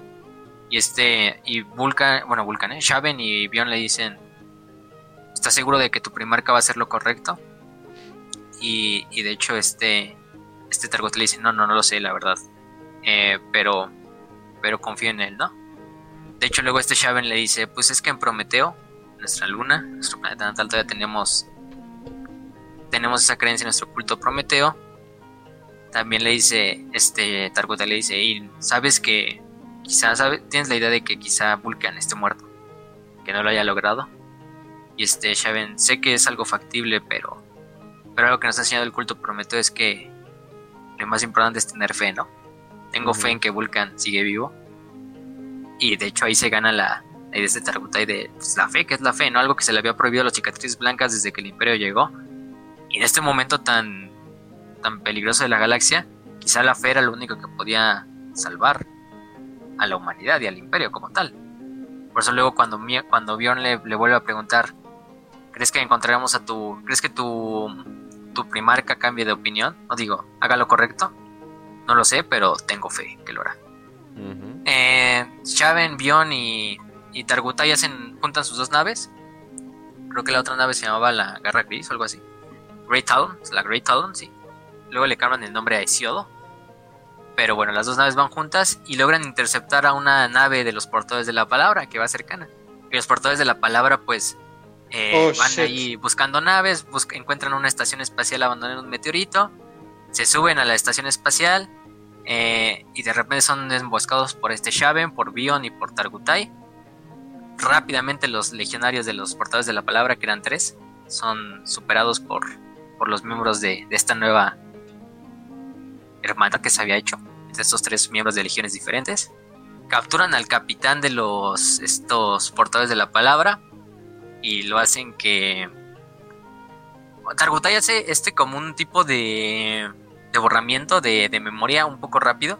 Y este, y Vulcan, bueno, Vulcan, ¿eh? Shaven y Bion le dicen, ¿estás seguro de que tu primarca va a hacer lo correcto? Y, y de hecho este, este Targot le dice, no, no, no lo sé, la verdad. Eh, pero, pero confío en él, ¿no? De hecho luego este Shaven le dice, pues es que en Prometeo, nuestra luna, nuestro planeta natal, todavía tenemos, tenemos esa creencia en nuestro culto Prometeo. También le dice, este Targot le dice, y sabes que, quizá, tienes la idea de que quizá Vulcan esté muerto, que no lo haya logrado. Y este, Shaven, sé que es algo factible, pero, pero algo que nos ha enseñado el culto Prometeo es que lo más importante es tener fe, ¿no? Tengo fe en que Vulcan sigue vivo. Y de hecho ahí se gana la, idea de Targutai de pues, la fe, que es la fe, ¿no? Algo que se le había prohibido a las cicatrices blancas desde que el Imperio llegó. Y en este momento tan, tan peligroso de la galaxia, quizá la fe era lo único que podía salvar a la humanidad y al Imperio como tal. Por eso luego cuando, cuando Bjorn le, le vuelve a preguntar ¿Crees que encontraremos a tu... ¿Crees que tu, tu primarca cambie de opinión? No digo, haga lo correcto. No lo sé, pero tengo fe que lo hará. eh, Shaven, Bion y, y Targutai hacen, juntan sus dos naves. Creo que la otra nave se llamaba la Garra Gris o algo así. Great Talon, la Great Talon, sí. Luego le cambian el nombre a Isiodo. Pero bueno, las dos naves van juntas y logran interceptar a una nave de los portadores de la palabra que va cercana. Y los portadores de la palabra, pues, Eh, oh, van ahí buscando naves, encuentran una estación espacial abandonada en un meteorito, se suben a la estación espacial eh, y de repente son emboscados por este Shaven, por Bion y por Targutai. Rápidamente los legionarios de los portadores de la palabra, que eran tres, son superados por, por los miembros de, de esta nueva hermandad que se había hecho entre estos tres miembros de legiones diferentes. Capturan al capitán de los estos portadores de la palabra y lo hacen que Targutai hace este como un tipo de, de borramiento de, memoria un poco rápido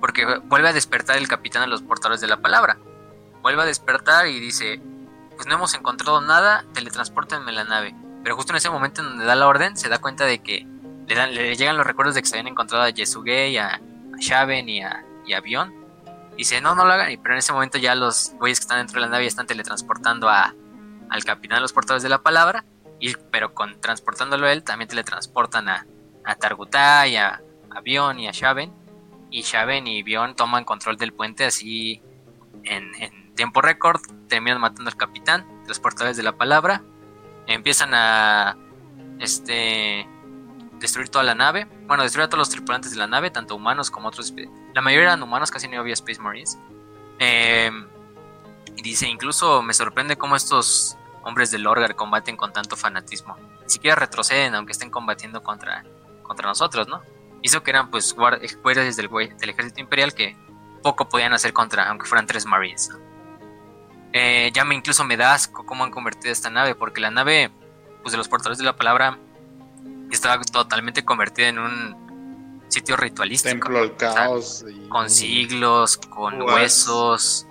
porque vuelve a despertar el capitán de los portadores de la palabra. Vuelve a despertar y dice, pues no hemos encontrado nada, teletransportenme la nave. Pero justo en ese momento en donde da la orden, se da cuenta de que le, llegan los recuerdos de que se habían encontrado a Yesuge y a, Shaven y a, y a Bion. Y dice, no, no lo hagan. Pero en ese momento ya los güeyes que están dentro de la nave están teletransportando a, al capitán de los portadores de la palabra. Y, pero con transportándolo él, también teletransportan a, a Targutai, a, a Bion y a Shaven. Y Shaven y Bion toman control del puente así en, en tiempo récord. Terminan matando al capitán, los portadores de la palabra. Empiezan a este destruir toda la nave. Bueno, destruir a todos los tripulantes de la nave, tanto humanos como otros. La mayoría eran humanos, casi no había Space Marines. Em, y dice, incluso me sorprende cómo estos hombres del Orgar combaten con tanto fanatismo. Ni siquiera retroceden, aunque estén combatiendo contra, contra nosotros, ¿no? Hizo que eran pues guardias del, del ejército imperial que poco podían hacer contra, aunque fueran tres Marines. Eh, ya me incluso me da asco cómo han convertido esta nave, porque la nave, pues de los portadores de la palabra, estaba totalmente convertida en un sitio ritualístico. Templo al caos. Con siglos, con huesos,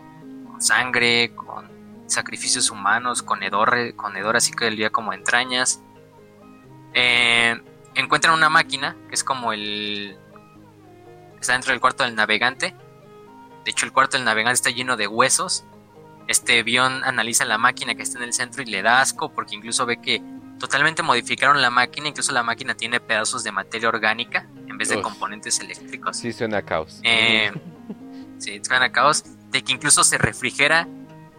con sangre, con sacrificios humanos, con hedor, con hedor así que el día como entrañas. Eh, encuentran una máquina que es como el... Está dentro del cuarto del navegante. De hecho, el cuarto del navegante está lleno de huesos. Este Bion analiza la máquina que está en el centro y le da asco porque incluso ve que Totalmente modificaron la máquina, incluso la máquina tiene pedazos de materia orgánica en vez de componentes eléctricos. Sí, suena a caos. Eh, sí, suena a caos. De que incluso se refrigera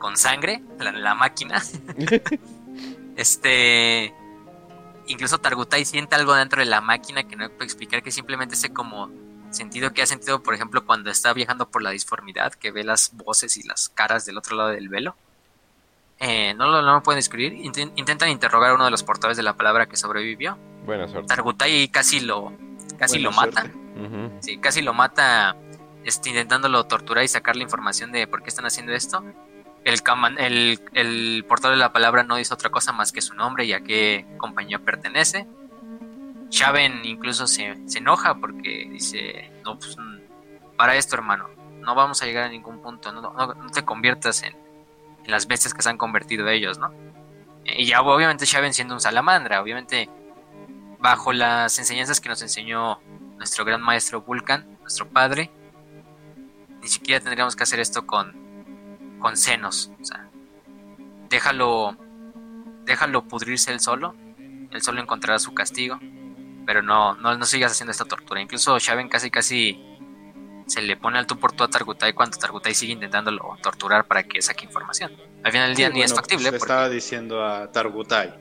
con sangre la, máquina. este. Incluso Targutai siente algo dentro de la máquina que no puedo explicar, que simplemente ese como sentido que ha sentido, por ejemplo, cuando está viajando por la disformidad, que ve las voces y las caras del otro lado del velo. Eh, no, lo, pueden descubrir. intentan interrogar a uno de los portadores de la palabra que sobrevivió. Buena suerte. Targutai casi lo, casi lo mata. Sí, casi lo mata este, intentándolo torturar y sacar la información de por qué están haciendo esto. El, portador de la palabra no dice otra cosa más que su nombre y a qué compañía pertenece. Shaven incluso se, enoja porque dice, no, pues, mm, para esto hermano, no vamos a llegar a ningún punto, no te conviertas en, las bestias que se han convertido ellos, ¿no? Y ya obviamente Shaven siendo un salamandra, obviamente bajo las enseñanzas que nos enseñó nuestro gran maestro Vulcan, nuestro padre, ni siquiera tendríamos que hacer esto con, con senos, o sea, déjalo, déjalo pudrirse él solo, él solo encontrará su castigo, pero no, no, no sigas haciendo esta tortura. Incluso Shaven casi casi se le pone alto por todo a Targutai cuando Targutai sigue intentándolo torturar para que saque información. Al final del día ni es factible. Pues estaba diciendo a Targutai.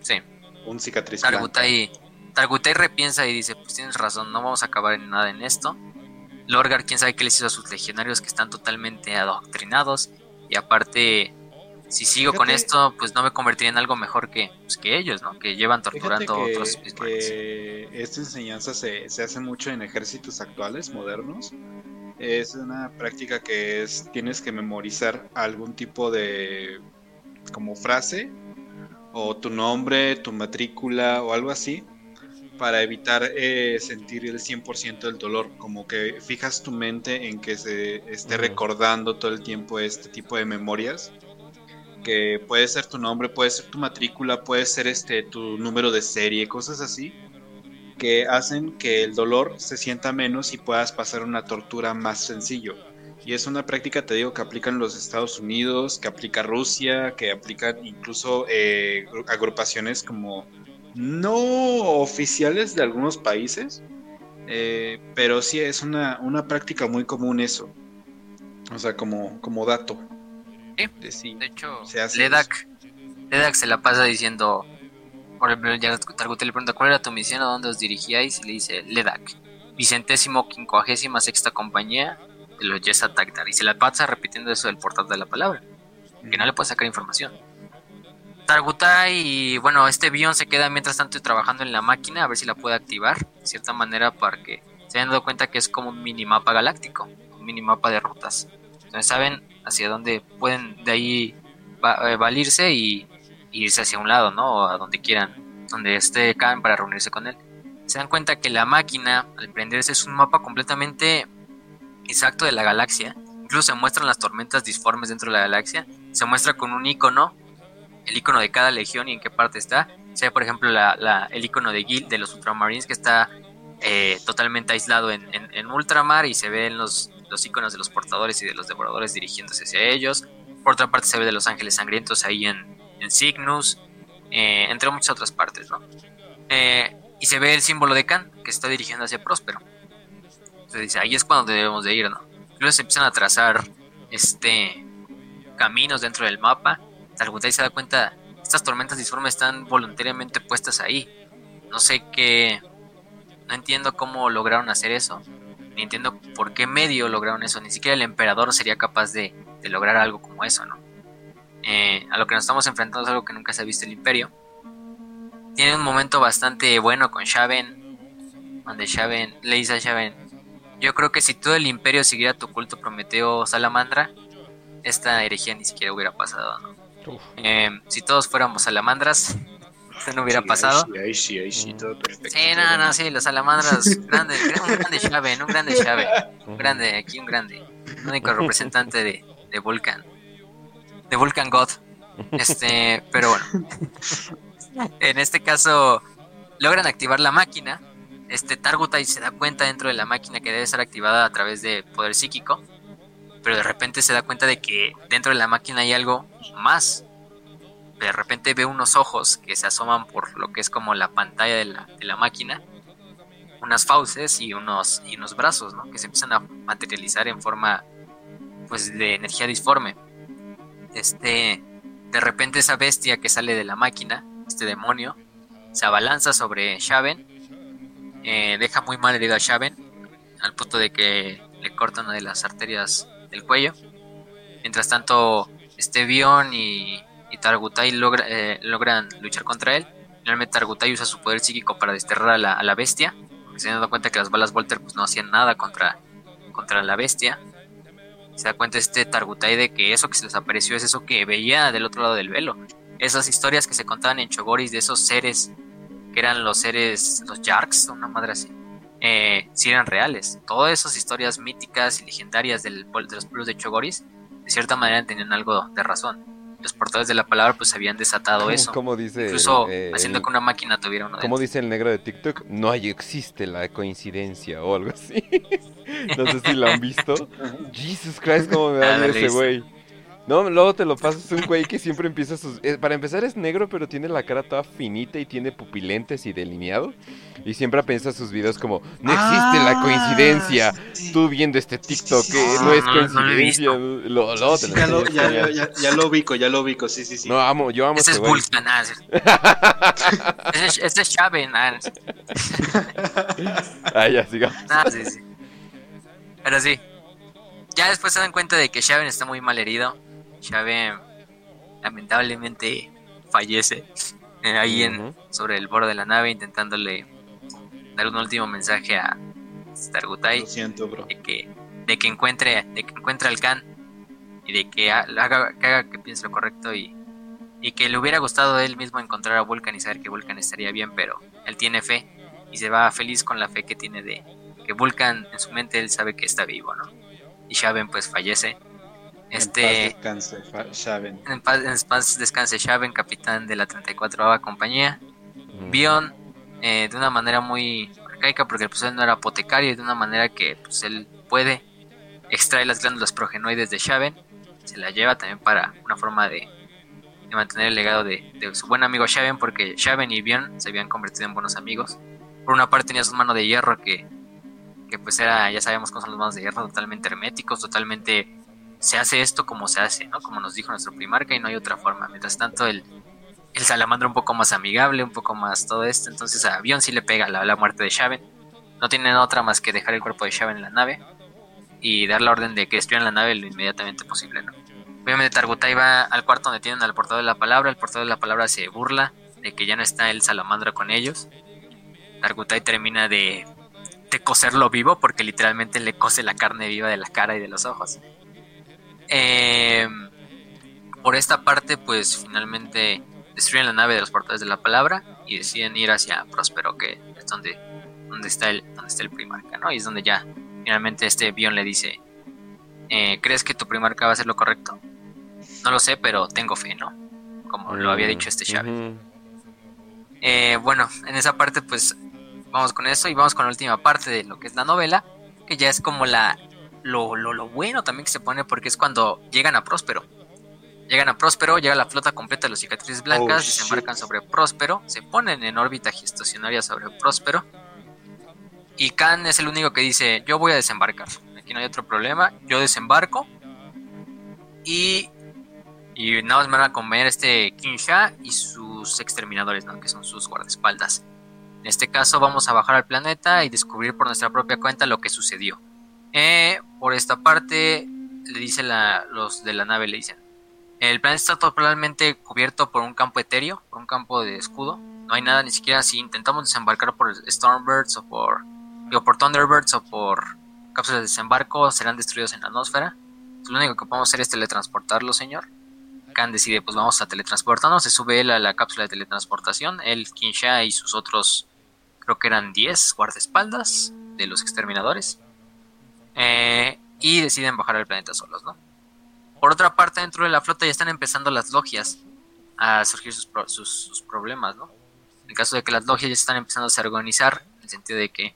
Sí. Un cicatriz. Targutai, Targutai repiensa y dice, pues tienes razón, no vamos a acabar en nada en esto. Lorgar, quién sabe qué les hizo a sus legionarios que están totalmente adoctrinados. Y aparte, si sigo con esto, pues no me convertiré en algo mejor que, pues, que ellos, ¿no? Que llevan torturando a otros que esta enseñanza se, se, hace mucho en ejércitos actuales, modernos. Es una práctica que es, tienes que memorizar algún tipo de como frase o tu nombre, tu matrícula o algo así para evitar eh, sentir el 100% del dolor, como que fijas tu mente en que se esté recordando todo el tiempo este tipo de memorias que puede ser tu nombre, puede ser tu matrícula, puede ser este tu número de serie, cosas así que hacen que el dolor se sienta menos y puedas pasar una tortura más sencillo. Y es una práctica, te digo, que aplican los Estados Unidos, que aplica Rusia, que aplican incluso eh, agrupaciones como no oficiales de algunos países, eh, pero sí es una, una práctica muy común eso. O sea, como, como dato. Sí, de, hecho, Ledak, Ledak se la pasa diciendo, por ejemplo, ya Targutai le pregunta cuál era tu misión, a dónde os dirigíais, y le dice Ledak, vicentésimo quincuagésima sexta compañía de los Yesa Tactar, y se la pasa repitiendo eso del portal de la palabra, que no le puede sacar información. Targutai y bueno, este Bion se queda mientras tanto trabajando en la máquina a ver si la puede activar de cierta manera para que se hayan dado cuenta que es como un minimapa galáctico, un minimapa de rutas. Entonces saben hacia dónde pueden de ahí eh, valirse y, irse hacia un lado, ¿no? O a donde quieran, donde esté Khan para reunirse con él. Se dan cuenta que la máquina, al prenderse, es un mapa completamente exacto de la galaxia. Incluso se muestran las tormentas disformes dentro de la galaxia. Se muestra con un icono, el icono de cada legión y en qué parte está. Se ve, por ejemplo, el icono de Guild de los Ultramarines que está eh, totalmente aislado en, ultramar y se ven los, los iconos de los portadores y de los devoradores dirigiéndose hacia ellos. Por otra parte se ve de los ángeles sangrientos ahí en, en Cygnus, eh, entre muchas otras partes, ¿no? Eh, y se ve el símbolo de Khan que está dirigiendo hacia Próspero. Entonces dice, ahí es cuando debemos de ir, ¿no? Luego se empiezan a trazar este caminos dentro del mapa. Targutai se da cuenta, estas tormentas disformes están voluntariamente puestas ahí. No sé qué, no entiendo cómo lograron hacer eso. Ni entiendo por qué medio lograron eso. Ni siquiera el emperador sería capaz de, lograr algo como eso, ¿no? Eh, a lo que nos estamos enfrentando es algo que nunca se ha visto el imperio. Tiene un momento bastante bueno con Shaven, donde Shaven le dice a Shaven, yo creo que si todo el imperio siguiera tu culto Prometeo Salamandra, esta herejía ni siquiera hubiera pasado, ¿no? Eh, si todos fuéramos salamandras, esto no hubiera pasado. Ahí sí, ahí sí, todo perfecto. Sí, no, no, sí, los salamandras, grande, un grande Chave, un grande Chave, un grande, aquí un grande, único representante de, de Vulcan, de Vulcan God. Este, pero bueno, en este caso logran activar la máquina. Este Targutai se da cuenta dentro de la máquina que debe ser activada a través de poder psíquico, pero de repente se da cuenta de que dentro de la máquina hay algo más de repente ve unos ojos que se asoman por lo que es como la pantalla de la, de la máquina, unas fauces y unos, y unos brazos, ¿no? Que se empiezan a materializar en forma, pues, de energía disforme. Este, de repente esa bestia que sale de la máquina, este demonio, se abalanza sobre Shaven, eh, deja muy mal herido a Shaven, al punto de que le corta una de las arterias del cuello. Mientras tanto, Bion y y Targutai logra, eh, logran luchar contra él. Finalmente Targutai usa su poder psíquico para desterrar a la, a la bestia, se da cuenta que las balas Volter pues, no hacían nada contra, contra la bestia. Se da cuenta este Targutai de que eso que se les apareció es eso que veía del otro lado del velo. Esas historias que se contaban en Chogoris de esos seres que eran los seres, los Yarks, una madre así, eh, si eran reales. Todas esas historias míticas y legendarias del, de los pueblos de Chogoris, de cierta manera tenían algo de razón los portadores de la palabra pues habían desatado eso. Como dice Incluso eh, haciendo que una máquina tuviera uno Como dice el negro de TikTok, no hay existe la coincidencia o algo así. no sé si lo han visto. Jesus Christ, cómo me da ese güey. No, luego te lo pasas un güey que siempre empieza sus... Eh, para empezar es negro, pero tiene la cara toda finita y tiene pupilentes y delineado. Y siempre piensa sus videos como, no existe la ah, coincidencia. Tú viendo este TikTok, que no, es coincidencia. lo, ya, lo, ya, ya, lo ubico, ya lo ubico, sí, sí, sí. No, amo, yo amo Ese este es Vulcan, Ese es Chave, Ah, ya, sigamos. Ah, sí, sí. Pero sí. Ya después se dan cuenta de que Shaven está muy mal herido Chave lamentablemente fallece eh, ahí en, sobre el borde de la nave intentándole dar un último mensaje a Stargutai de que de que encuentre de que encuentre al Khan y de que haga, que haga que piense lo correcto y, y que le hubiera gustado a él mismo encontrar a Vulcan y saber que Vulcan estaría bien pero él tiene fe y se va feliz con la fe que tiene de que Vulcan en su mente él sabe que está vivo no y Shaven pues fallece este, en paz descanse, Shaven. En paz, descanse Shaven, capitán de la 34 compañía. Bion, eh, de una manera muy arcaica, porque pues, él no era apotecario, y de una manera que pues, él puede extraer las glándulas progenoides de Shaven, se la lleva también para una forma de, mantener el legado de, su buen amigo Shaven, porque Shaven y Bion se habían convertido en buenos amigos. Por una parte tenía sus manos de hierro que, que pues era, ya sabemos cómo son las manos de hierro, totalmente herméticos, totalmente se hace esto como se hace, ¿no? Como nos dijo nuestro primarca y no hay otra forma. Mientras tanto, el, el salamandra un poco más amigable, un poco más todo esto. Entonces a Avión sí le pega la, la muerte de Shaven. No tienen otra más que dejar el cuerpo de Shaven en la nave y dar la orden de que destruyan la nave lo inmediatamente posible, ¿no? Obviamente Targutai va al cuarto donde tienen al portador de la palabra, el portador de la palabra se burla de que ya no está el salamandra con ellos. Targutai termina de, de coserlo vivo porque literalmente le cose la carne viva de la cara y de los ojos. Eh, por esta parte, pues finalmente destruyen la nave de los portadores de la palabra y deciden ir hacia Próspero, que es donde, donde, está, el, donde está el primarca, ¿no? Y es donde ya finalmente este Bion le dice, eh, ¿crees que tu primarca va a ser lo correcto? No lo sé, pero tengo fe, ¿no? Como lo había dicho este Chávez. Eh, bueno, en esa parte pues vamos con eso y vamos con la última parte de lo que es la novela, que ya es como la lo, lo, lo bueno también que se pone porque es cuando llegan a Próspero. Llegan a Próspero, llega la flota completa de los cicatrices blancas, oh, desembarcan sobre Próspero, se ponen en órbita geoestacionaria sobre Próspero. Y Khan es el único que dice, yo voy a desembarcar, aquí no hay otro problema, yo desembarco. Y y nada más me van a acompañar este Kinsha y sus exterminadores, ¿no? que son sus guardaespaldas. En este caso vamos a bajar al planeta y descubrir por nuestra propia cuenta lo que sucedió. Eh, por esta parte, le dice la, los de la nave, le dicen, el planeta está totalmente cubierto por un campo etéreo, por un campo de escudo. No hay nada, ni siquiera si intentamos desembarcar por Stormbirds o por, digo, por Thunderbirds o por cápsulas de desembarco, serán destruidos en la atmósfera. Lo único que podemos hacer es teletransportarlo, señor decide, pues vamos a teletransportarnos, se sube él a la cápsula de teletransportación, él, Kinsha y sus otros, creo que eran 10 guardaespaldas de los exterminadores, eh, y deciden bajar al planeta solos, ¿no? Por otra parte, dentro de la flota ya están empezando las logias a surgir sus, problemas, ¿no? En el caso de que las logias ya están empezando a organizar, en el sentido de que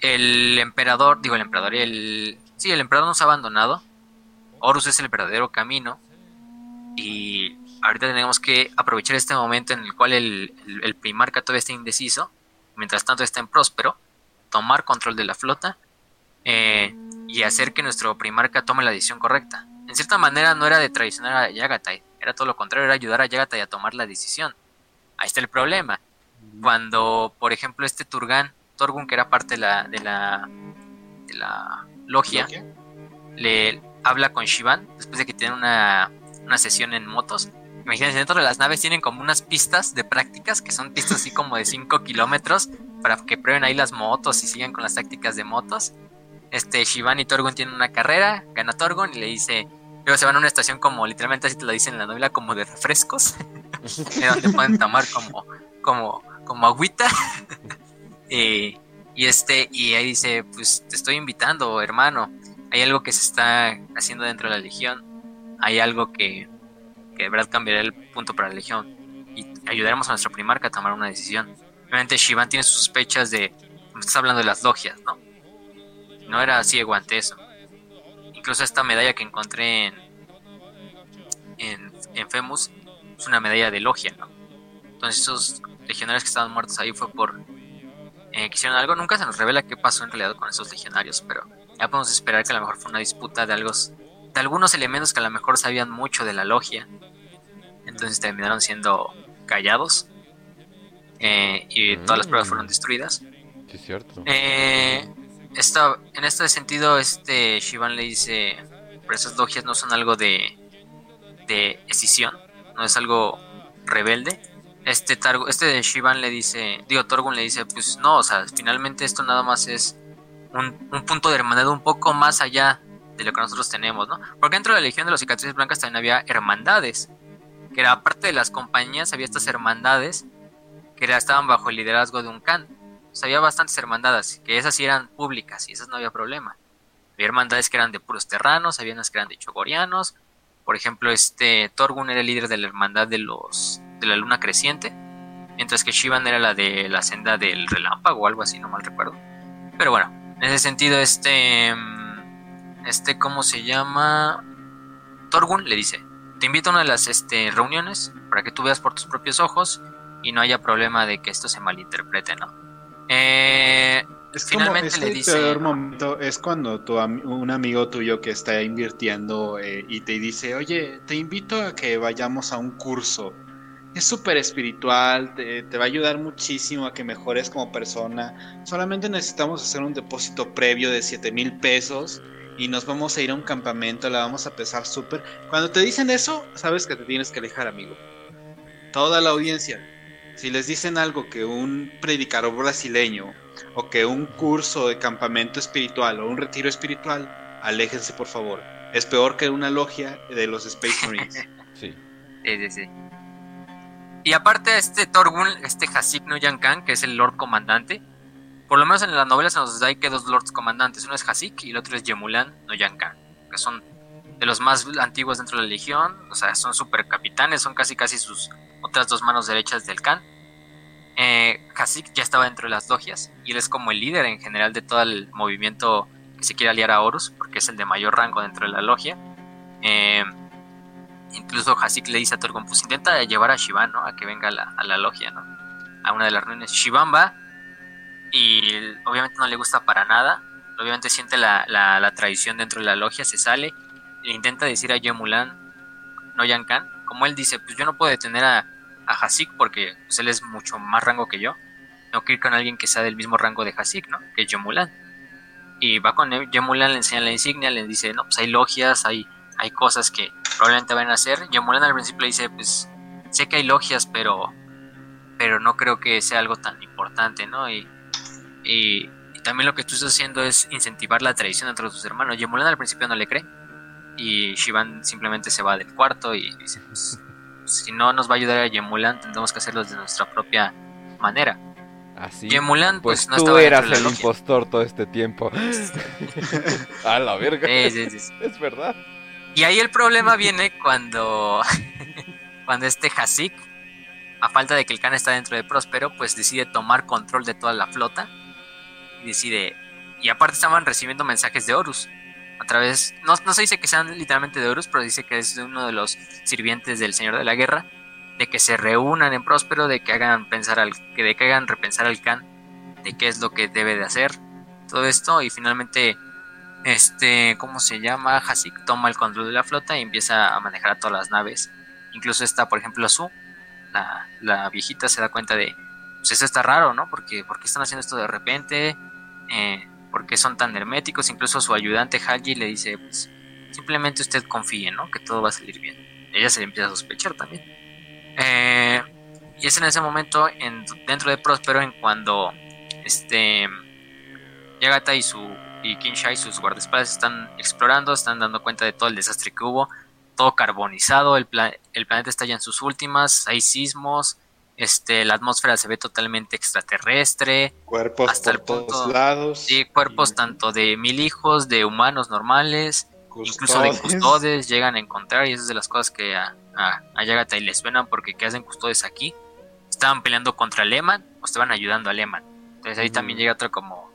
el emperador, digo el emperador, el, sí, el emperador nos ha abandonado, Horus es el verdadero camino, y ahorita tenemos que aprovechar este momento en el cual el, el, primarca todavía está indeciso, mientras tanto está en próspero, tomar control de la flota eh, y hacer que nuestro primarca tome la decisión correcta. En cierta manera no era de traicionar a Yagatai, era todo lo contrario, era ayudar a Yagatai a tomar la decisión. Ahí está el problema. Cuando, por ejemplo, este Turgan, Torgun, que era parte de la, de la, de la logia, le habla con Shivan, después de que tiene una una sesión en motos. Imagínense, dentro de las naves tienen como unas pistas de prácticas, que son pistas así como de 5 kilómetros, para que prueben ahí las motos y sigan con las tácticas de motos. Este, Shivan y Torgun tienen una carrera, gana Torgun y le dice, luego se van a una estación como, literalmente así te lo dicen en la novela, como de refrescos, donde pueden tomar como, como, como agüita. y, y este, y ahí dice, pues te estoy invitando, hermano, hay algo que se está haciendo dentro de la Legión hay algo que, que de verdad cambiará el punto para la Legión y ayudaremos a nuestro primarca a tomar una decisión. Obviamente Shivan tiene sus sospechas de, estás hablando de las logias, ¿no? No era ciego ante eso. Incluso esta medalla que encontré en, en, en Femus es una medalla de logia, ¿no? Entonces esos legionarios que estaban muertos ahí fue por... Eh, que hicieron algo, nunca se nos revela qué pasó en realidad con esos legionarios, pero ya podemos esperar que a lo mejor fue una disputa de algo algunos elementos que a lo mejor sabían mucho de la logia. Entonces terminaron siendo callados. Eh, y todas las pruebas fueron mm. destruidas. Sí, cierto. Eh, en este sentido, este Shivan le dice, pero esas logias no son algo de, de escisión, no es algo rebelde. Este, Targo, este de Shivan le dice, digo, Torgun le dice, pues no, o sea, finalmente esto nada más es un, un punto de hermandad un poco más allá de lo que nosotros tenemos, ¿no? Porque dentro de la Legión de los Cicatrices Blancas también había hermandades, que era parte de las compañías, había estas hermandades que estaban bajo el liderazgo de un Khan. Sea, había bastantes hermandades, que esas sí eran públicas y esas no había problema. Había hermandades que eran de puros terranos, había unas que eran de chogorianos. Por ejemplo, este Torgun era el líder de la hermandad de los de la luna creciente, mientras que Shivan era la de la senda del relámpago o algo así, no mal recuerdo. Pero bueno, en ese sentido, este este, ¿cómo se llama? Torgun le dice, te invito a una de las este, reuniones para que tú veas por tus propios ojos y no haya problema de que esto se malinterprete, ¿no? Eh, es finalmente como, le dice... peor momento es cuando tu, un amigo tuyo que está invirtiendo eh, y te dice, oye, te invito a que vayamos a un curso es súper espiritual, te, va a ayudar muchísimo a que mejores como persona. Solamente necesitamos hacer un depósito previo de 7 mil pesos y nos vamos a ir a un campamento, la vamos a pesar súper. Cuando te dicen eso, sabes que te tienes que alejar, amigo. Toda la audiencia. Si les dicen algo que un predicador brasileño o que un curso de campamento espiritual o un retiro espiritual, aléjense por favor. Es peor que una logia de los Space Marines. sí. Sí, sí, sí. Y aparte este Torgun, este Hasik no Khan, que es el Lord Comandante, por lo menos en las novelas se nos da que dos Lords Comandantes, uno es Hasik y el otro es Yemulan no Khan, que son de los más antiguos dentro de la Legión, o sea, son super capitanes, son casi casi sus otras dos manos derechas del Khan. Eh, Hasik ya estaba dentro de las logias y él es como el líder en general de todo el movimiento que se quiere aliar a Horus, porque es el de mayor rango dentro de la logia. Eh, incluso Hasik le dice a Torgon, pues intenta llevar a Shivan, ¿no? A que venga a la, logia, ¿no? A una de las reuniones. Shivan va y obviamente no le gusta para nada. Obviamente siente la, la, traición dentro de la logia, se sale, le intenta decir a Yemulan, no Yankan, como él dice, pues yo no puedo detener a, a Hasik porque pues, él es mucho más rango que yo. Tengo que ir con alguien que sea del mismo rango de Hasik, ¿no? Que es Yemulan. Y va con Yemulan, le enseña la insignia, le dice, no, pues hay logias, hay hay cosas que probablemente van a hacer. Yemulan al principio le dice, pues sé que hay logias, pero, pero no creo que sea algo tan importante, ¿no? Y, y, también lo que estás haciendo es incentivar la tradición entre sus hermanos. Yemulan al principio no le cree y Shivan simplemente se va del cuarto y dice, pues, si no nos va a ayudar a Yemulan, tendremos que hacerlo de nuestra propia manera. Así. Yemulan, pues, pues tú eras el impostor todo este tiempo. a la verga. Es verdad. Y ahí el problema viene cuando, cuando este Hasik, a falta de que el Khan está dentro de Próspero, pues decide tomar control de toda la flota. Y decide. Y aparte estaban recibiendo mensajes de Horus. A través. No, no se dice que sean literalmente de Horus, pero dice que es uno de los sirvientes del Señor de la Guerra. De que se reúnan en Próspero, de que hagan pensar al. Que de que hagan repensar al Khan. De qué es lo que debe de hacer. Todo esto. Y finalmente este, ¿cómo se llama? Hasik toma el control de la flota y empieza a manejar a todas las naves. Incluso está, por ejemplo, Su, la, la viejita, se da cuenta de, pues eso está raro, ¿no? Porque, ¿Por qué están haciendo esto de repente? Eh, ¿Por qué son tan herméticos? Incluso su ayudante Haji le dice, pues simplemente usted confíe, ¿no? Que todo va a salir bien. Ella se le empieza a sospechar también. Eh, y es en ese momento, en, dentro de Próspero, en cuando este Yagata y su y Kinsha y sus guardaespaldas están explorando, están dando cuenta de todo el desastre que hubo, todo carbonizado, el, el planeta está ya en sus últimas, hay sismos, este, la atmósfera se ve totalmente extraterrestre. Cuerpos hasta por todos lados. Sí, cuerpos tanto de mil hijos, de humanos normales, incluso de custodes, llegan a encontrar, y esas es de las cosas que a, a, Yagata y les suenan porque ¿qué hacen custodes aquí? Estaban peleando contra Lehman o estaban ayudando a Lehman. Entonces ahí también llega otro como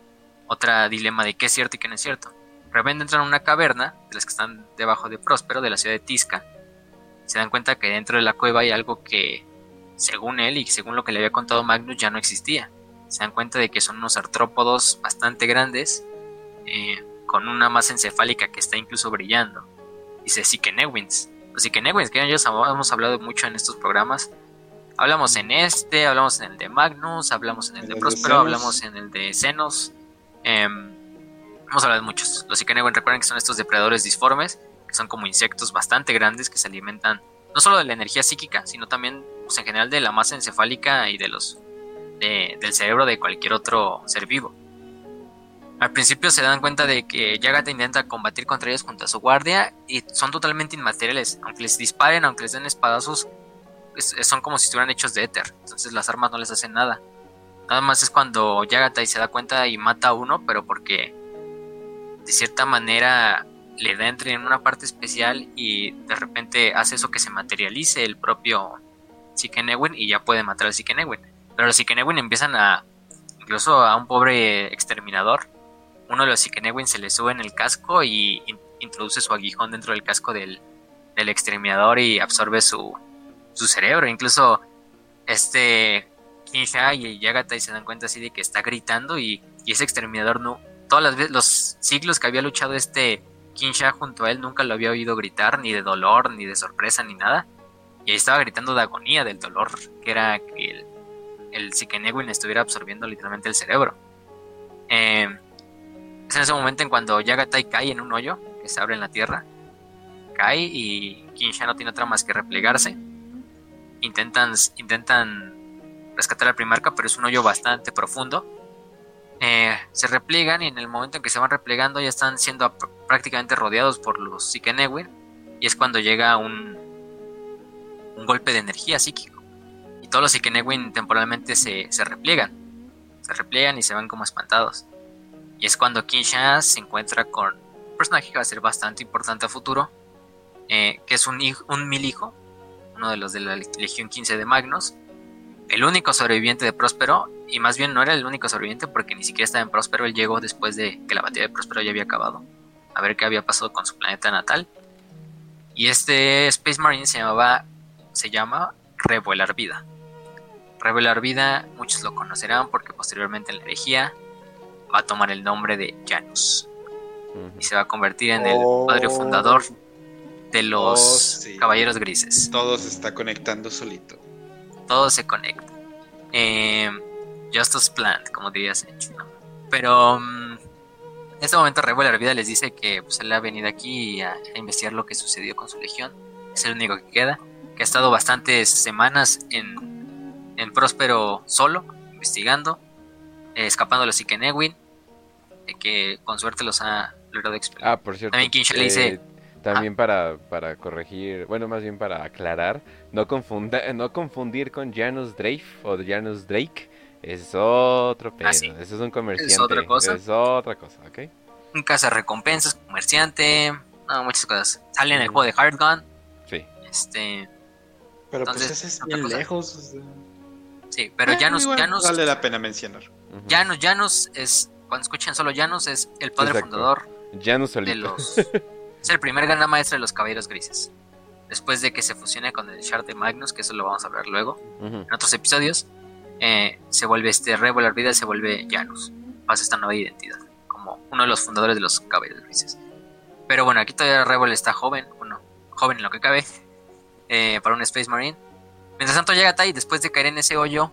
otra dilema de qué es cierto y qué no es cierto. De repente entran a una caverna, de las que están debajo de Próspero, de la ciudad de Tisca. Se dan cuenta que dentro de la cueva hay algo que, según él y según lo que le había contado Magnus, ya no existía. Se dan cuenta de que son unos artrópodos bastante grandes, eh, con una masa encefálica que está incluso brillando. Dice Sikenewins. Los Sikenewins, que ya hemos hablado mucho en estos programas. Hablamos en este, hablamos en el de Magnus, hablamos en el de Próspero, hablamos en el de Zenos eh, hemos hablado de muchos. Los Ikenewen recuerden que son estos depredadores disformes, que son como insectos bastante grandes que se alimentan no solo de la energía psíquica, sino también pues, en general de la masa encefálica y de los del cerebro de cualquier otro ser vivo. Al principio se dan cuenta de que Yagata intenta combatir contra ellos junto a su guardia y son totalmente inmateriales. Aunque les disparen, aunque les den espadazos, son como si estuvieran hechos de éter. Entonces las armas no les hacen nada. Nada más es cuando Yagatai se da cuenta y mata a uno, pero porque de cierta manera le da entre en una parte especial y de repente hace eso que se materialice el propio Sikenewin y ya puede matar al Sikenewin. Pero los Sikenewin empiezan a, incluso a un pobre exterminador, uno de los Sikenewin se le sube en el casco y introduce su aguijón dentro del casco del, del exterminador y absorbe su, su cerebro. Incluso este Kinsha y Yagata y se dan cuenta así de que está gritando y, ese exterminador no, todas las veces, los siglos que había luchado este Kinsha junto a él nunca lo había oído gritar, ni de dolor, ni de sorpresa, ni nada. Y estaba gritando de agonía, del dolor, que era que el, el estuviera absorbiendo literalmente el cerebro. Eh, es en ese momento en cuando Yagatai cae en un hoyo que se abre en la tierra. Cae y Kinsha no tiene otra más que replegarse. Intentan, intentan rescatar al primarca, pero es un hoyo bastante profundo. Eh, se repliegan y en el momento en que se van replegando ya están siendo prácticamente rodeados por los Sikenewin y es cuando llega un, un golpe de energía psíquico. Y todos los Sikenewin temporalmente se, se repliegan. Se repliegan y se van como espantados. Y es cuando Kinsha se encuentra con un personaje que va a ser bastante importante a futuro eh, que es un, un mil hijo uno de los de la Legión 15 de Magnus el único sobreviviente de Próspero, y más bien no era el único sobreviviente porque ni siquiera estaba en Próspero, él llegó después de que la batalla de Próspero ya había acabado, a ver qué había pasado con su planeta natal. Y este Space Marine se llamaba, se llama Revelar Vida. Revelar Vida, muchos lo conocerán porque posteriormente en la herejía va a tomar el nombre de Janus. Y se va a convertir en el padre fundador de los oh, Caballeros Grises. Todo se está conectando solito todo se conecta. Eh, Justice Plant, como dirías Pero mm, en este momento Revuela Vida les dice que pues, él ha venido aquí a, investigar lo que sucedió con su legión. Es el único que queda. Que ha estado bastantes semanas en, en Próspero solo, investigando, eh, escapando a los Ikenewin. que con suerte los ha logrado explicar. Ah, por cierto. También King le dice. Eh, también para, para corregir, bueno, más bien para aclarar, no, confunda, no confundir con Janus Drake o Janus Drake. Es otro pedo. Ah, Eso es un comerciante. Es otra cosa. Es otra cosa, ¿ok? Un recompensas, comerciante. No, muchas cosas. Sale en el juego de Hard Gun. Sí. Este. Pero pues ese es bien lejos. Sí, pero Janus, Janus. Vale la pena mencionar. Janus, Janus es. Cuando escuchen solo Janus, es el padre fundador. Janus De los. es el primer gran maestro de los caballeros grises después de que se fusione con el Shard de Magnus, que eso lo vamos a hablar luego en otros episodios, eh, se vuelve este Revelar Vida, se vuelve Janus, pasa esta nueva identidad, como uno de los fundadores de los Caballeros Grises. Pero bueno, aquí todavía Rebel está joven, bueno, joven en lo que cabe, eh, para un Space Marine. Mientras tanto llega Tai, después de caer en ese hoyo,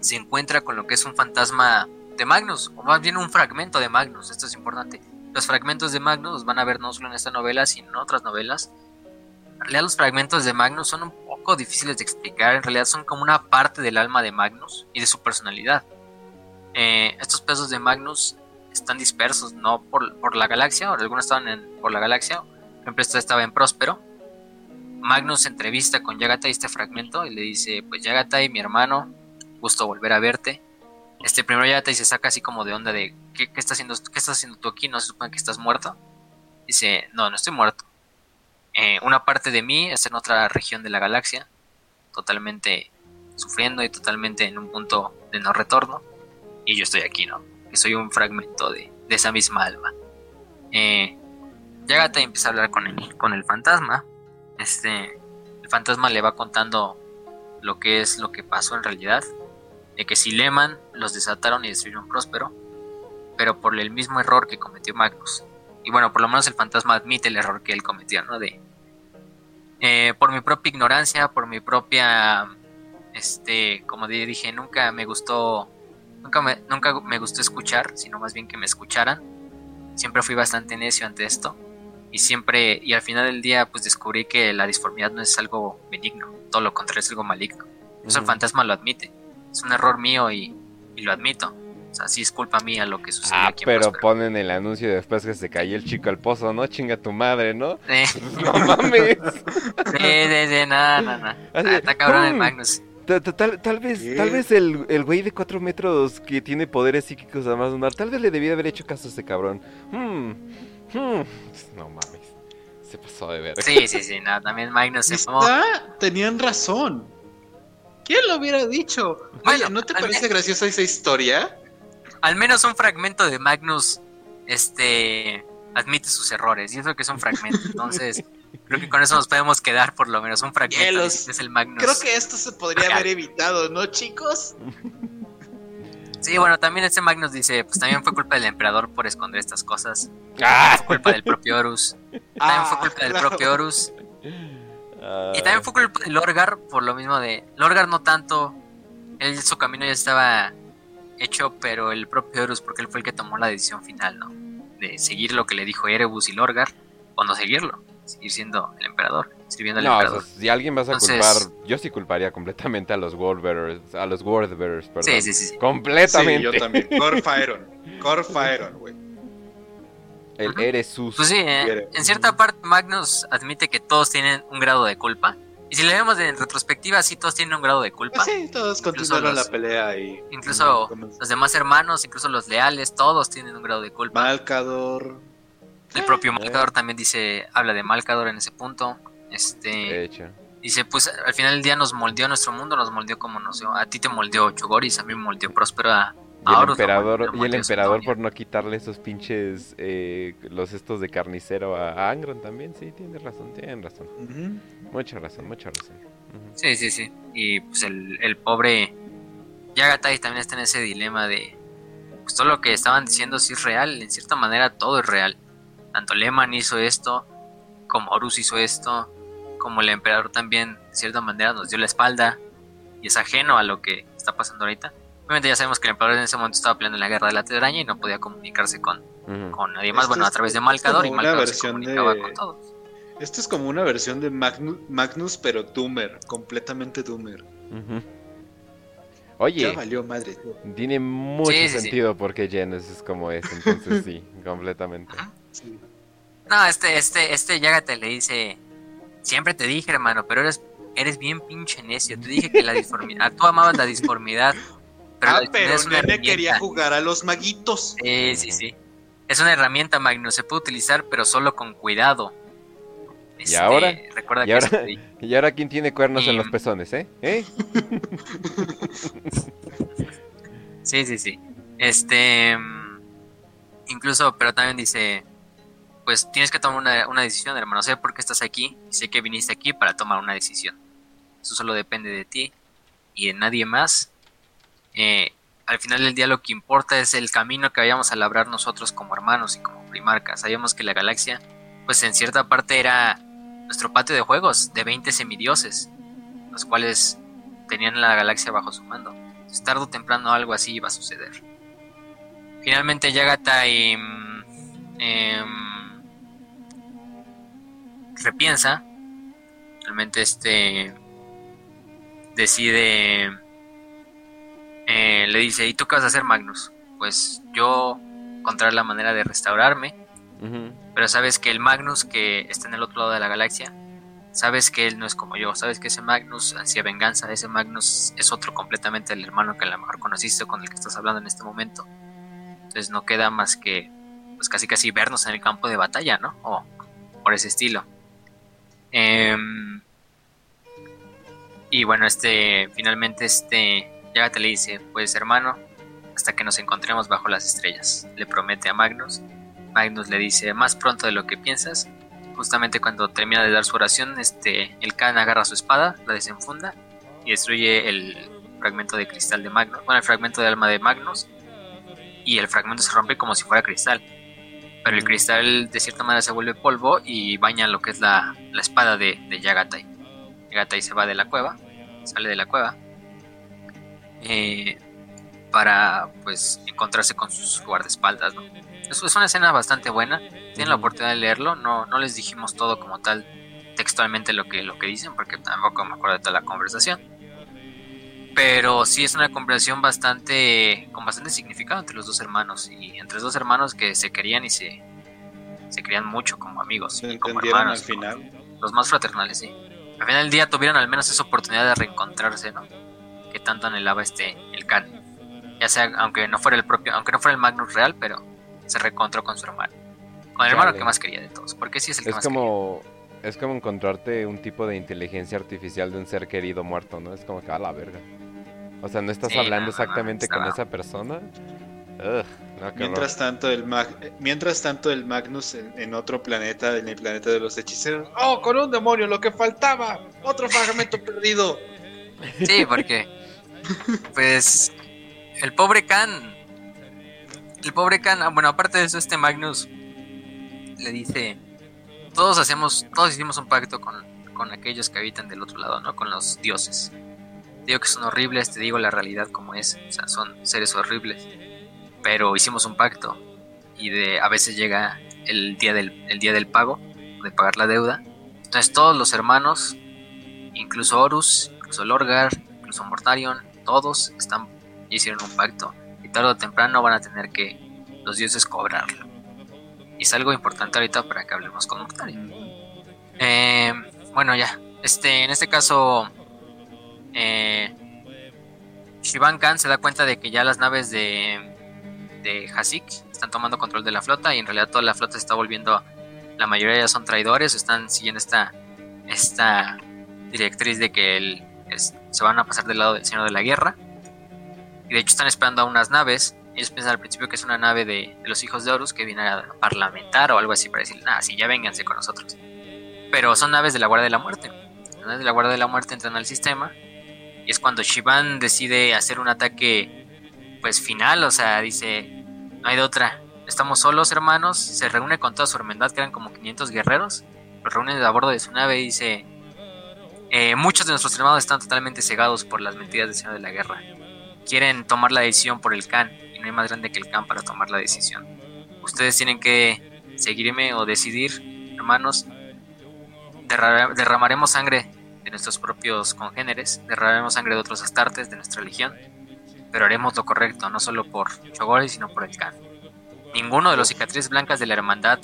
se encuentra con lo que es un fantasma de Magnus, o más bien un fragmento de Magnus, esto es importante. Los fragmentos de Magnus los van a ver no solo en esta novela, sino en otras novelas, en realidad los fragmentos de Magnus son un poco difíciles de explicar, en realidad son como una parte del alma de Magnus y de su personalidad. Eh, estos pesos de Magnus están dispersos, no por, la galaxia, o algunos estaban por la galaxia, por ejemplo, esta estaba en Próspero. Magnus entrevista con Yagatai este fragmento y le dice, pues Yagatai, mi hermano, gusto volver a verte. Este primero Yagatai se saca así como de onda de, ¿qué, qué, estás, haciendo, ¿qué estás haciendo tú aquí? ¿No se supone que estás muerto? Dice, no, no estoy muerto. Eh, una parte de mí está en otra región de la galaxia, totalmente sufriendo y totalmente en un punto de no retorno. Y yo estoy aquí, ¿no? Que soy un fragmento de, esa misma alma. Eh, Yagata empieza a hablar con con el fantasma. Este, el fantasma le va contando lo que es lo que pasó en realidad. De que si Leman los desataron y destruyeron Próspero, pero por el mismo error que cometió Magnus. Y bueno, por lo menos el fantasma admite el error que él cometió, ¿no? De, eh, por mi propia ignorancia, por mi propia, este, como dije, nunca me gustó, nunca me, nunca me gustó escuchar, sino más bien que me escucharan. Siempre fui bastante necio ante esto y siempre, y al final del día, pues descubrí que la disformidad no es algo benigno, todo lo contrario es algo maligno. Eso el fantasma lo admite, es un error mío y lo admito. O sea, sí es culpa mía lo que sucedió ah, aquí pero ponen el anuncio después que se cayó el chico al pozo, ¿no? Chinga tu madre, ¿no? no mames. Sí, sí, sí, nada, nada. Ah, está cabrón el Magnus. Tal, vez, tal vez el, el güey de cuatro metros que tiene poderes psíquicos además de un tal vez le debía haber hecho caso a ese cabrón. Hmm, hmm. No mames. Se pasó de ver. Sí, sí, sí, nada, también Magnus se. Tenían razón. ¿Quién lo hubiera dicho? Bueno, ¿no te parece graciosa esa historia? al menos un fragmento de Magnus este admite sus errores. Y eso que es un fragmento. Entonces, creo que con eso nos podemos quedar por lo menos un fragmento. es el Magnus. Creo que esto se podría haber evitado, ¿no, chicos? Sí, bueno, también este Magnus dice, pues también fue culpa del emperador por esconder estas cosas. Ah. fue culpa del propio Horus. También fue ah, culpa del propio Horus. Y también fue culpa de Lorgar por lo mismo de... Lorgar no tanto, él su camino ya estaba hecho, pero el propio Horus, porque él fue el que tomó la decisión final, ¿no? De seguir lo que le dijo Erebus y Lorgar, o no seguirlo, seguir siendo el emperador, sirviendo al emperador. si alguien vas a culpar, yo sí culparía completamente a los Wordbearers, a los Wordbearers, perdón. Sí, sí, sí. Completamente. Sí, yo también. Corfaeron, Corfaeron, güey. El eres sus. Pues sí, eh, en cierta parte Magnus admite que todos tienen un grado de culpa. Y si le vemos en retrospectiva, sí, todos tienen un grado de culpa. sí, todos continuaron la pelea y... Incluso los demás hermanos, incluso los leales, todos tienen un grado de culpa. Malcador. El propio eh. Malcador también dice, habla de Malcador en ese punto. Este... Dice, pues al final del día nos moldeó nuestro mundo, nos moldeó como nos dio. A ti te moldeó Chogoris, a mí me moldeó Próspero, y el emperador, y el emperador por no quitarle esos pinches, eh, los estos de carnicero a, Angron también, sí, tiene razón, tiene razón. Mucha razón, mucha razón. Sí, sí, sí. Y pues el, el pobre Yagatai también está en ese dilema de, pues todo lo que estaban diciendo sí es real, en cierta manera todo es real. Tanto Lehman hizo esto, como Horus hizo esto, como el emperador también, de cierta manera, nos dio la espalda y es ajeno a lo que está pasando ahorita. Obviamente ya sabemos que el emperador en ese momento estaba peleando en la guerra de la telaraña y no podía comunicarse con, con nadie más, bueno, a través de Malcador y Malcador se comunicaba con todos. Esto es como una versión de Magnus, pero Doomer, completamente Doomer. Oye, valió madre. Tiene mucho sentido porque Genesis es como es, entonces sí, completamente. No, este, este, este Yagate le dice, siempre te dije hermano, pero eres, eres bien pinche necio, te dije que la disformidad, tú amabas la disformidad, ah, pero Nene quería jugar a los maguitos. Sí, sí, sí. Es una herramienta, Magnus. Se puede utilizar, pero solo con cuidado. ¿Y este, ahora? Recuerda ¿Y, ahora ¿Y ahora quién tiene cuernos en los pezones, eh? ¿Eh? sí, sí, sí. Este. Incluso, pero también dice. Pues tienes que tomar una, una decisión, hermano. Sé por qué estás aquí. Sé que viniste aquí para tomar una decisión. Eso solo depende de ti y de nadie más. Eh, al final del día lo que importa es el camino que vayamos a labrar nosotros como hermanos y como primarcas. Sabíamos que la galaxia, pues en cierta parte era nuestro patio de juegos de 20 semidioses, los cuales tenían la galaxia bajo su mando. Entonces, tarde o temprano algo así iba a suceder. Finalmente Yagata y, em, repiensa, realmente este decide eh, le dice, ¿y tú qué vas a hacer, Magnus? Pues yo encontrar la manera de restaurarme, pero sabes que el Magnus que está en el otro lado de la galaxia, sabes que él no es como yo, sabes que ese Magnus ansía venganza, ese Magnus es otro completamente el hermano que a lo mejor conociste con el que estás hablando en este momento. Entonces no queda más que, pues casi casi vernos en el campo de batalla, ¿no? O por ese estilo. Em, y bueno, este, finalmente este te le dice, pues hermano, hasta que nos encontremos bajo las estrellas. Le promete a Magnus. Magnus le dice, más pronto de lo que piensas. Justamente cuando termina de dar su oración, este, el Khan agarra su espada, la desenfunda y destruye el fragmento de cristal de Magnus. Bueno, el fragmento de alma de Magnus. Y el fragmento se rompe como si fuera cristal. Pero el cristal de cierta manera se vuelve polvo y baña lo que es la, la espada de, de Yagatai. Yagatai se va de la cueva, sale de la cueva eh, para pues encontrarse con sus guardaespaldas. ¿no? Es, es una escena bastante buena, tienen la oportunidad de leerlo, no, no les dijimos todo como tal textualmente lo que, lo que dicen porque tampoco me acuerdo de toda la conversación. Pero sí es una conversación bastante con bastante significado entre los dos hermanos y entre los dos hermanos que se querían y se, se querían mucho como amigos. Se y como hermanos, al final. Los más fraternales, sí. Al final del día tuvieron al menos esa oportunidad de reencontrarse, ¿no? que tanto anhelaba este el Khan. Ya sea aunque no fuera el propio, aunque no fuera el Magnus real, pero se reencontró con su hermano. Con el hermano que más quería de todos, porque sí es el que es como Es como encontrarte un tipo de inteligencia artificial de un ser querido muerto, ¿no? Es como que a la verga. O sea, no estás hablando exactamente con esa persona. mientras tanto el mientras tanto el Magnus en, otro planeta, en el planeta de los hechiceros. ¡Oh, con un demonio lo que faltaba! Otro fragmento perdido. Sí, porque pues el pobre Khan, el pobre Khan, ah, bueno, aparte de eso, este Magnus le dice, todos hacemos, todos hicimos un pacto con, con aquellos que habitan del otro lado, ¿no? Con los dioses. Te digo que son horribles, te digo la realidad como es, o sea, son seres horribles. Pero hicimos un pacto y de a veces llega el día del, el día del pago, de pagar la deuda. Entonces todos los hermanos, incluso Horus, incluso Lorgar, incluso Mortarion, todos están hicieron un pacto y tarde o temprano van a tener que los dioses cobrarlo. Y es algo importante ahorita para que hablemos con Mortarion. Eh, bueno, ya. Este, en este caso, eh, Shivan Khan se da cuenta de que ya las naves de, de Hasik están tomando control de la flota y en realidad toda la flota se está volviendo, la mayoría ya son traidores, están siguiendo esta, esta directriz de que se van a pasar del lado del Señor de la Guerra. Y de hecho están esperando a unas naves. Ellos piensan al principio que es una nave de, los hijos de Horus que viene a parlamentar o algo así para decir, nada, sí, ya vénganse con nosotros. Pero son naves de la Guardia de la Muerte. Las naves de la Guardia de la Muerte entran al sistema y es cuando Shivan decide hacer un ataque pues final, o sea, dice, no hay de otra. Estamos solos, hermanos. Se reúne con toda su hermandad, que eran como 500 guerreros. Los reúne a bordo de su nave y dice, eh, muchos de nuestros hermanos están totalmente cegados por las mentiras del Señor de la Guerra. Quieren tomar la decisión por el Khan no hay más grande que el Khan para tomar la decisión. Ustedes tienen que seguirme o decidir, hermanos. derramaremos sangre de nuestros propios congéneres, derramaremos sangre de otros astartes de nuestra legión, pero haremos lo correcto, no solo por Chogori, sino por el Khan. Ninguno de los cicatrices blancas de la hermandad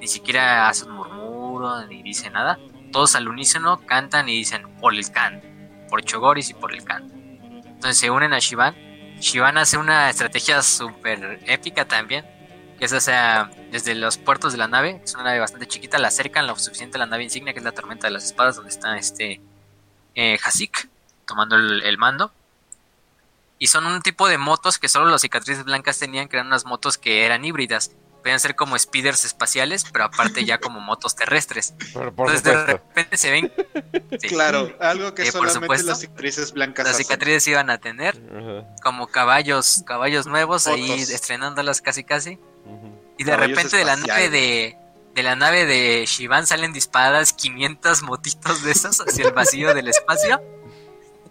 ni siquiera hace un murmuro ni dice nada. Todos al unísono cantan y dicen por el Khan, por Chogoris y por el Khan. Entonces se unen a Shivan. Shivan hace una estrategia súper épica también, que es, o sea, desde los puertos de la nave, es una nave bastante chiquita, la acercan lo suficiente a la nave insignia, que es la tormenta de las espadas, donde está este eh, Hasik tomando el, mando. Y son un tipo de motos que solo los cicatrices blancas tenían, que eran unas motos que eran híbridas. Podían ser como speeders espaciales, pero aparte ya como motos terrestres. Entonces de repente se ven. claro, algo que solamente las cicatrices blancas. Las cicatrices iban a tener como caballos, caballos nuevos ahí estrenándolas casi casi. Y de repente de la nave de, de la nave de Shivan salen disparadas 500 motitos de esas hacia el vacío del espacio.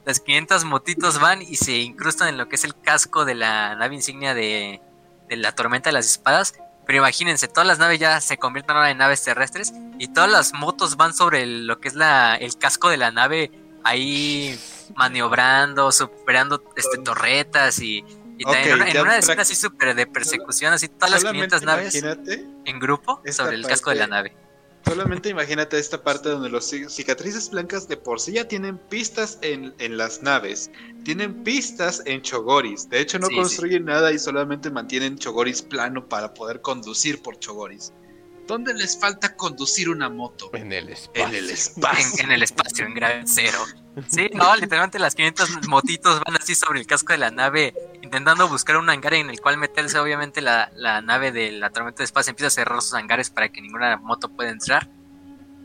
Las 500 motitos van y se incrustan en lo que es el casco de la nave insignia de, de la tormenta de las espadas. Pero imagínense, todas las naves ya se convierten ahora en naves terrestres y todas las motos van sobre lo que es la, el casco de la nave ahí maniobrando, superando este, torretas y, y también en una, escena así súper de persecución, así todas las 500 naves en grupo sobre el casco de la nave. Solamente imagínate esta parte donde los cicatrices blancas de por sí ya tienen pistas en, las naves, tienen pistas en Chogoris. De hecho, no construyen nada y solamente mantienen Chogoris plano para poder conducir por Chogoris. ¿Dónde les falta conducir una moto? En el espacio. En el espacio. En, el espacio, en grado cero. Sí, no, literalmente las 500 motitos van así sobre el casco de la nave, intentando buscar un hangar en el cual meterse. Obviamente la, la nave de la tormenta de espacio empieza a cerrar sus hangares para que ninguna moto pueda entrar.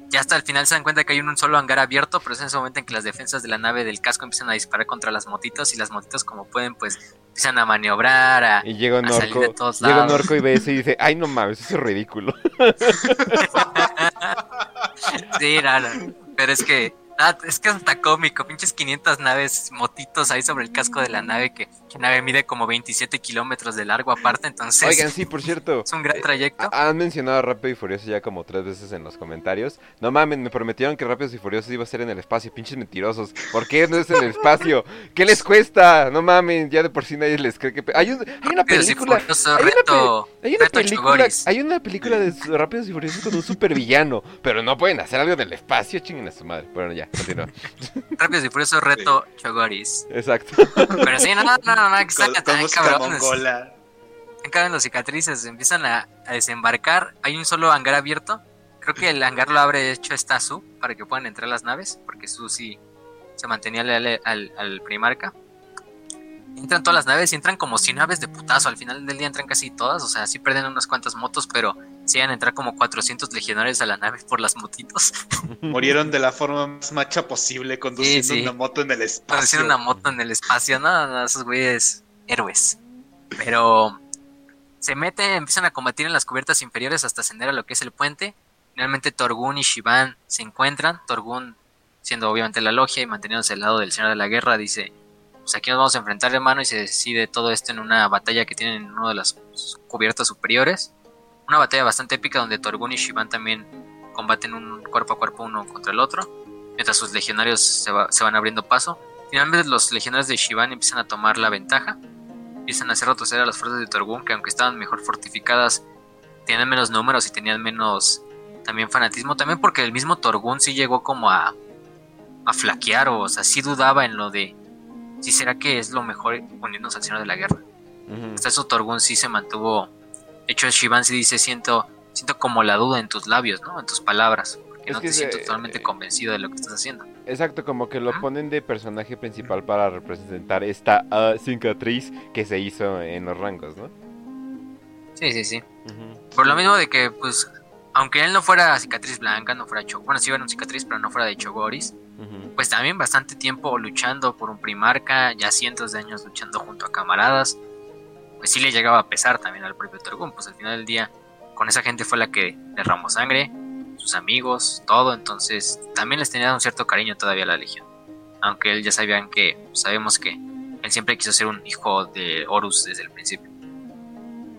Ya hasta el final se dan cuenta que hay un solo hangar abierto, pero es en ese momento en que las defensas de la nave del casco empiezan a disparar contra las motitos y las motitos como pueden pues empiezan a maniobrar, a, y llega un orco, Llega un orco y ve eso y dice, ay no mames, eso es ridículo. sí, nada, pero es que Ah, es que es hasta cómico, pinches 500 naves, motitos ahí sobre el casco de la nave, que la nave mide como 27 kilómetros de largo aparte, entonces... Oigan, sí, por cierto. Es un gran trayecto. Eh, han mencionado Rápido y Furioso ya como tres veces en los comentarios. No mames, me prometieron que Rápidos y Furiosos iba a ser en el espacio, pinches mentirosos. ¿Por qué no es en el espacio? ¿Qué les cuesta? No mames, ya de por sí nadie les cree que... Hay, un, hay una película... Hay una, hay una película... Hay una película de Rápidos y Furiosos con un supervillano, pero no pueden hacer algo en el espacio, chinguen a su madre. Bueno, ya. Rápidos y eso reto Chogoris. Exacto. Pero sí, no, no, no, no, exacto, cabrones. Caben los cicatrices, empiezan a, desembarcar. Hay un solo hangar abierto. Creo que el hangar lo abre hecho está Su para que puedan entrar las naves, porque Su sí se mantenía leal al, al primarca entran todas las naves y entran como 100 naves de putazo. Al final del día entran casi todas. O sea, sí pierden unas cuantas motos, pero van a entrar como 400 legionarios a la nave por las motitos. Murieron de la forma más macha posible conduciendo una moto en el espacio. Conduciendo una moto en el espacio. No, no, esos güeyes héroes. Pero se meten, empiezan a combatir en las cubiertas inferiores hasta ascender a lo que es el puente. Finalmente Torgun y Shivan se encuentran. Torgun, siendo obviamente la logia y manteniéndose al lado del Señor de la Guerra, dice, pues aquí nos vamos a enfrentar hermano y se decide todo esto en una batalla que tienen en uno de las cubiertas superiores. Una batalla bastante épica donde Torgun y Shivan también combaten un cuerpo a cuerpo uno contra el otro, mientras sus legionarios se, van abriendo paso. Finalmente los legionarios de Shivan empiezan a tomar la ventaja, empiezan a hacer retroceder a las fuerzas de Torgun, que aunque estaban mejor fortificadas, tenían menos números y tenían menos también fanatismo, también porque el mismo Torgun sí llegó como a, a flaquear, o, sea, sí dudaba en lo de si será que es lo mejor unirnos al Señor de la Guerra. Hasta eso Torgun sí se mantuvo. De hecho, Shivan sí dice: Siento, siento como la duda en tus labios, ¿no? En tus palabras. Porque no te siento totalmente convencido de lo que estás haciendo. Exacto, como que lo ponen de personaje principal para representar esta uh, cicatriz que se hizo en los rangos, ¿no? Sí, sí, sí. Por lo mismo de que, pues, aunque él no fuera cicatriz blanca, no fuera Chogoris, bueno, sí era un cicatriz, pero no fuera de Chogoris, pues también bastante tiempo luchando por un primarca, ya cientos de años luchando junto a camaradas, pues sí le llegaba a pesar también al propio Torgun, pues al final del día con esa gente fue la que derramó sangre, sus amigos, todo, entonces también les tenía un cierto cariño todavía a la Legión, aunque él ya sabían que, sabemos que él siempre quiso ser un hijo de Horus desde el principio.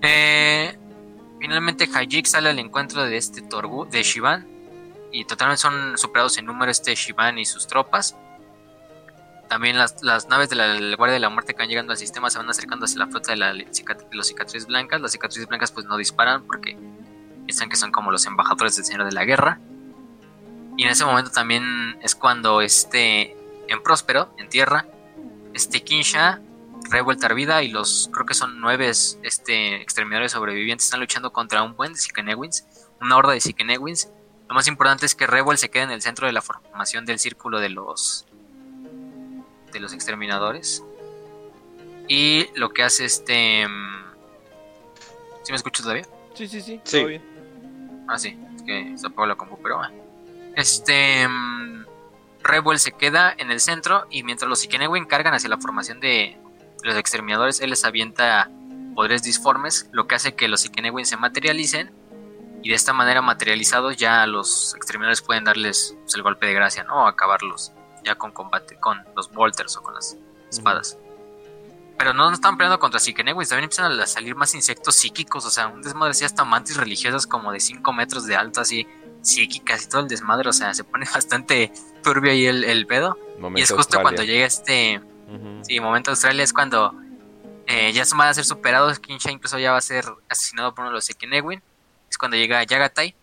Eh, finalmente Hajik sale al encuentro de este Torgu, de Shivan, y totalmente son superados en número este Shivan y sus tropas. También las, naves de la, Guardia de la Muerte que van llegando al sistema se van acercando hacia la flota de, la, los cicatrices blancas. Las cicatrices blancas pues no disparan porque piensan que son como los embajadores del Señor de la Guerra. Y en ese momento también es cuando este, en Próspero, en tierra, este Kinsha, revuelta vida y los, creo que son nueve este, exterminadores sobrevivientes están luchando contra un buen de Sikenewins, una horda de Sikenewins lo más importante es que Revuel se quede en el centro de la formación del círculo de los de los exterminadores. Y lo que hace este mm, ¿Sí me escuchas todavía? Sí, sí, sí, sí. bien. Ah, sí, es que se apagó la compu, pero Este mm, Revuel se queda en el centro y mientras los Ikenewin cargan hacia la formación de los exterminadores, él les avienta poderes disformes, lo que hace que los Ikenewin se materialicen y de esta manera materializados ya los exterminadores pueden darles pues, el golpe de gracia, ¿no? acabarlos ya con combate, con los bolters o con las espadas. Pero no, están peleando contra Sikenewins, también empiezan a salir más insectos psíquicos, o sea, un desmadre así hasta mantis religiosas como de 5 metros de alto, así psíquicas y todo el desmadre, o sea, se pone bastante turbio ahí el, el pedo. y es justo cuando llega este... Sí, momento Australia es cuando eh, ya se van a ser superados, Kinsha incluso ya va a ser asesinado por uno de los Sikenewin es cuando llega Yagatai,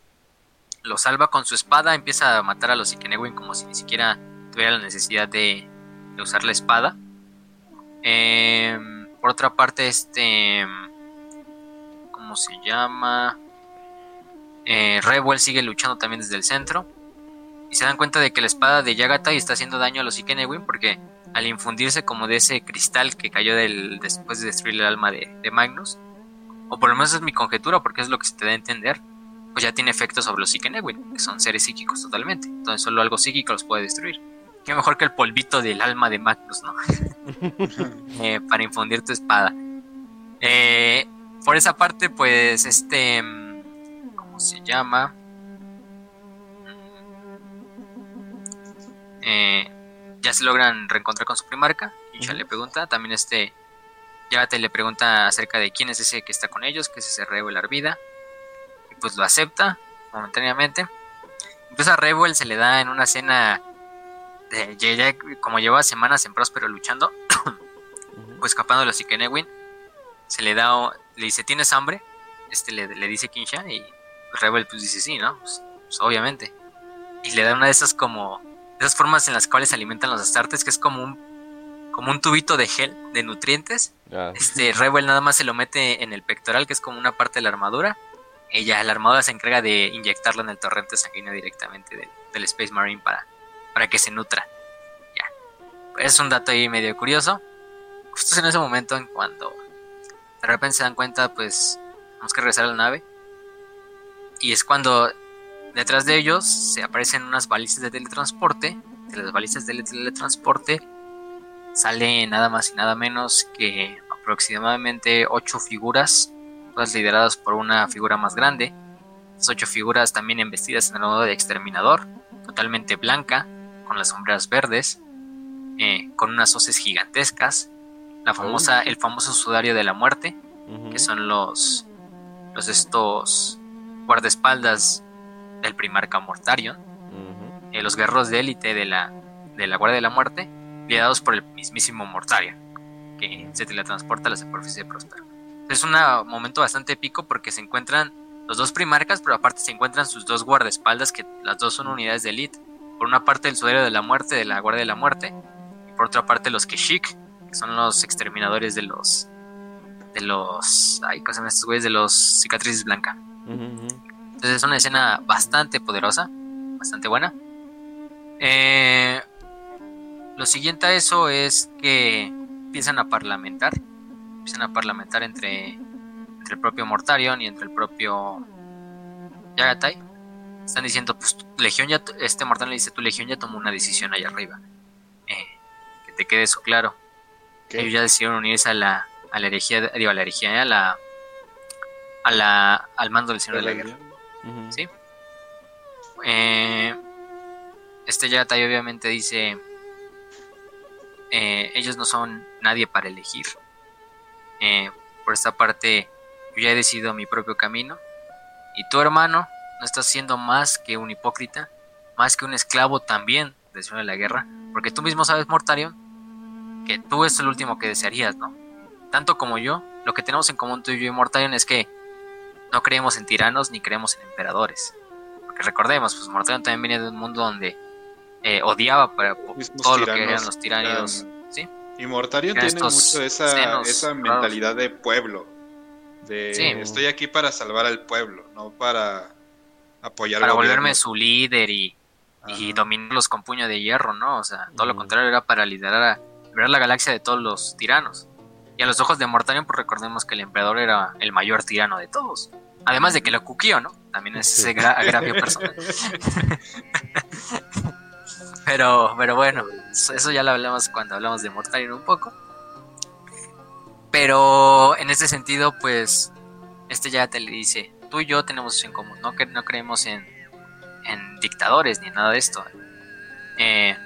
lo salva con su espada, empieza a matar a los Ikenewin como si ni siquiera tuviera la necesidad de, usar la espada. Em, por otra parte, este. ¿Cómo se llama? Eh, sigue luchando también desde el centro. Y se dan cuenta de que la espada de Yagatai está haciendo daño a los Ikenewin porque al infundirse como de ese cristal que cayó del, después de destruir el alma de Magnus, o por lo menos es mi conjetura porque es lo que se te da a entender, pues ya tiene efectos sobre los Ikenewin, que son seres psíquicos totalmente. Entonces solo algo psíquico los puede destruir. Qué mejor que el polvito del alma de Magnus, ¿no? Eh, para infundir tu espada. Eh, por esa parte, pues este... ¿Cómo se llama? Eh, ya se logran reencontrar con su primarca. Y ya le pregunta. También este te le pregunta acerca de quién es ese que está con ellos, que es ese Revel Arvida. Y pues lo acepta momentáneamente. Entonces a Revel se le da en una cena, como lleva semanas en Próspero luchando, pues escapando de los Ikenewin, se le da, le dice, ¿tienes hambre? Este le, dice Kinsha y Rebel pues dice, sí, ¿no? Pues, pues, obviamente. Y le da una de esas como, de esas formas en las cuales se alimentan los astartes, que es como un como un tubito de gel de nutrientes. Ah. Este Rebel nada más se lo mete en el pectoral, que es como una parte de la armadura. Ella, la armadura se encarga de inyectarlo en el torrente sanguíneo directamente del, Space Marine para, para que se nutra. Ya. Es un dato ahí medio curioso. Justo en ese momento en cuando de repente se dan cuenta, pues tenemos que regresar a la nave. Y es cuando detrás de ellos se aparecen unas balizas de teletransporte. De las balizas de teletransporte sale nada más y nada menos que aproximadamente ocho figuras, todas lideradas por una figura más grande. Ocho figuras también embestidas en el modo de exterminador, totalmente blanca, con las sombras verdes, eh, con unas hoces gigantescas, la famosa, el famoso sudario de la muerte, que son los, los estos guardaespaldas del primarca Mortarion, eh, los guerreros de élite de la, de la Guardia de la Muerte, liderados por el mismísimo Mortarion, que se teletransporta a la superficie de Próspero. Es un momento bastante épico porque se encuentran los dos primarcas, pero aparte se encuentran sus dos guardaespaldas, que las dos son unidades de élite. Por una parte el sudario de la muerte de la Guardia de la Muerte, y por otra parte los Keshik, que son los exterminadores de los de los ay, ¿cómo se llaman estos güeyes? De los cicatrices blancas. Entonces es una escena bastante poderosa, bastante buena. Eh, lo siguiente a eso es que empiezan a parlamentar, empiezan a parlamentar entre, entre el propio Mortarion y entre el propio Yagatai. Están diciendo, pues Legión ya, este Mortarion le dice, tu Legión ya tomó una decisión allá arriba. Eh, que te quede eso claro. Ellos ya decidieron unirse a la, a la herejía, digo, a la herejía, a la, a la, al mando del Señor de la Guerra. ¿Sí? Eh, este obviamente dice, eh, ellos no son nadie para elegir. Eh, por esta parte, yo ya he decidido mi propio camino. Y tu hermano no está siendo más que un hipócrita, más que un esclavo también del Señor de la Guerra. Porque tú mismo sabes, Mortarion, que tú es el último que desearías, ¿no? Tanto como yo, lo que tenemos en común tú y yo y Mortarion es que no creemos en tiranos ni creemos en emperadores. Porque recordemos, pues Mortarion también viene de un mundo donde eh, odiaba para todo lo que eran los tiranidos. ¿sí? Y Mortarion tiene mucho esa, esa mentalidad de pueblo. De estoy aquí para salvar al pueblo, no para apoyar Para volverme su líder y, dominarlos con puño de hierro, ¿no? O sea, todo lo contrario era para liderar a, la galaxia de todos los tiranos. Y a los ojos de Mortarion, pues recordemos que el emperador era el mayor tirano de todos. Además de que lo cuquío, ¿no? También es ese agravio personal. Pero, pero bueno, eso ya lo hablamos cuando hablamos de Mortarion un poco. Pero en este sentido, pues, este ya te le dice, tú y yo tenemos en común, no, que no creemos en, en dictadores ni nada de esto. Eh,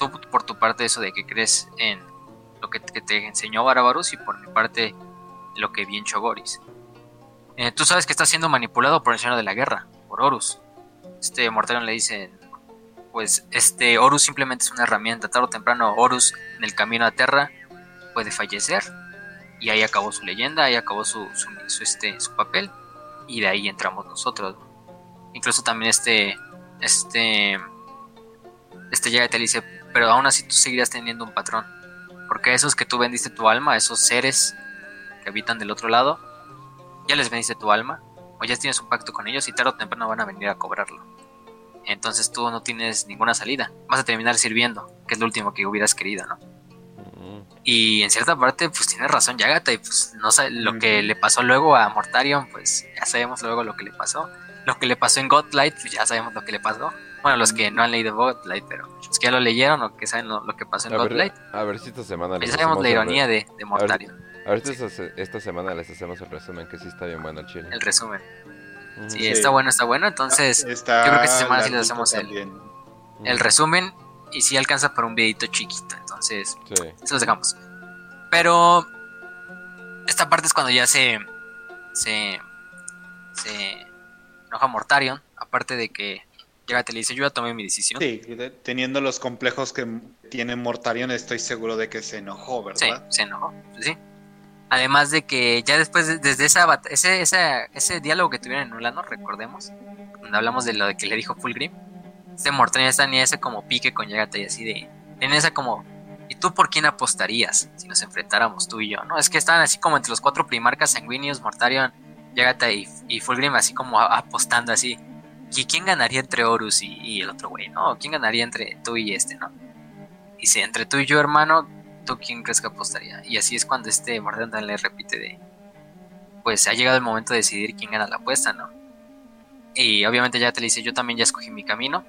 tú por tu parte eso de que crees en lo que, te enseñó Barabarus y por mi parte lo que vi en Chogoris. Eh, tú sabes que estás siendo manipulado por el señor de la guerra, por Horus. Este Mortarion le dice, pues este Horus simplemente es una herramienta. Tarde o temprano Horus en el camino a Terra puede fallecer. Y ahí acabó su leyenda, ahí acabó su, su, este, su papel. Y de ahí entramos nosotros. Incluso también este, este, este llega te dice, pero aún así tú seguirás teniendo un patrón. Porque esos que tú vendiste tu alma, esos seres que habitan del otro lado, ya les vendiste tu alma, o ya tienes un pacto con ellos y tarde o temprano van a venir a cobrarlo entonces tú no tienes ninguna salida. Vas a terminar sirviendo, que es lo último que hubieras querido, ¿no? Y en cierta parte, pues tiene razón Yagata, y pues no sé, lo que le pasó luego a Mortarion, pues ya sabemos luego lo que le pasó. Lo que le pasó en Godlight, pues ya sabemos lo que le pasó. Bueno, los que no han leído Godlight, pero los que ya lo leyeron o que saben lo, que pasó en Godlight. a ver si esta semana les Ya sabemos la ironía de, de Mortarion. A ver, si esta, esta, semana les hacemos el resumen, que sí está bien bueno el chile. El resumen. Sí, está bueno, está bueno. Entonces, yo creo que esta semana sí les hacemos el, el, resumen y sí alcanza para un videito chiquito. Entonces, eso lo dejamos. Pero esta parte es cuando ya se se, se enoja Mortarion. Aparte de que llega te le dice, yo ya tomé mi decisión. Sí, teniendo los complejos que tiene Mortarion, estoy seguro de que se enojó, ¿verdad? Sí, se enojó, sí. Además de que ya después, desde esa ese, ese, ese diálogo que tuvieron en Ulano, recordemos, cuando hablamos de lo de que le dijo Fulgrim, este Mortarion ya tenía ese como pique con Yagata y así de, en esa como, ¿y tú por quién apostarías si nos enfrentáramos tú y yo? ¿No? Es que estaban así como entre los cuatro primarcas sanguíneos, Mortarion, Yagata y, y Fulgrim así como apostando así. ¿Y quién ganaría entre Horus y, y el otro güey, no? ¿Quién ganaría entre tú y este, no? Dice, entre tú y yo, hermano, ¿tú quién crees que apostaría? Y así es cuando este Mordendan le repite de, pues ha llegado el momento de decidir quién gana la apuesta, ¿no? Y obviamente ya te le dice, yo también ya escogí mi camino,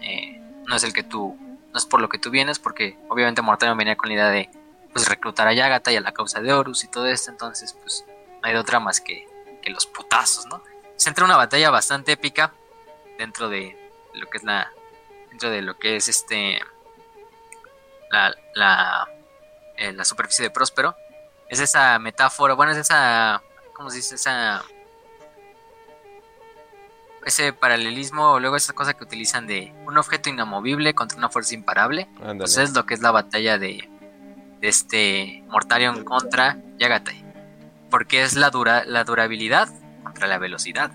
eh, no es el que tú, no es por lo que tú vienes, porque obviamente Mortarion venía con la idea de, pues reclutar a Yagata y a la causa de Horus y todo esto, entonces pues no hay otra más que, que los putazos, ¿no? se entra una batalla bastante épica dentro de lo que es la dentro de lo que es este la la, eh, la superficie de Próspero es esa metáfora bueno es esa cómo se dice esa ese paralelismo o luego esa cosa que utilizan de un objeto inamovible contra una fuerza imparable entonces es lo que es la batalla de, de este Mortarion contra Yagatai porque es la dura la durabilidad contra la velocidad.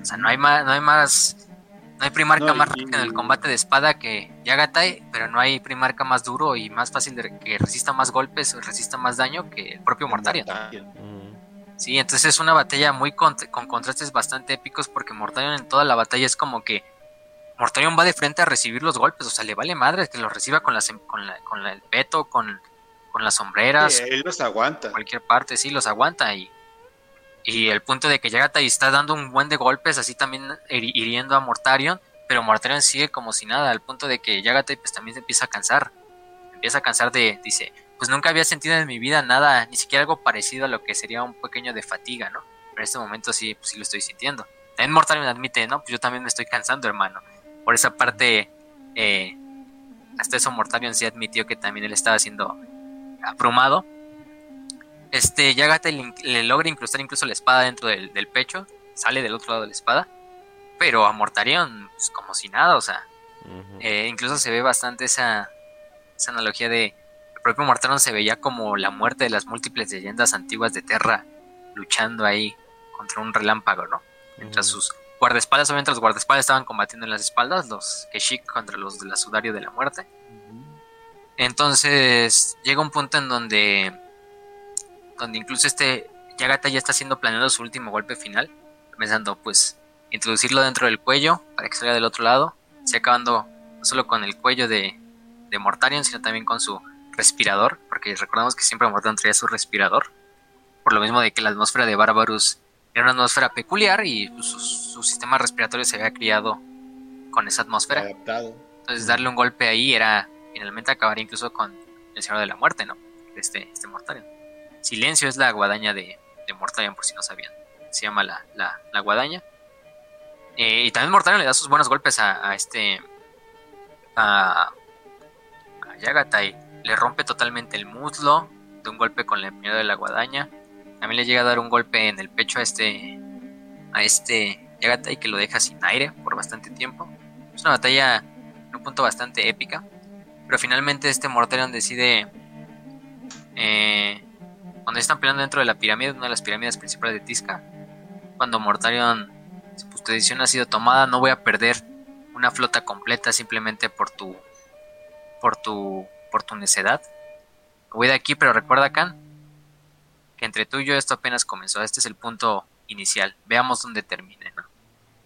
O sea no hay más no hay más no hay primarca más rápida en el combate de espada que Yagatai, pero no hay primarca más duro y más fácil de que resista más golpes o resista más daño que el propio Mortarion. Sí, entonces es una batalla muy con, contrastes bastante épicos porque Mortarion en toda la batalla es como que Mortarion va de frente a recibir los golpes, o sea, le vale madre que los reciba con, las, con, la, con el peto, con, con las sombreras. él los aguanta. Cualquier parte, sí, los aguanta y, y el punto de que Yagatai está dando un buen de golpes, así también hiriendo a Mortarion, pero Mortarion sigue como si nada, al punto de que Yagatai pues también se empieza a cansar. Empieza a cansar de, dice, pues nunca había sentido en mi vida nada, ni siquiera algo parecido a lo que sería un pequeño de fatiga, ¿no? Pero en este momento sí, pues sí lo estoy sintiendo. También Mortarion admite, no, pues yo también me estoy cansando, hermano. Por esa parte, eh, hasta eso Mortarion sí admitió que también él estaba siendo abrumado. Este, Yagata le, logra incrustar incluso la espada dentro del, pecho, sale del otro lado de la espada, pero a Mortarion, pues como si nada, o sea, eh, incluso se ve bastante esa, esa analogía de propio Mortarion se veía como la muerte de las múltiples leyendas antiguas de Terra luchando ahí contra un relámpago, ¿no? Mientras sus guardaespaldas, obviamente los guardaespaldas estaban combatiendo en las espaldas, los Keshik contra los de la Sudario de la Muerte. Entonces llega un punto en donde, donde incluso este Yagata ya está haciendo planeado su último golpe final, pensando pues introducirlo dentro del cuello para que salga del otro lado, se acabando no solo con el cuello de, de Mortarion, sino también con su respirador, porque recordamos que siempre Mortarion traía su respirador, por lo mismo de que la atmósfera de Barbarus era una atmósfera peculiar y pues, su, sistema respiratorio se había criado con esa atmósfera. Adaptado. Entonces darle un golpe ahí era finalmente acabar incluso con el Señor de la Muerte, ¿no? Este, este Mortarion. Silencio es la guadaña de, de Mortarion, por si no sabían. Se llama la, la, guadaña. Eh, y también Mortarion le da sus buenos golpes a, a este... A, a Yagatai le rompe totalmente el muslo de un golpe con la empuñadura de la guadaña. También le llega a dar un golpe en el pecho a este a este Yagatai que lo deja sin aire por bastante tiempo. Es una batalla en un punto bastante épica. Pero finalmente este Mortarion decide eh, cuando están peleando dentro de la pirámide, una de las pirámides principales de Tizca, cuando Mortarion su decisión ha sido tomada, no voy a perder una flota completa simplemente por tu por tu por tu necedad. Voy de aquí, pero recuerda, Khan, que entre tú y yo esto apenas comenzó. Este es el punto inicial. Veamos dónde termine, ¿no?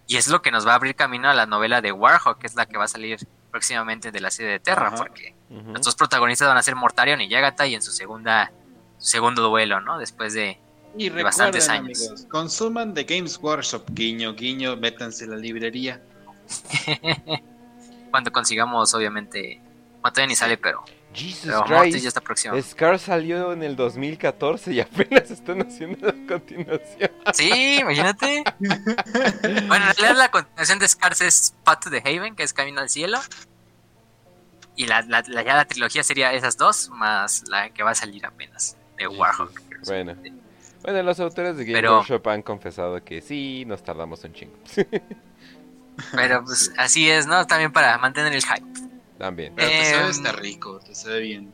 Y es lo que nos va a abrir camino a la novela de Warhawk, que es la que va a salir próximamente de la serie de Terra, porque los dos protagonistas van a ser Mortarion y Yagata y en su segunda segundo duelo, ¿no? Después de, bastantes años. consuman The Games Workshop, guiño, guiño, métanse en la librería. Cuando consigamos, obviamente, todavía ni sale, pero Jesus Christ. ya está próximo. Scar salió en el 2014 y apenas están haciendo la continuación. Sí, imagínate. bueno, en realidad la continuación de Scars es Path to the Haven, que es Camino al Cielo. Y la, la, ya la trilogía sería esas dos, más la que va a salir apenas, de Warhawk. Bueno. Bueno, los autores de Game Workshop han confesado que sí, nos tardamos un chingo. Pero pues así es, ¿no? También para mantener el hype. También. Pero te sabe está rico, te sabe bien.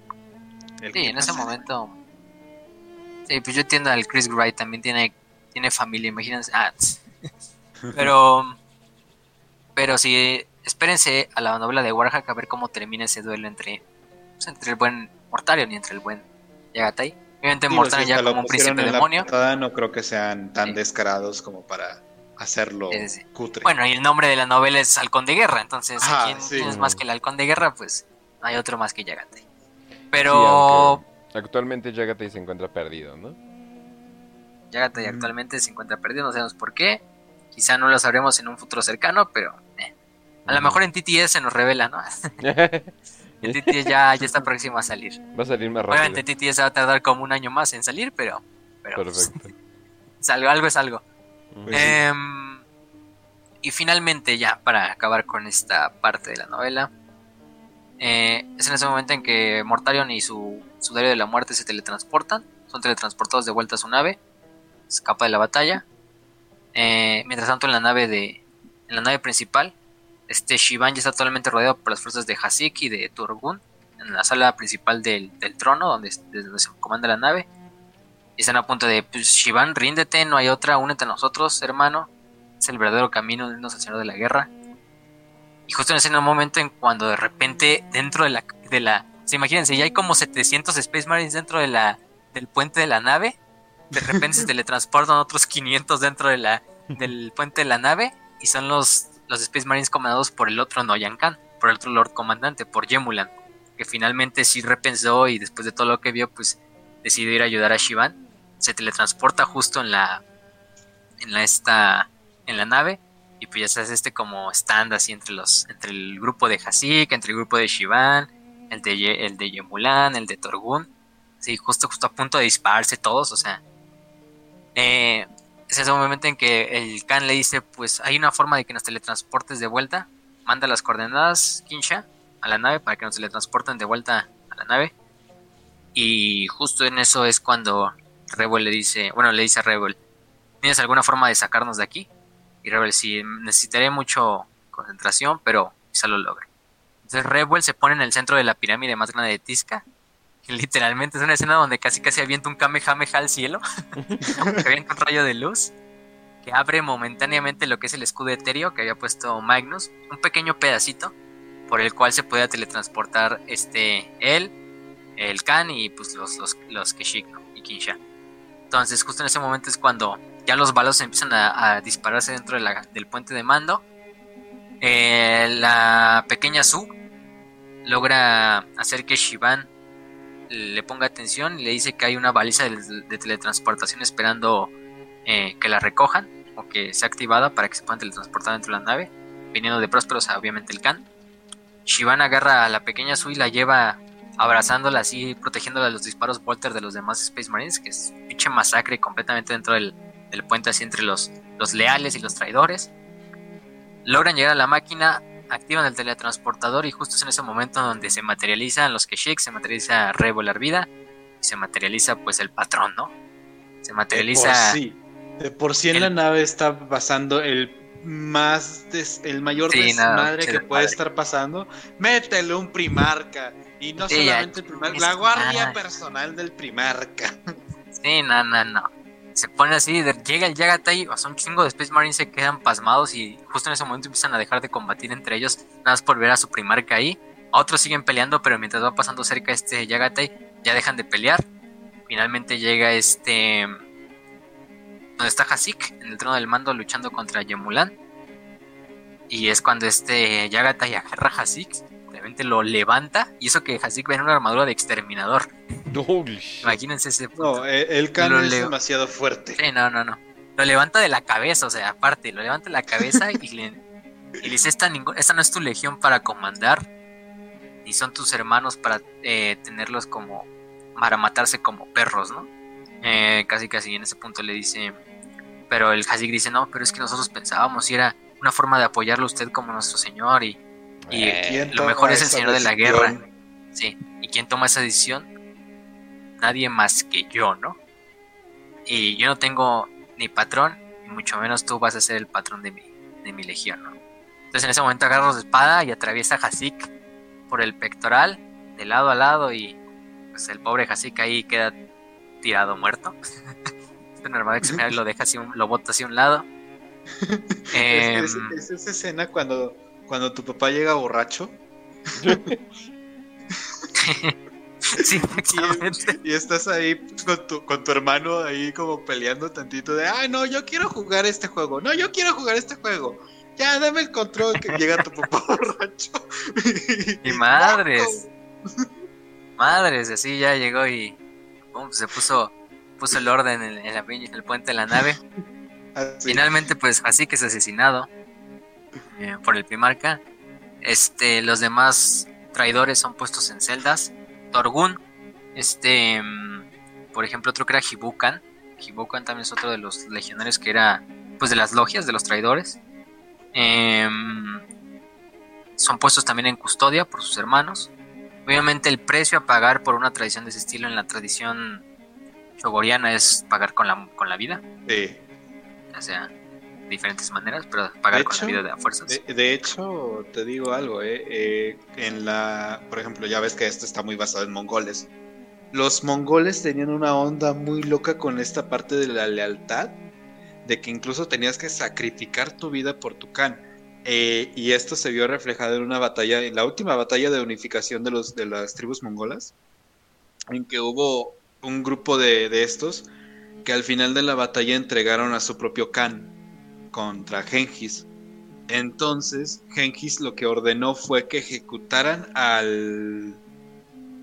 sí, en ese momento. Sí, pues yo entiendo al Chris Wright, también tiene, tiene familia, imagínense. Ah, pero. Pero sí, espérense a la novela de Warhack a ver cómo termina ese duelo entre, pues, entre el buen Mortarion y entre el buen Yagatai. Obviamente Mortarion ya como un príncipe demonio. no creo que sean tan descarados como para hacerlo cutre. Bueno, y el nombre de la novela es Halcón de Guerra, entonces ¿quién, es más que el Halcón de Guerra? Pues no hay otro más que Yagate. Pero... actualmente Yagate se encuentra perdido, ¿no? Yagate actualmente se encuentra perdido, no sabemos por qué. Quizá no lo sabremos en un futuro cercano, pero... Eh. A lo mejor en TTS se nos revela, ¿no? en TTS ya, ya está próximo a salir. Va a salir más rápido. Obviamente TTS va a tardar como un año más en salir, pero... pero pues, Perfecto. algo, algo es algo. Pues em, y finalmente, ya para acabar con esta parte de la novela, eh, es en ese momento en que Mortarion y su, su de la muerte se teletransportan, son teletransportados de vuelta a su nave, escapa de la batalla. Eh, mientras tanto, en la nave de, en la nave principal, este Shivan ya está totalmente rodeado por las fuerzas de Hasik y de Turgun en la sala principal del, trono, donde, donde, se comanda la nave. Y están a punto de, pues Shivan, ríndete, no hay otra, únete a nosotros, hermano. Es el verdadero camino de al Señor de la Guerra. Y justo en ese momento en cuando de repente dentro de la... De la se imagínense, ya hay como 700 Space Marines dentro de la, del puente de la nave. De repente se teletransportan otros 500 dentro de la, del puente de la nave. Y son los, los Space Marines comandados por el otro Noyan Khan, por el otro Lord Comandante, por Yemulan. Que finalmente sí repensó y después de todo lo que vio, pues decidió ir a ayudar a Shivan. Se teletransporta justo en la. en la esta. en la nave y pues ya se hace este como stand así entre los entre el grupo de Hasik, entre el grupo de Shivan, el de el de Yemulan, el de Torgun, sí, justo justo a punto de dispararse todos, o sea, eh, es ese momento en que el Khan le dice, pues hay una forma de que nos teletransportes de vuelta, manda las coordenadas Kinsha a la nave para que nos teletransporten de vuelta a la nave. Y justo en eso es cuando Rebel le dice, bueno, le dice a Rebel, ¿tienes alguna forma de sacarnos de aquí? Y Rebel sí, necesitaré mucho concentración, pero quizá lo logre. Entonces Rebel se pone en el centro de la pirámide más grande de Tizca. Que literalmente es una escena donde casi casi avienta un Kamehameha al cielo. avienta un rayo de luz. Que abre momentáneamente lo que es el escudo etéreo que había puesto Magnus. Un pequeño pedacito por el cual se puede teletransportar este él, el Khan y pues los, los, los Keshik y Kinsha. Entonces justo en ese momento es cuando ya los balos empiezan a, dispararse dentro del puente de mando. Eh, la pequeña Su logra hacer que Shivan le ponga atención y le dice que hay una baliza de, teletransportación esperando eh, que la recojan o que sea activada para que se puedan teletransportar dentro de la nave, viniendo de Prósperos, obviamente el Khan. Shivan agarra a la pequeña Su y la lleva abrazándola así, protegiéndola de los disparos Volter de los demás Space Marines, que es pinche masacre completamente dentro del, el puente así entre los, los leales y los traidores. Logran llegar a la máquina, activan el teletransportador y justo es en ese momento donde se materializan los Keshik, se materializa Revolar Vida y se materializa pues el patrón, ¿no? Se materializa... De por sí, de por sí en la nave está pasando el más el mayor desmadre que puede estar pasando. Métele un primarca. Y no solamente el primarca, la guardia personal del primarca. Sí, no, no, no se pone así, llega el Yagatai, o sea, un chingo de Space Marines se quedan pasmados y justo en ese momento empiezan a dejar de combatir entre ellos, nada más por ver a su primarca ahí. Otros siguen peleando, pero mientras va pasando cerca este Yagatai, ya dejan de pelear. Finalmente llega este. Donde está Hasik, en el trono del mando, luchando contra Yemulan. Y es cuando este Yagatai agarra a Hasik lo levanta y eso que Hasik ve en una armadura de exterminador. Imagínense ese punto. No, eh, el, el es demasiado fuerte. Sí, no, no, no. Lo levanta de la cabeza, o sea, aparte, lo levanta de la cabeza y le, dice, esta, esta no es tu legión para comandar, ni son tus hermanos para eh, tenerlos como, para matarse como perros, ¿no? Eh, casi, casi en ese punto le dice, pero el Hasik dice, no, pero es que nosotros pensábamos y era una forma de apoyarlo a usted como nuestro señor y y eh, lo mejor es el señor de la guerra. Sí. ¿Y quién toma esa decisión? Nadie más que yo, ¿no? Y yo no tengo ni patrón, ni mucho menos tú vas a ser el patrón de mi, de mi legión, ¿no? Entonces en ese momento agarra su espada y atraviesa a Hasik por el pectoral, de lado a lado, y pues el pobre Hasik ahí queda tirado muerto. es normal que lo deja así, lo bota hacia un lado. es, em, esa escena cuando cuando tu papá llega borracho. sí, y, y, estás ahí con tu, con tu hermano ahí como peleando tantito de, ay no, yo quiero jugar este juego, no, yo quiero jugar este juego. Ya, dame el control que llega tu papá borracho. y madres. madres, así ya llegó y se puso puso el orden en, en, la, en el puente de la nave. Finalmente, pues así que es asesinado. Eh, por el Primarca. Este, los demás traidores son puestos en celdas. Torgun, este, mm, por ejemplo, otro que era Hibukan. Hibukan también es otro de los legionarios que era pues de las logias, de los traidores. Em, son puestos también en custodia por sus hermanos. Obviamente el precio a pagar por una tradición de ese estilo en la tradición chogoriana es pagar con la, con la vida. Sí. O sea, diferentes maneras, pero pagar con la vida de a fuerzas. De, hecho, te digo algo, eh, eh, en la, por ejemplo, ya ves que esto está muy basado en mongoles. Los mongoles tenían una onda muy loca con esta parte de la lealtad, de que incluso tenías que sacrificar tu vida por tu can. Eh, y esto se vio reflejado en una batalla, en la última batalla de unificación de, los, de las tribus mongolas, en que hubo un grupo de, de estos que al final de la batalla entregaron a su propio Khan contra Genghis. Entonces, Genghis lo que ordenó fue que ejecutaran al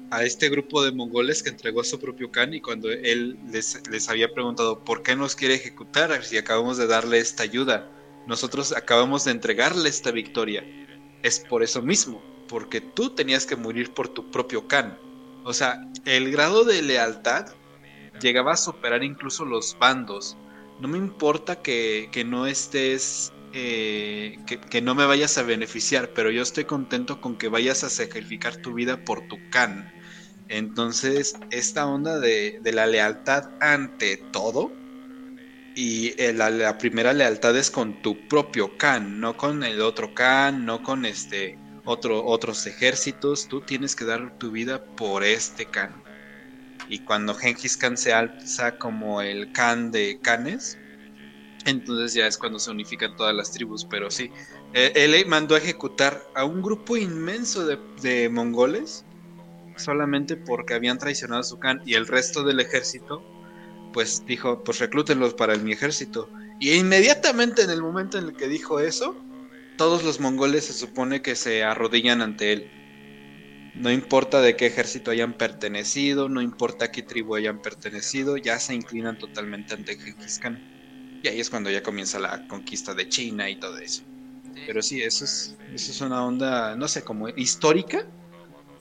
a este grupo de mongoles que entregó a su propio Khan y cuando él les, les había preguntado por qué nos quiere ejecutar si acabamos de darle esta ayuda, nosotros acabamos de entregarle esta victoria. Es por eso mismo, porque tú tenías que morir por tu propio Khan. O sea, el grado de lealtad llegaba a superar incluso los bandos. No me importa que, no estés, eh, que, no me vayas a beneficiar, pero yo estoy contento con que vayas a sacrificar tu vida por tu can. Entonces, esta onda de, la lealtad ante todo, y eh, la, primera lealtad es con tu propio can, no con el otro can, no con este otro, otros ejércitos, tú tienes que dar tu vida por este can. Y cuando Genghis Khan se alza como el Khan de Khanes, entonces ya es cuando se unifican todas las tribus. Pero sí, eh, él mandó a ejecutar a un grupo inmenso de, mongoles solamente porque habían traicionado a su Khan y el resto del ejército pues dijo, pues reclútenlos para mi ejército. Y inmediatamente en el momento en el que dijo eso, todos los mongoles se supone que se arrodillan ante él. No importa de qué ejército hayan pertenecido, no importa a qué tribu hayan pertenecido, ya se inclinan totalmente ante Genghis Khan. Y ahí es cuando ya comienza la conquista de China y todo eso. Pero sí, eso es, eso es una onda, no sé, como histórica,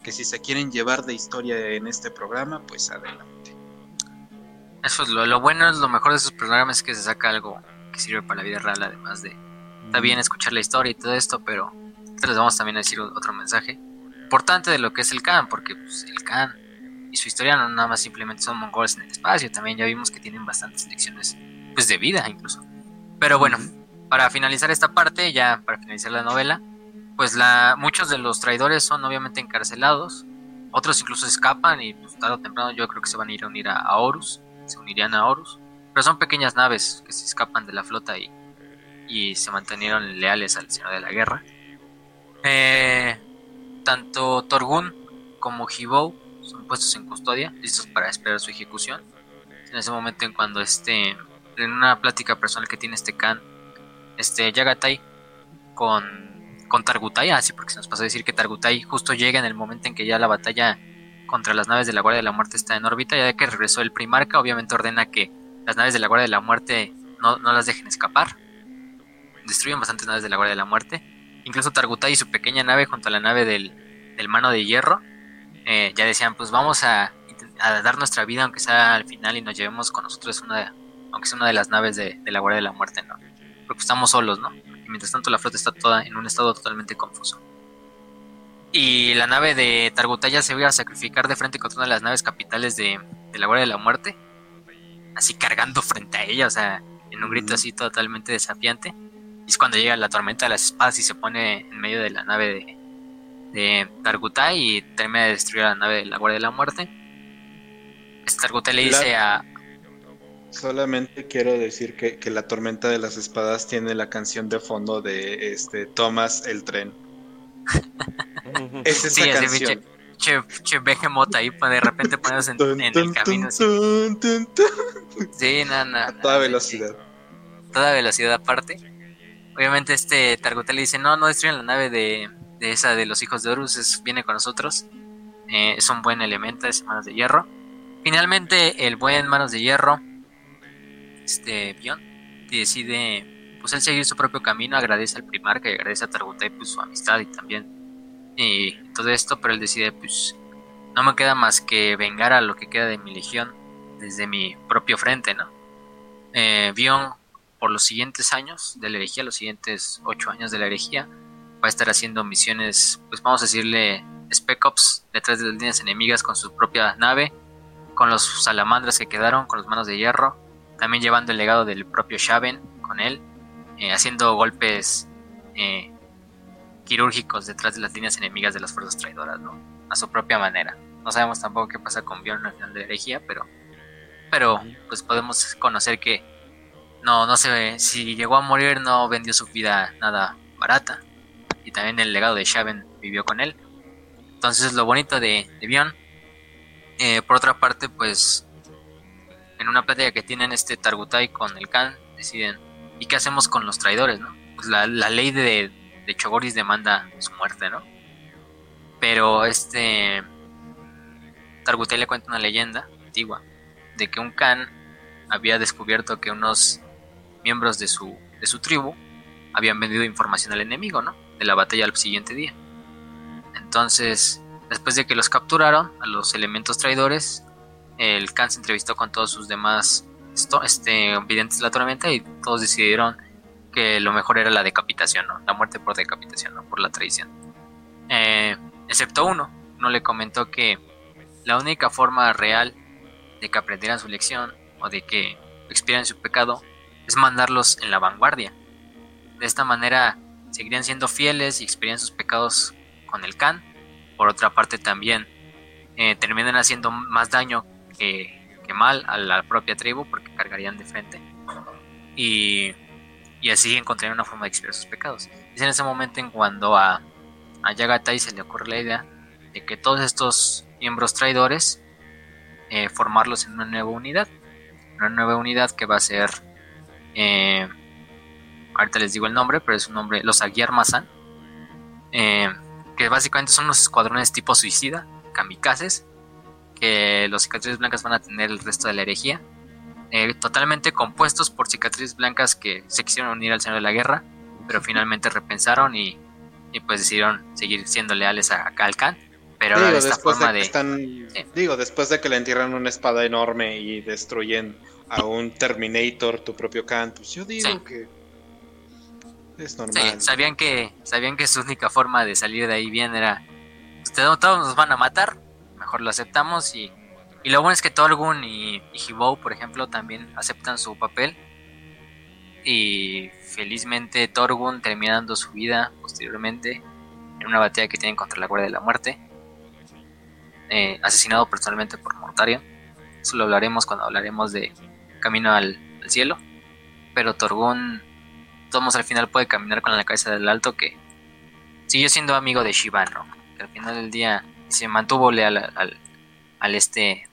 que si se quieren llevar de historia en este programa, pues adelante. Eso es lo, lo bueno, es lo mejor de esos programas es que se saca algo que sirve para la vida real, además de... Está bien escuchar la historia y todo esto, pero les vamos también a decir otro mensaje importante de lo que es el Khan, porque pues, el Khan y su historia no nada más simplemente son mongoles en el espacio, también ya vimos que tienen bastantes lecciones pues, de vida incluso. Pero bueno, para finalizar esta parte, ya para finalizar la novela, pues la, muchos de los traidores son obviamente encarcelados, otros incluso escapan y pues, tarde o temprano yo creo que se van a ir a unir a, Horus, se unirían a Horus, pero son pequeñas naves que se escapan de la flota y, y se mantenieron leales al Señor de la Guerra. Eh, tanto Torgun como Hibou son puestos en custodia, listos para esperar su ejecución. En ese momento en cuando este, en una plática personal que tiene este Khan, este Yagatai con, con Targutai, así porque se nos pasó a decir que Targutai justo llega en el momento en que ya la batalla contra las naves de la Guardia de la Muerte está en órbita, ya que regresó el primarca, obviamente ordena que las naves de la Guardia de la Muerte no, no las dejen escapar. Destruyen bastantes naves de la Guardia de la Muerte Incluso Targutai y su pequeña nave junto a la nave del, mano de hierro eh, ya decían, pues vamos a, dar nuestra vida aunque sea al final y nos llevemos con nosotros una, aunque sea una de las naves de, la Guardia de la Muerte, ¿no? Porque estamos solos, ¿no? Y mientras tanto la flota está toda en un estado totalmente confuso. Y la nave de Targutai ya se iba a sacrificar de frente contra una de las naves capitales de, la Guardia de la Muerte, así cargando frente a ella, o sea, en un grito así totalmente desafiante es cuando llega la tormenta de las espadas y se pone en medio de la nave de, de Targutai y termina de destruir la nave de la Guardia de la Muerte. Targutai le dice a... Solamente quiero decir que, la tormenta de las espadas tiene la canción de fondo de este Thomas el tren. es esa canción. Che, che, Behemoth ahí pues, de repente pones en, el camino. sí, no, no, A toda velocidad. Toda velocidad aparte. Obviamente este Targutel dice, no, no destruyen la nave de, esa de los hijos de Horus, viene con nosotros. Eh, es un buen elemento, es Manos de Hierro. Finalmente el buen Manos de Hierro, este Bion, decide pues él seguir su propio camino, agradece al primarca y agradece a Targutel pues, su amistad y también y todo esto, pero él decide pues no me queda más que vengar a lo que queda de mi legión desde mi propio frente, ¿no? Eh, Bion por los siguientes años de la herejía, los siguientes ocho años de la herejía, va a estar haciendo misiones, pues vamos a decirle Spec Ops detrás de las líneas enemigas con su propia nave, con los salamandras que quedaron, con las manos de hierro, también llevando el legado del propio Shaven con él, eh, haciendo golpes eh, quirúrgicos detrás de las líneas enemigas de las fuerzas traidoras, ¿no? A su propia manera. No sabemos tampoco qué pasa con Bjorn al final de la herejía, pero, pero pues podemos conocer que no, no se si llegó a morir no vendió su vida nada barata. Y también el legado de Shaven vivió con él. Entonces lo bonito de, de Bion. Eh, por otra parte, pues en una plática que tienen este Targutai con el Khan, deciden, ¿y qué hacemos con los traidores? No? Pues la, ley de, de Chogoris demanda su muerte, ¿no? Pero este Targutai le cuenta una leyenda antigua de que un Khan había descubierto que unos miembros de su, de su tribu habían vendido información al enemigo, ¿no? De la batalla al siguiente día. Entonces, después de que los capturaron, a los elementos traidores, el Khan se entrevistó con todos sus demás este, videntes de la tormenta y todos decidieron que lo mejor era la decapitación, ¿no? La muerte por decapitación, ¿no? Por la traición. Eh, excepto uno, no le comentó que la única forma real de que aprendieran su lección o de que expieran su pecado es mandarlos en la vanguardia. De esta manera seguirían siendo fieles y expiarían sus pecados con el Khan. Por otra parte también eh, terminan haciendo más daño que, mal a la propia tribu porque cargarían de frente. Y, y así encontrarían una forma de expiar sus pecados. Es en ese momento en cuando a, a Yagatai se le ocurre la idea de que todos estos miembros traidores eh, formarlos en una nueva unidad. Una nueva unidad que va a ser eh, ahorita les digo el nombre, pero es un nombre, los Aguiar Mazan, eh, que básicamente son los escuadrones tipo suicida, kamikazes, que los cicatrices blancas van a tener el resto de la herejía, eh, totalmente compuestos por cicatrices blancas que se quisieron unir al Señor de la Guerra, pero finalmente repensaron y, pues decidieron seguir siendo leales a, Kalkan. Pero digo, de esta forma de. Digo, después de que le entierran una espada enorme y destruyen a un Terminator, tu propio Khan, pues yo digo que es normal. sabían que, sabían que su única forma de salir de ahí bien era, ustedes todos nos van a matar, mejor lo aceptamos y, y lo bueno es que Torgun y, y por ejemplo, también aceptan su papel y felizmente Torgun termina dando su vida posteriormente en una batalla que tienen contra la Guardia de la Muerte, eh, asesinado personalmente por Mortarion. Eso lo hablaremos cuando hablaremos de Camino al, cielo, pero Torgun Tomos al final puede caminar con la cabeza del alto que siguió siendo amigo de Shibano, que al final del día se mantuvo leal al, este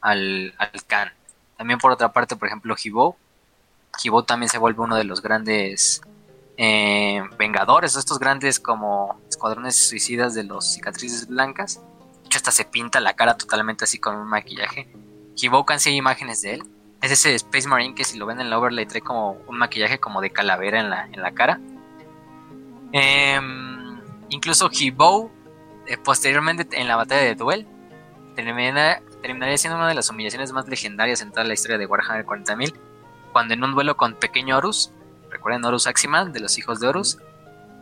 al, al Khan. También por otra parte, por ejemplo, Hibou. Hibou también se vuelve uno de los grandes eh, vengadores, estos grandes como escuadrones suicidas de los cicatrices blancas. De hecho, hasta se pinta la cara totalmente así con un maquillaje. Hibou hay imágenes de él es ese Space Marine que si lo ven en la overlay trae como un maquillaje como de calavera en la, en la cara. Em, incluso Hibou, eh, posteriormente en la batalla de Duel, terminaría siendo una de las humillaciones más legendarias en toda la historia de Warhammer 40.000, cuando en un duelo con Pequeño Horus, recuerden Horus Aximal, de los hijos de Horus,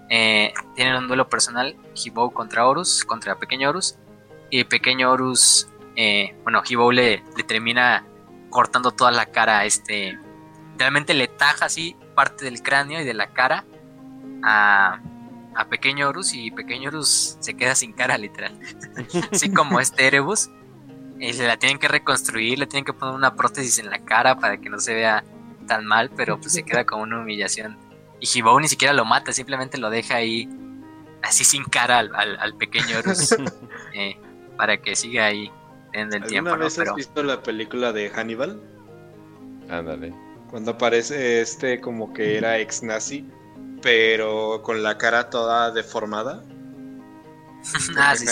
eh, tienen un duelo personal, Hibou contra Horus, contra Pequeño Horus, y Pequeño Horus, eh, bueno, Hibou le termina cortando toda la cara, este, realmente le taja así parte del cráneo y de la cara a, a Pequeño Horus y Pequeño Horus se queda sin cara literal, así como este Erebus, y se la tienen que reconstruir, le tienen que poner una prótesis en la cara para que no se vea tan mal, pero pues se queda como una humillación. Y Hibou ni siquiera lo mata, simplemente lo deja ahí así sin cara al, al, pequeño Horus eh, para que siga ahí ¿Alguna vez has visto la película de Hannibal? Ándale. Cuando aparece este como que era ex nazi, pero con la cara toda deformada. ah, sí,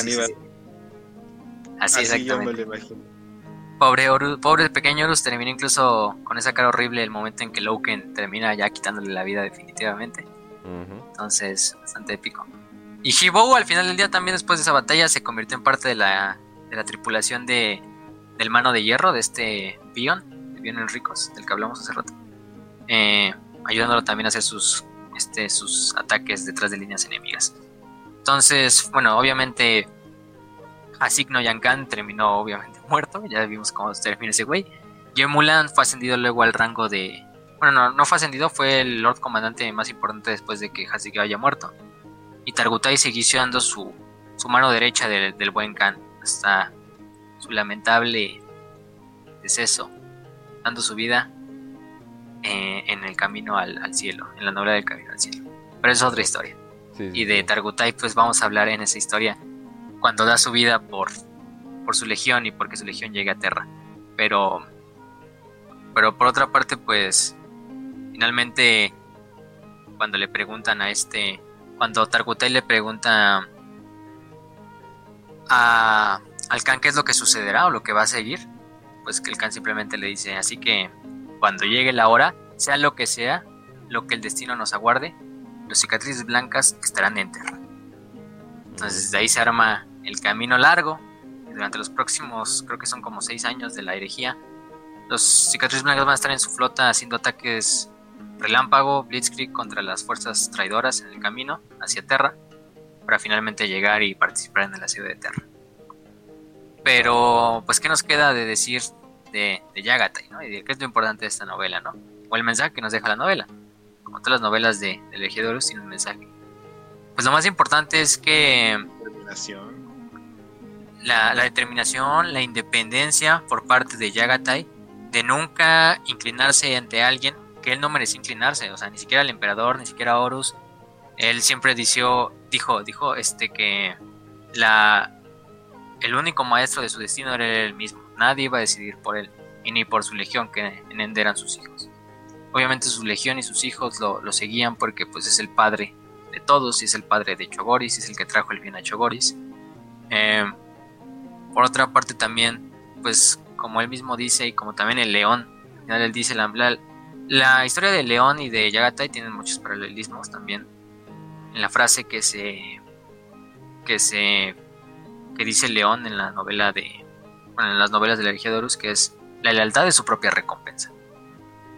Así, exactamente. Pobre, pobre pequeño Horus termina incluso con esa cara horrible el momento en que Loken termina ya quitándole la vida definitivamente. Entonces, bastante épico. Y Hibou al final del día también después de esa batalla se convirtió en parte de la de la tripulación de, del mano de hierro, de este Bion, de Bion Enricos, del que hablamos hace rato. eh, ayudándolo también a hacer sus, este, sus ataques detrás de líneas enemigas. Entonces, bueno, obviamente Asigno Yankan terminó obviamente muerto, ya vimos cómo termina ese güey. Yemulan fue ascendido luego al rango de... Bueno, no, no fue ascendido, fue el Lord Comandante más importante después de que Hasik haya muerto. Y Targutai siguió dando su, su mano derecha del buen Khan hasta su lamentable deceso, dando su vida eh, en el camino al, cielo, en la novela del camino al cielo. Pero es otra historia. y de Targutai pues vamos a hablar en esa historia cuando da su vida por, por su legión y porque su legión llegue a Terra. Pero, pero por otra parte pues finalmente cuando le preguntan a este, cuando Targutai le pregunta a, al Khan qué es lo que sucederá o lo que va a seguir, pues que el Khan simplemente le dice, así que cuando llegue la hora, sea lo que sea, lo que el destino nos aguarde, los cicatrices blancas estarán en Terra. Entonces de ahí se arma el camino largo. durante los próximos, creo que son como seis años de la herejía, los cicatrices blancas van a estar en su flota haciendo ataques relámpago, blitzkrieg contra las fuerzas traidoras en el camino hacia Terra para finalmente llegar y participar en el asedio de Terra. Pero, pues, ¿qué nos queda de decir de, de Yagatai, ¿no? Y de qué es lo importante de esta novela, ¿no? O el mensaje que nos deja la novela. Como todas las novelas de, de Legiodorus tienen un mensaje. Pues lo más importante es que... La, la determinación, la independencia por parte de Yagatai de nunca inclinarse ante alguien que él no merecía inclinarse, o sea, ni siquiera el emperador, ni siquiera Horus. Él siempre dijo, dijo, dijo este que la el único maestro de su destino era él mismo. Nadie iba a decidir por él y ni por su legión que en Ende eran sus hijos. Obviamente su legión y sus hijos lo, seguían porque pues es el padre de todos y es el padre de Chogoris, es el que trajo el bien a Chogoris. Em, por otra parte también, pues como él mismo dice y como también el león, al final él dice la, la historia de León y de Yagatai tienen muchos paralelismos también. En la frase que se que se que dice León en la novela de bueno, en las novelas de la Horus que es la lealtad de su propia recompensa.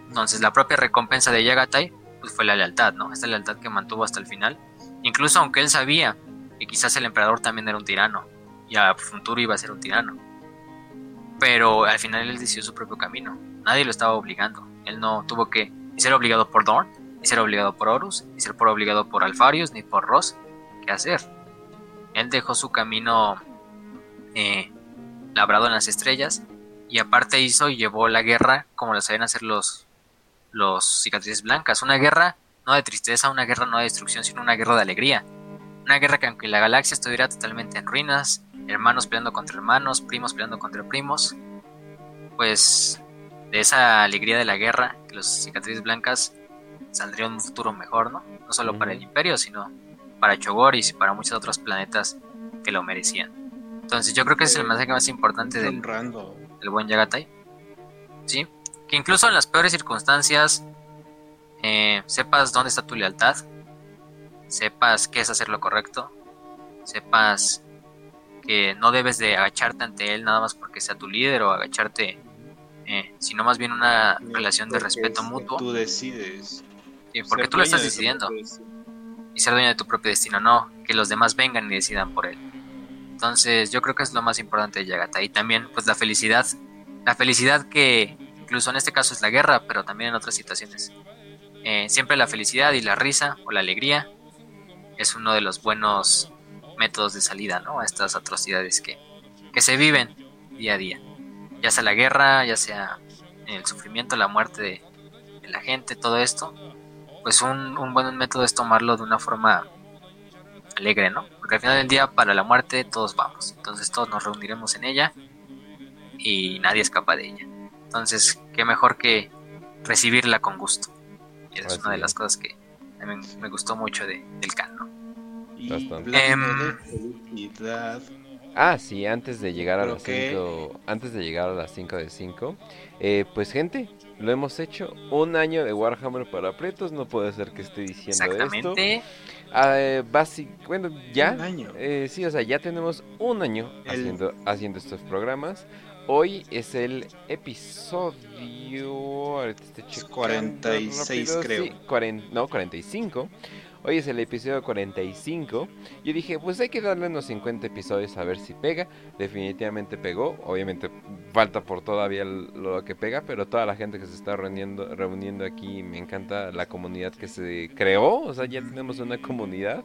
Entonces, la propia recompensa de Yagatai pues fue la lealtad, ¿no? Esta lealtad que mantuvo hasta el final, incluso aunque él sabía que quizás el emperador también era un tirano y a futuro iba a ser un tirano. Pero al final él decidió su propio camino. Nadie lo estaba obligando. Él no tuvo que ser obligado por Dorn, ni ser obligado por Horus, ni ser por obligado por Alfarius, ni por Ross. ¿Qué hacer? Él dejó su camino eh, labrado en las estrellas y aparte hizo y llevó la guerra como la sabían hacer los, los cicatrices blancas. Una guerra no de tristeza, una guerra no de destrucción, sino una guerra de alegría. Una guerra que aunque la galaxia estuviera totalmente en ruinas, hermanos peleando contra hermanos, primos peleando contra primos, pues de esa alegría de la guerra, que los cicatrices blancas saldría un futuro mejor, ¿no? No solo para el imperio, sino para Chogoris y para muchos otros planetas que lo merecían. Entonces yo creo que es el mensaje más importante del, del buen Yagatai. ¿Sí? Que incluso en las peores circunstancias eh, sepas dónde está tu lealtad, sepas qué es hacer lo correcto, sepas que no debes de agacharte ante él nada más porque sea tu líder o agacharte eh, sino más bien una relación de respeto mutuo. Tú decides. Porque tú lo estás decidiendo. Y ser dueño de tu propio destino, no que los demás vengan y decidan por él. Entonces yo creo que es lo más importante de Yagata. Y también pues la felicidad. La felicidad que incluso en este caso es la guerra, pero también en otras situaciones. Eh, siempre la felicidad y la risa o la alegría es uno de los buenos métodos de salida ¿no? a estas atrocidades que, que se viven día a día ya sea la guerra, ya sea el sufrimiento, la muerte de, la gente, todo esto, pues un, un, buen método es tomarlo de una forma alegre, ¿no? Porque al final del día, para la muerte, todos vamos. Entonces todos nos reuniremos en ella y nadie escapa de ella. Entonces, qué mejor que recibirla con gusto. Y es una de las cosas que me, me gustó mucho de, del can, ¿no? Ah, sí, antes de llegar a las 5, antes de llegar a las 5 de 5, eh, pues gente, lo hemos hecho, un año de Warhammer para pretos, no puede ser que esté diciendo Exactamente. esto. Ah, eh, bueno, ya, eh, sí, o sea, ya tenemos un año haciendo, haciendo estos programas. hoy es el episodio... 46 creo. no, 45. Hoy es el episodio 45. Yo dije, pues hay que darle unos 50 episodios a ver si pega. Definitivamente pegó. Obviamente falta por todavía lo que pega, pero toda la gente que se está reuniendo, reuniendo aquí, me encanta la comunidad que se creó. O sea, ya tenemos una comunidad.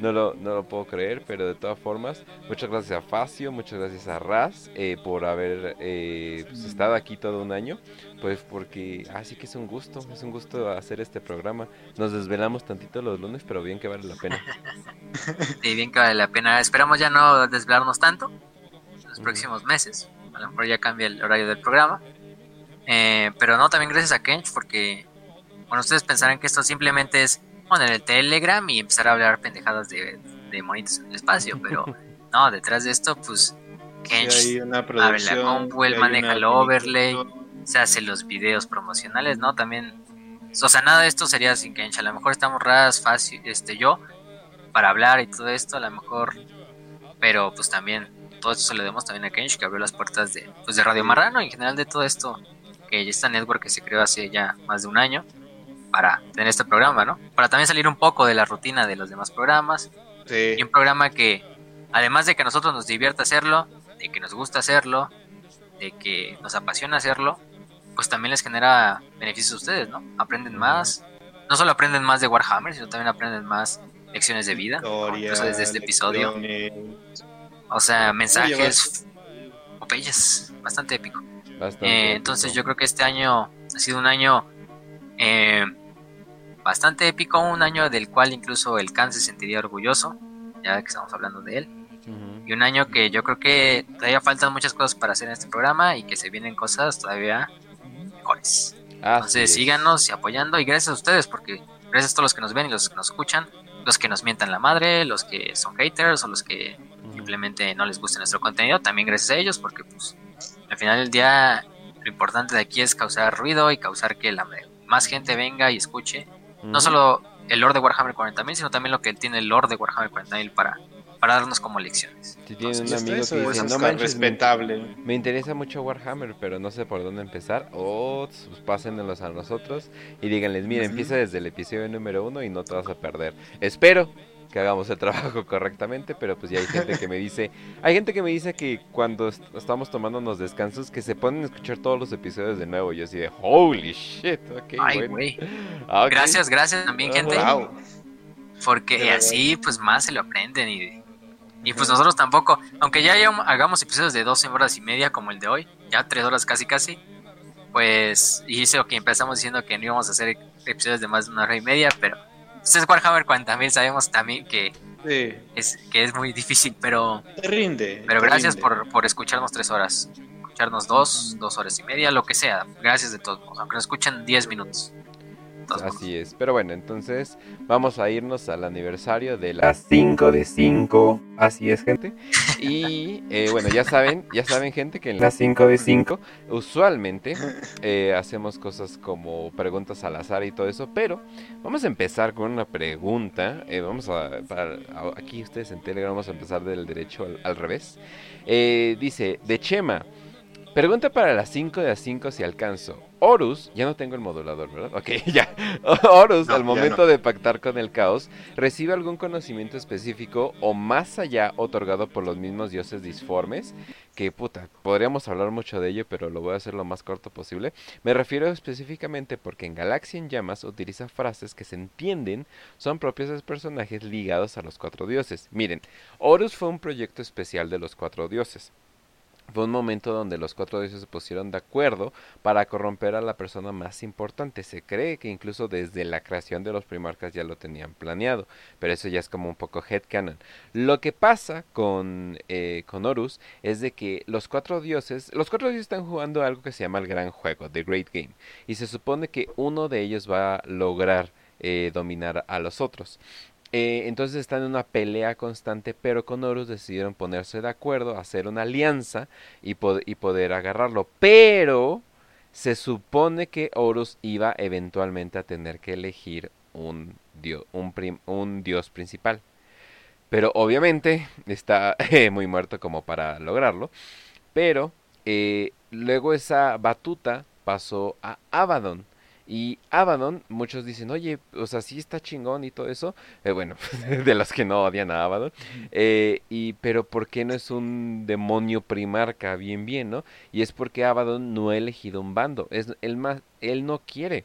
No lo, no lo puedo creer, pero de todas formas, muchas gracias a Facio, muchas gracias a Raz eh, por haber eh, pues, estado aquí todo un año. Pues porque así que es un gusto, es un gusto hacer este programa. Nos desvelamos tantito los lunes, pero bien que vale la pena. Sí, bien que vale la pena. Esperamos ya no desvelarnos tanto en los próximos meses. A lo mejor ya cambia el horario del programa. Eh, pero no, también gracias a Kench porque, bueno, ustedes pensarán que esto simplemente es poner el Telegram y empezar a hablar pendejadas de, de monitos en el espacio, pero no, detrás de esto, pues Kench abre la compu, él maneja el overlay, se hace los videos promocionales, ¿no? También, o sea, nada de esto sería sin Kench, a lo mejor estamos ras, fácil, este, yo, para hablar y todo esto, a lo mejor, pero pues también, todo esto se lo demos también a Kench, que abrió las puertas de, pues, de Radio Marrano y en general de todo esto, que ya está network que se creó hace ya más de un año para tener este programa, ¿no? Para también salir un poco de la rutina de los demás programas. Sí. Y un programa que, además de que a nosotros nos divierta hacerlo, de que nos gusta hacerlo, de que nos apasiona hacerlo, pues también les genera beneficios a ustedes, ¿no? Aprenden más, no solo aprenden más de Warhammer, sino también aprenden más lecciones de vida, incluso desde este episodio. O sea, mensajes, opeyes, bastante épico. Eh, entonces yo creo que este año ha sido un año eh, bastante épico, un año del cual incluso el Khan se sentiría orgulloso, ya que estamos hablando de él. Y un año que yo creo que todavía faltan muchas cosas para hacer en este programa y que se vienen cosas todavía mejores. Entonces síganos y apoyando y gracias a ustedes porque gracias a todos los que nos ven y los que nos escuchan, los que nos mientan la madre, los que son haters o los que simplemente no les gusta nuestro contenido, también gracias a ellos porque pues al final del día lo importante de aquí es causar ruido y causar que la más gente venga y escuche no solo el lord de Warhammer 40.000, sino también lo que tiene el lord de Warhammer 40.000 para, para darnos como lecciones. Si tiene un amigo que dice, no manches, respetable. Me, interesa mucho Warhammer, pero no sé por dónde empezar. O oh, pues pásenlos a nosotros y díganles, mira, empieza desde el episodio número uno y no te vas a perder. Espero que hagamos el trabajo correctamente, pero pues ya hay gente que me dice, hay gente que me dice que cuando estamos tomando unos descansos que se ponen a escuchar todos los episodios de nuevo, yo así de holy shit, ok, Ay, güey. Ah, gracias, gracias también, gente. Porque así pues más se lo aprenden y, y pues nosotros tampoco, aunque ya hagamos episodios de 12 horas y media como el de hoy, ya 3 horas casi casi, pues hice que empezamos diciendo que no íbamos a hacer episodios de más de una hora y media, pero es Warhammer cuando también sabemos también que, es, que es muy difícil, pero... Te rinde. Pero gracias Por, por escucharnos tres horas. Escucharnos dos, dos horas y media, lo que sea. Gracias de todos, aunque nos escuchen diez minutos. Así es. Pero bueno, entonces vamos a irnos al aniversario de las 5 de 5. Así es, gente. Y eh, bueno, ya saben, ya saben, gente, que en las 5 de 5 usualmente eh, hacemos cosas como preguntas al azar y todo eso. Pero vamos a empezar con una pregunta. Eh, vamos a, aquí ustedes en Telegram vamos a empezar del derecho al, al revés. dice, de Chema. Pregunta para las 5 de a 5 si alcanzo. Horus, ya no tengo el modulador, ¿verdad? Ok, ya. Horus, al momento de pactar con el caos, recibe algún conocimiento específico o más allá otorgado por los mismos dioses disformes. Que puta, podríamos hablar mucho de ello, pero lo voy a hacer lo más corto posible. Me refiero específicamente porque en Galaxia en Llamas utiliza frases que se entienden son propias de personajes ligados a los cuatro dioses. Miren, Horus fue un proyecto especial de los cuatro dioses. Fue un momento donde los cuatro dioses se pusieron de acuerdo para corromper a la persona más importante. Se cree que incluso desde la creación de los primarcas ya lo tenían planeado, pero eso ya es como un poco headcanon. Lo que pasa con, eh, con Horus es de que los cuatro dioses, los cuatro dioses están jugando algo que se llama el gran juego, The Great Game, y se supone que uno de ellos va a lograr eh, dominar a los otros. Eh, entonces están en una pelea constante, pero con Horus decidieron ponerse de acuerdo, hacer una alianza y, poder agarrarlo. Pero se supone que Horus iba eventualmente a tener que elegir un, dios, un, dios principal. Pero obviamente está muy muerto como para lograrlo. Pero eh, luego esa batuta pasó a Abaddon. Y Abaddon, muchos dicen, oye, o sea, sí está chingón y todo eso. Eh, bueno, de los que no odian a Abaddon. Eh, y, pero ¿por qué no es un demonio primarca? Bien, bien, ¿no? Y es porque Abaddon no ha elegido un bando. Es, él, más, él no quiere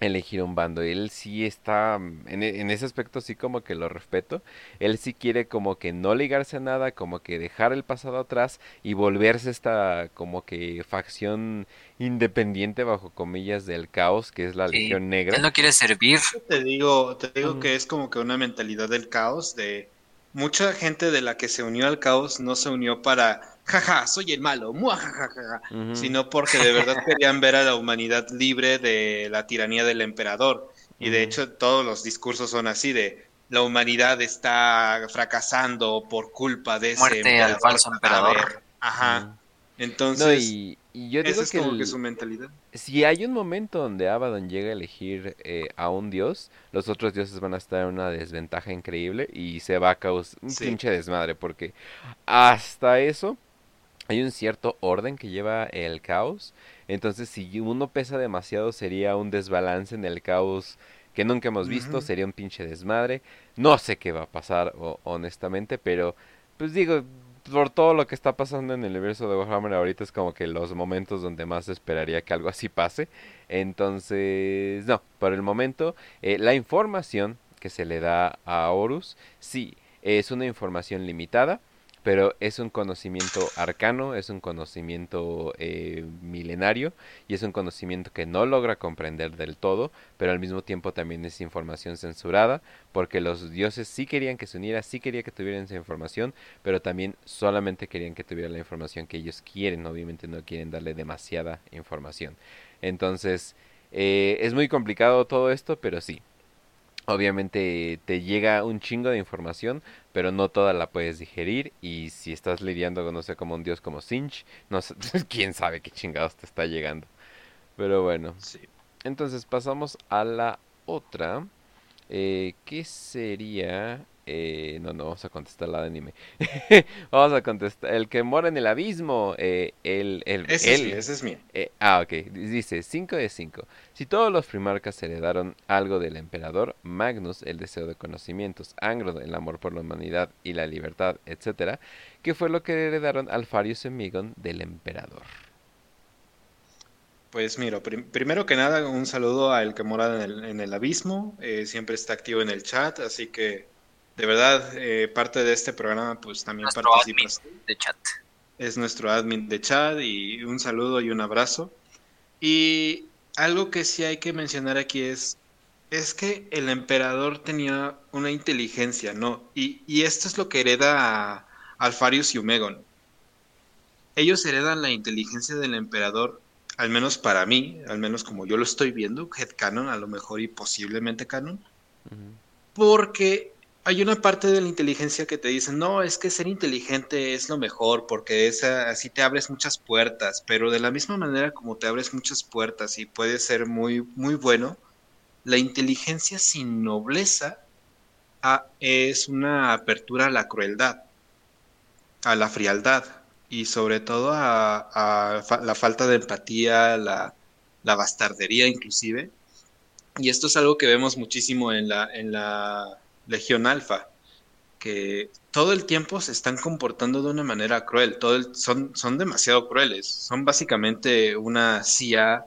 elegir un bando. Él sí está, mm, en, en, ese aspecto sí como que lo respeto. Él sí quiere como que no ligarse a nada, como que dejar el pasado atrás y volverse esta como que facción independiente bajo comillas del caos, que es la Legión Negra. Él no quiere servir. Te digo, te digo que es como que una mentalidad del caos de mucha gente de la que se unió al caos no se unió para jaja, soy el malo, muajajaja, sino porque de verdad querían ver a la humanidad libre de la tiranía del emperador. Y de hecho todos los discursos son así de la humanidad está fracasando por culpa de ese Muerte al falso emperador. Ajá. Entonces, y, yo digo es que como que su mentalidad. Si hay un momento donde Abaddon llega a elegir eh, a un dios, los otros dioses van a estar en una desventaja increíble y se va a causar un pinche desmadre porque hasta eso hay un cierto orden que lleva el caos. Entonces, si uno pesa demasiado, sería un desbalance en el caos que nunca hemos visto. Sería un pinche desmadre. No sé qué va a pasar, honestamente, pero pues digo, por todo lo que está pasando en el universo de Warhammer ahorita es como que los momentos donde más esperaría que algo así pase. Entonces, no, por el momento, eh, la información que se le da a Horus, sí, es una información limitada pero es un conocimiento arcano, es un conocimiento eh, milenario y es un conocimiento que no logra comprender del todo, pero al mismo tiempo también es información censurada, porque los dioses sí querían que se uniera, sí querían que tuvieran esa información, pero también solamente querían que tuviera la información que ellos quieren, obviamente no quieren darle demasiada información. Entonces, eh, es muy complicado todo esto, pero sí, obviamente te llega un chingo de información, pero no toda la puedes digerir y si estás lidiando con, no sé, como un dios como Sinch, no sé, quién sabe qué chingados te está llegando. Pero bueno. Sí. Entonces pasamos a la otra, eh, ¿qué sería eh, no, no vamos a contestar la de anime. vamos a contestar. El que mora en el abismo. Eh, el, el, ese, es mío. Eh, ah, ok. Dice 5 de 5. Si todos los primarcas heredaron algo del emperador, Magnus, el deseo de conocimientos, Angron, el amor por la humanidad y la libertad, etc., ¿qué fue lo que heredaron Alfarius y Migon del emperador? Pues mira, primero que nada, un saludo a el que mora en el, en el abismo. Eh, siempre está activo en el chat, así que de verdad, eh, parte de este programa, pues también nuestro participas. de chat. Es nuestro admin de chat y un saludo y un abrazo. Y algo que sí hay que mencionar aquí es, es que el emperador tenía una inteligencia, ¿no? Y, y esto es lo que hereda Alfarius y Umegon. Ellos heredan la inteligencia del emperador, al menos para mí, al menos como yo lo estoy viendo, canon a lo mejor y posiblemente canon, porque hay una parte de la inteligencia que te dice, no, es que ser inteligente es lo mejor porque es, así te abres muchas puertas, pero de la misma manera como te abres muchas puertas y puedes ser muy, muy bueno, la inteligencia sin nobleza ah, es una apertura a la crueldad, a la frialdad y sobre todo a, la falta de empatía, la, la bastardería inclusive. Y esto es algo que vemos muchísimo en la, en la Legión Alfa, que todo el tiempo se están comportando de una manera cruel, son, son demasiado crueles, son básicamente una CIA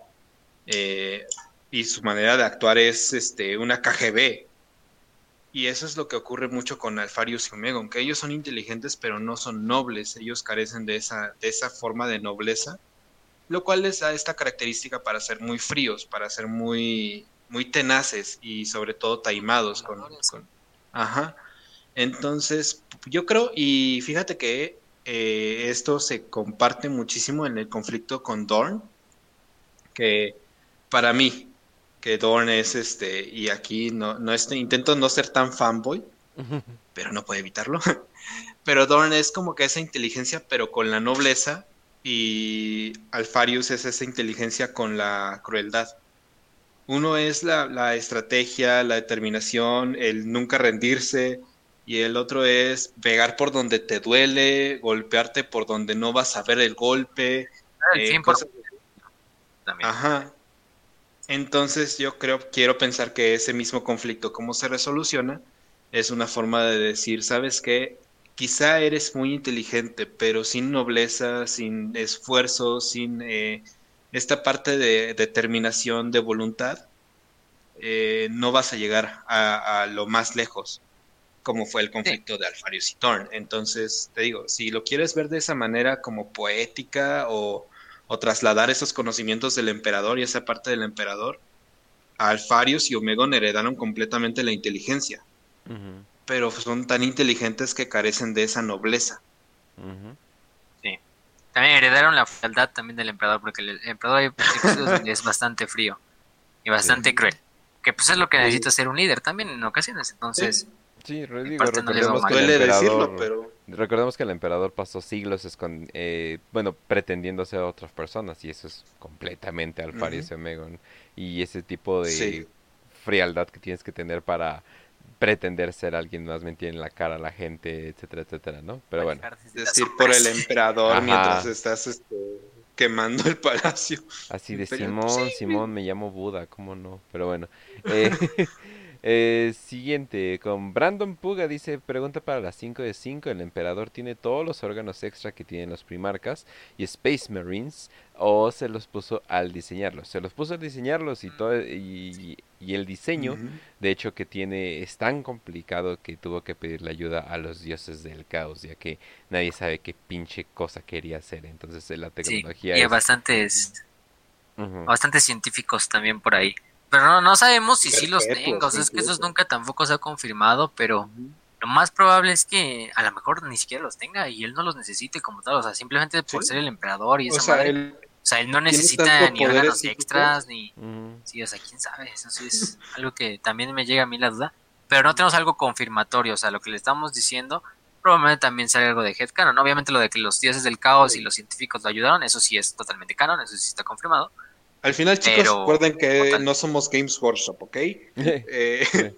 eh, y su manera de actuar es este, una KGB. Y eso es lo que ocurre mucho con Alfarius y Omegon, que ellos son inteligentes pero no son nobles, ellos carecen de esa, de esa forma de nobleza, lo cual les da esta característica para ser muy fríos, para ser muy, muy tenaces y sobre todo taimados con, Ajá. Entonces, yo creo, y fíjate que eh, esto se comparte muchísimo en el conflicto con Dorn, que para mí, que Dorn es este, y aquí no, no este, intento no ser tan fanboy, pero no puedo evitarlo. pero Dorn es como que esa inteligencia, pero con la nobleza, y Alfarius es esa inteligencia con la crueldad. Uno es la, estrategia, la determinación, el nunca rendirse, y el otro es pegar por donde te duele, golpearte por donde no vas a ver el golpe. Ah, el eh, También. Ajá. Entonces yo creo, quiero pensar que ese mismo conflicto, cómo se resoluciona, es una forma de decir, ¿sabes qué? Quizá eres muy inteligente, pero sin nobleza, sin esfuerzo, sin eh, esta parte de determinación, de voluntad, eh, no vas a llegar a, lo más lejos, como fue el conflicto de Alfarius y Thorn. Entonces, te digo, si lo quieres ver de esa manera como poética o, trasladar esos conocimientos del emperador y esa parte del emperador, Alfarius y Omegon heredaron completamente la inteligencia, pero son tan inteligentes que carecen de esa nobleza. También heredaron la fealdad también del emperador, porque el emperador es bastante frío y bastante cruel que pues es lo que necesita ser un líder también en ocasiones, entonces... Sí, recordemos, que el emperador, pero... recordemos que el emperador pasó siglos con, eh, bueno, pretendiendo ser otras personas y eso es completamente Alfarius uh y ese tipo de frialdad que tienes que tener para pretender ser alguien más, mentir en la cara a la gente, etcétera, etcétera, ¿no? Pero bueno. Decir por el emperador mientras estás este, quemando el palacio. Así de Simón, Simón, me llamo Buda, ¿cómo no? Pero bueno. Eh, eh, siguiente, con Brandon Puga dice, pregunta para las 5 de 5, el emperador tiene todos los órganos extra que tienen los primarcas y Space Marines o se los puso al diseñarlos. Se los puso al diseñarlos y todo y, el diseño, de hecho que tiene es tan complicado que tuvo que pedirle ayuda a los dioses del caos, ya que nadie sabe qué pinche cosa quería hacer. Entonces la tecnología sí, y hay bastantes bastantes científicos también por ahí. Pero no, no sabemos si sí los tengo, es que eso nunca tampoco se ha confirmado, pero lo más probable es que a lo mejor ni siquiera los tenga y él no los necesite como tal, o sea, simplemente por ser el emperador y esa o sea, Él, o sea, él no necesita ni órganos extras, ni... Sí, o sea, quién sabe, eso sí es algo que también me llega a mí la duda, pero no tenemos algo confirmatorio, o sea, lo que le estamos diciendo probablemente también sale algo de headcanon, obviamente lo de que los dioses del caos y los científicos lo ayudaron, eso sí es totalmente canon, eso sí está confirmado, al final, chicos, recuerden que no somos Games Workshop, ¿ok? eh,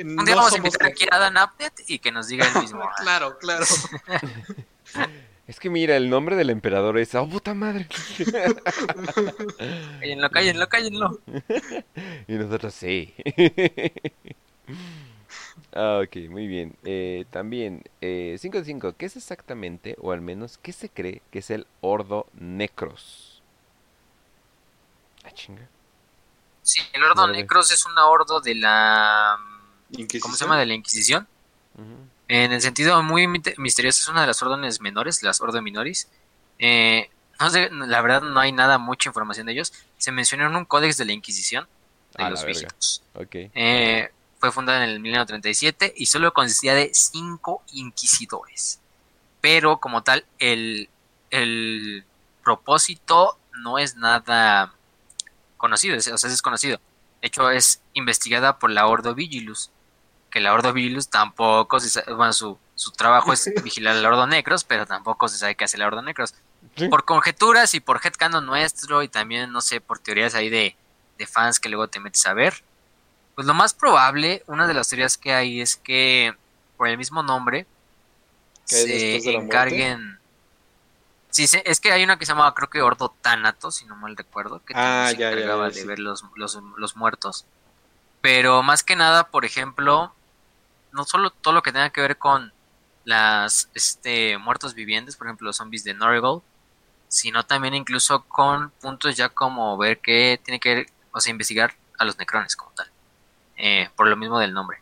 Un día vamos a invitar aquí a Dan Upnet y que nos diga el mismo. claro, claro. Es que mira, el nombre del emperador es ¡Oh, puta madre! cállenlo, cállenlo, cállenlo. Y nosotros sí. ah, ok, muy bien. Eh, también, 5 eh, de 5. ¿Qué es exactamente, o al menos, qué se cree que es el Ordo Necros? Ah, chinga. Sí, el Ordo Necros es un ordo de la... ¿Cómo se llama? De la Inquisición. En el sentido muy misterioso, es una de las órdenes menores, las Ordo Minoris. Eh, no sé, la verdad no hay nada, mucha información de ellos. Se menciona en un códex de la Inquisición de los viejos. Eh, fue fundada en el 1937 y solo consistía de cinco inquisidores. Pero como tal, el, el propósito no es nada conocido, o sea, es desconocido. De hecho, es investigada por la Ordo Vigilus, que la Ordo Vigilus tampoco se sabe, bueno, su, su trabajo es vigilar al Ordo Necros, pero tampoco se sabe qué hace la Ordo Necros. Por conjeturas y por headcanon nuestro y también, no sé, por teorías ahí de, de fans que luego te metes a ver, pues lo más probable, una de las teorías que hay es que por el mismo nombre se encarguen Sí, es que hay una que se llamaba, creo que Ordo Tánato, si no mal recuerdo, que ah, se encargaba de ver los, los, muertos. Pero más que nada, por ejemplo, no solo todo lo que tenga que ver con las este, muertos vivientes, por ejemplo, los zombies de Norigold, sino también incluso con puntos ya como ver qué tiene que ver, o sea, investigar a los necrones como tal, eh, por lo mismo del nombre.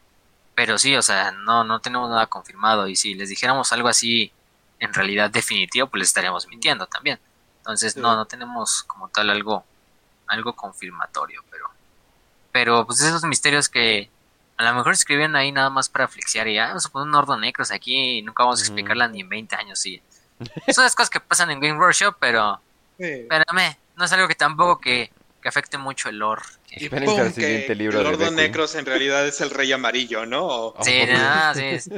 Pero sí, o sea, no, no tenemos nada confirmado y si les dijéramos algo así en realidad definitivo, pues les estaríamos mintiendo también. Entonces, no, no tenemos como tal algo, algo confirmatorio, pero, pero pues esos misterios que a lo mejor escriben ahí nada más para flexiar y ya, vamos a poner un Ordo Necros aquí y nunca vamos a explicarla ni en 20 años, sí. Son las cosas que pasan en Game Workshop, pero, espérame, no es algo que tampoco que, que afecte mucho el lore. Y pum, que el Ordo Necros en realidad es el Rey Amarillo, ¿no? Sí, no, sí.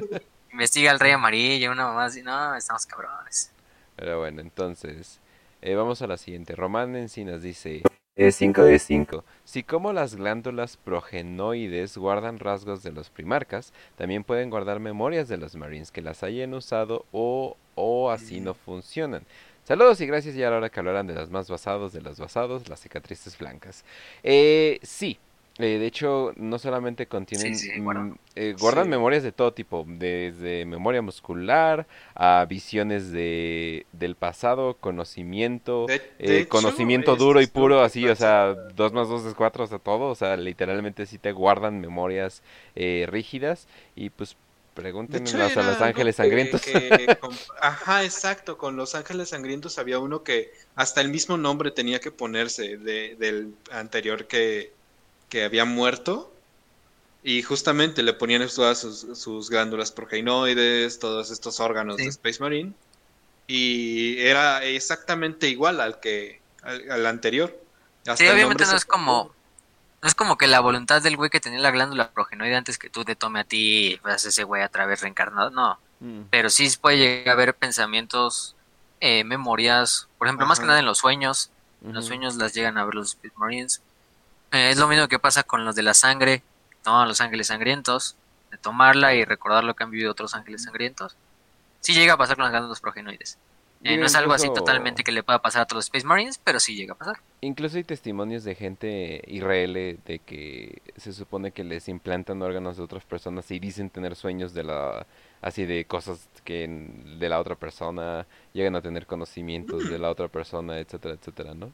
Investiga al Rey Amarillo, una mamá así. No, estamos cabrones. Pero bueno, entonces, eh, vamos a la siguiente. Román Encinas dice: 5 de 5. Si como las glándulas progenoides guardan rasgos de los primarcas, también pueden guardar memorias de los marines que las hayan usado o, o así no funcionan. Saludos y gracias y ahora que hablarán de los más basados de los basados, las cicatrices blancas. Eh, sí, eh, de hecho, no solamente contienen, mm, eh, guardan memorias de todo tipo, desde memoria muscular a visiones de, del pasado, conocimiento, eh, conocimiento duro y puro, así, o sea, 2 más 2 es 4, o sea, todo, o sea, literalmente sí te guardan memorias rígidas. Y pues pregúntenle a Los Ángeles Sangrientos. ajá, exacto, con Los Ángeles Sangrientos había uno que hasta el mismo nombre tenía que ponerse de, del anterior que que había muerto y justamente le ponían todas sus, glándulas progeinoides, todos estos órganos de Space Marine y era exactamente igual al que al, anterior. sí, obviamente no es como no es como que la voluntad del güey que tenía la glándula progenoide antes que tú te tome a ti, vas ese güey a través reencarnado, no. Mm. Pero sí puede llegar a haber pensamientos, eh, memorias, por ejemplo, más que nada en los sueños. En los sueños las llegan a ver los Space Marines. Eh, es lo mismo que pasa con los de la sangre, toman los ángeles sangrientos, de tomarla y recordar lo que han vivido otros ángeles sangrientos. Sí llega a pasar con los glándulas progenoides. Eh, no es algo así totalmente que le pueda pasar a todos los Space Marines, pero sí llega a pasar. Incluso hay testimonios de gente IRL de que se supone que les implantan órganos de otras personas y dicen tener sueños de la así de cosas que de la otra persona llegan a tener conocimientos de la otra persona, etcétera, etcétera, ¿no?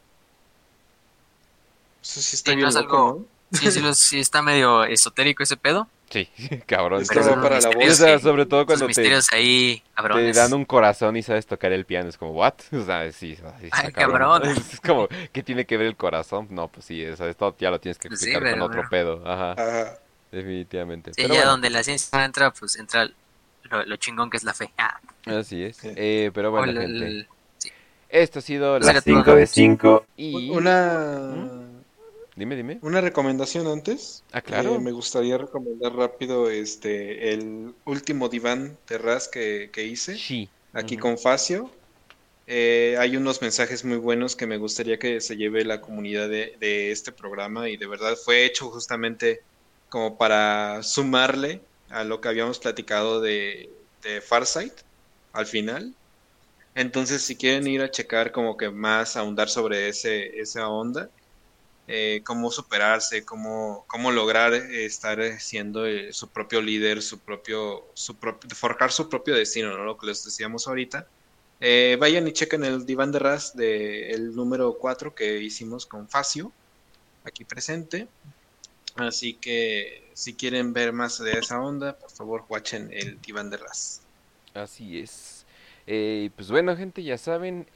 Eso sí está bien loco, sí, está medio esotérico ese pedo. Sí, cabrón. para la voz. sobre todo cuando te, ahí, te, dan un corazón y sabes tocar el piano. Es como, ¿what? O sea, sí, sí Ay, cabrón. Es como, ¿qué tiene que ver el corazón? No, pues sí, eso, esto ya lo tienes que explicar con otro pedo. Ajá. Definitivamente. Sí, ya donde la ciencia entra, pues entra lo, chingón que es la fe. Ah. Así es. Eh, pero bueno, gente. Esto ha sido la 5 de 5. Y... Una... ¿Mm? Dime, dime. Una recomendación antes. Ah, claro. Eh, me gustaría recomendar rápido este el último diván de Raz que, hice. Sí. Aquí con Facio. Eh, hay unos mensajes muy buenos que me gustaría que se lleve la comunidad de, este programa y de verdad fue hecho justamente como para sumarle a lo que habíamos platicado de, de Farsight al final. Entonces, si quieren ir a checar como que más ahondar sobre ese, esa onda, eh, cómo superarse, cómo, cómo lograr estar siendo eh, su propio líder, su propio, su propio, forjar su propio destino, ¿no? Lo que les decíamos ahorita. Eh, vayan y chequen el diván de Ras del el número 4 que hicimos con Facio, aquí presente. Así que si quieren ver más de esa onda, por favor, watchen el diván de Ras. Así es. pues bueno, gente, ya saben.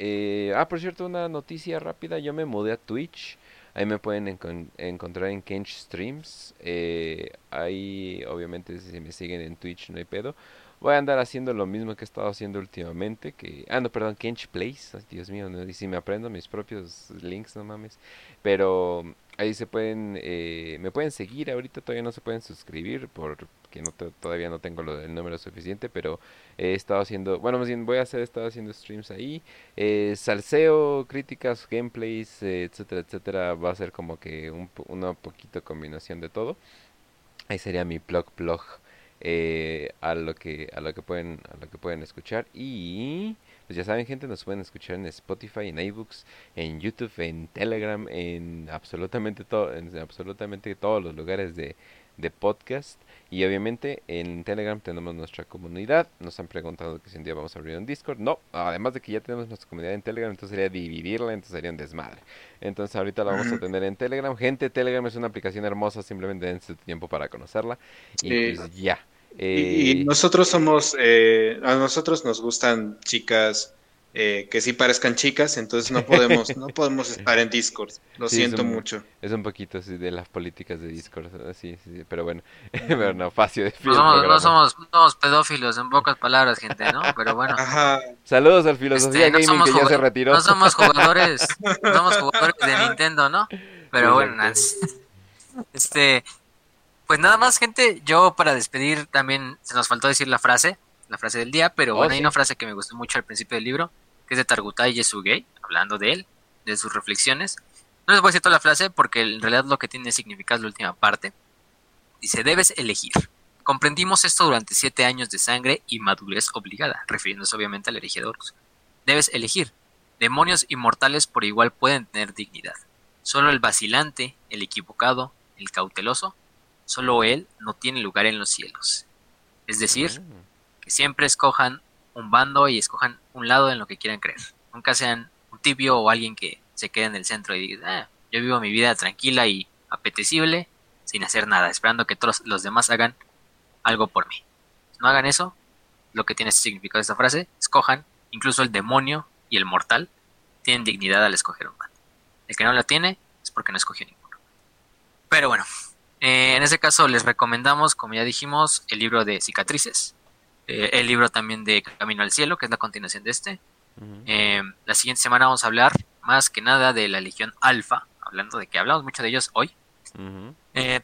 ah, por cierto, una noticia rápida. Yo me mudé a Twitch. Ahí me pueden encontrar en Kench Streams. Eh, ahí, obviamente, si me siguen en Twitch, no hay pedo. Voy a andar haciendo lo mismo que he estado haciendo últimamente. Que, ah, no, perdón, Kench Place. Dios mío, y si me aprendo mis propios links, no mames. Pero ahí se pueden, eh, me pueden seguir. Ahorita todavía no se pueden suscribir porque no todavía no tengo el número suficiente. Pero he estado haciendo, bueno, más bien voy a hacer, he estado haciendo streams ahí. Eh, salseo, críticas, gameplays, eh, etcétera, etcétera. Va a ser como que un, una poquito combinación de todo. Ahí sería mi blog blog eh, a lo que a lo que pueden a lo que pueden escuchar y pues ya saben gente nos pueden escuchar en Spotify en iBooks en YouTube en Telegram en absolutamente todo en absolutamente todos los lugares de, de podcast y obviamente en Telegram tenemos nuestra comunidad. Nos han preguntado que si un día vamos a abrir un Discord. No, además de que ya tenemos nuestra comunidad en Telegram, entonces sería dividirla, entonces sería un desmadre. Entonces ahorita la vamos a tener en Telegram. Gente, Telegram es una aplicación hermosa, simplemente dense tiempo para conocerla. Y pues ya. y, eh, nosotros somos, eh, a nosotros nos gustan chicas eh, que sí parezcan chicas, entonces no podemos, no podemos estar en Discord. Lo siento mucho. Es un poquito así de las políticas de Discord, sí, sí, pero bueno, pero no, fácil de no somos, no somos, somos, pedófilos, en pocas palabras, gente, ¿no? Pero bueno. Saludos al Filosofía este, Gaming que ya se retiró. No somos jugadores, no somos jugadores de Nintendo, ¿no? Pero bueno, este, pues nada más, gente, yo para despedir también se nos faltó decir la frase, la frase del día, pero oh, bueno, hay una frase que me gustó mucho al principio del libro, que es de Targutai Yesugei, hablando de él, de sus reflexiones. No les voy a decir toda la frase porque en realidad lo que tiene significado es la última parte. Dice, debes elegir. Comprendimos esto durante siete años de sangre y madurez obligada, refiriéndose obviamente al herejía Debes elegir. Demonios inmortales por igual pueden tener dignidad. Solo el vacilante, el equivocado, el cauteloso, solo él no tiene lugar en los cielos. Es decir, mm. Siempre escojan un bando y escojan un lado en lo que quieran creer. Nunca sean un tibio o alguien que se quede en el centro y diga, ah, yo vivo mi vida tranquila y apetecible, sin hacer nada, esperando que todos los demás hagan algo por mí. No hagan eso, lo que tiene significado esta frase, escojan, incluso el demonio y el mortal tienen dignidad al escoger un bando. El que no la tiene es porque no escogió ninguno. Pero bueno, eh, en ese caso les recomendamos, como ya dijimos, el libro de cicatrices, eh, el libro también de Camino al Cielo, que es la continuación de este. Eh, la siguiente semana vamos a hablar más que nada de la Legión Alfa, hablando de que hablamos mucho de ellos hoy.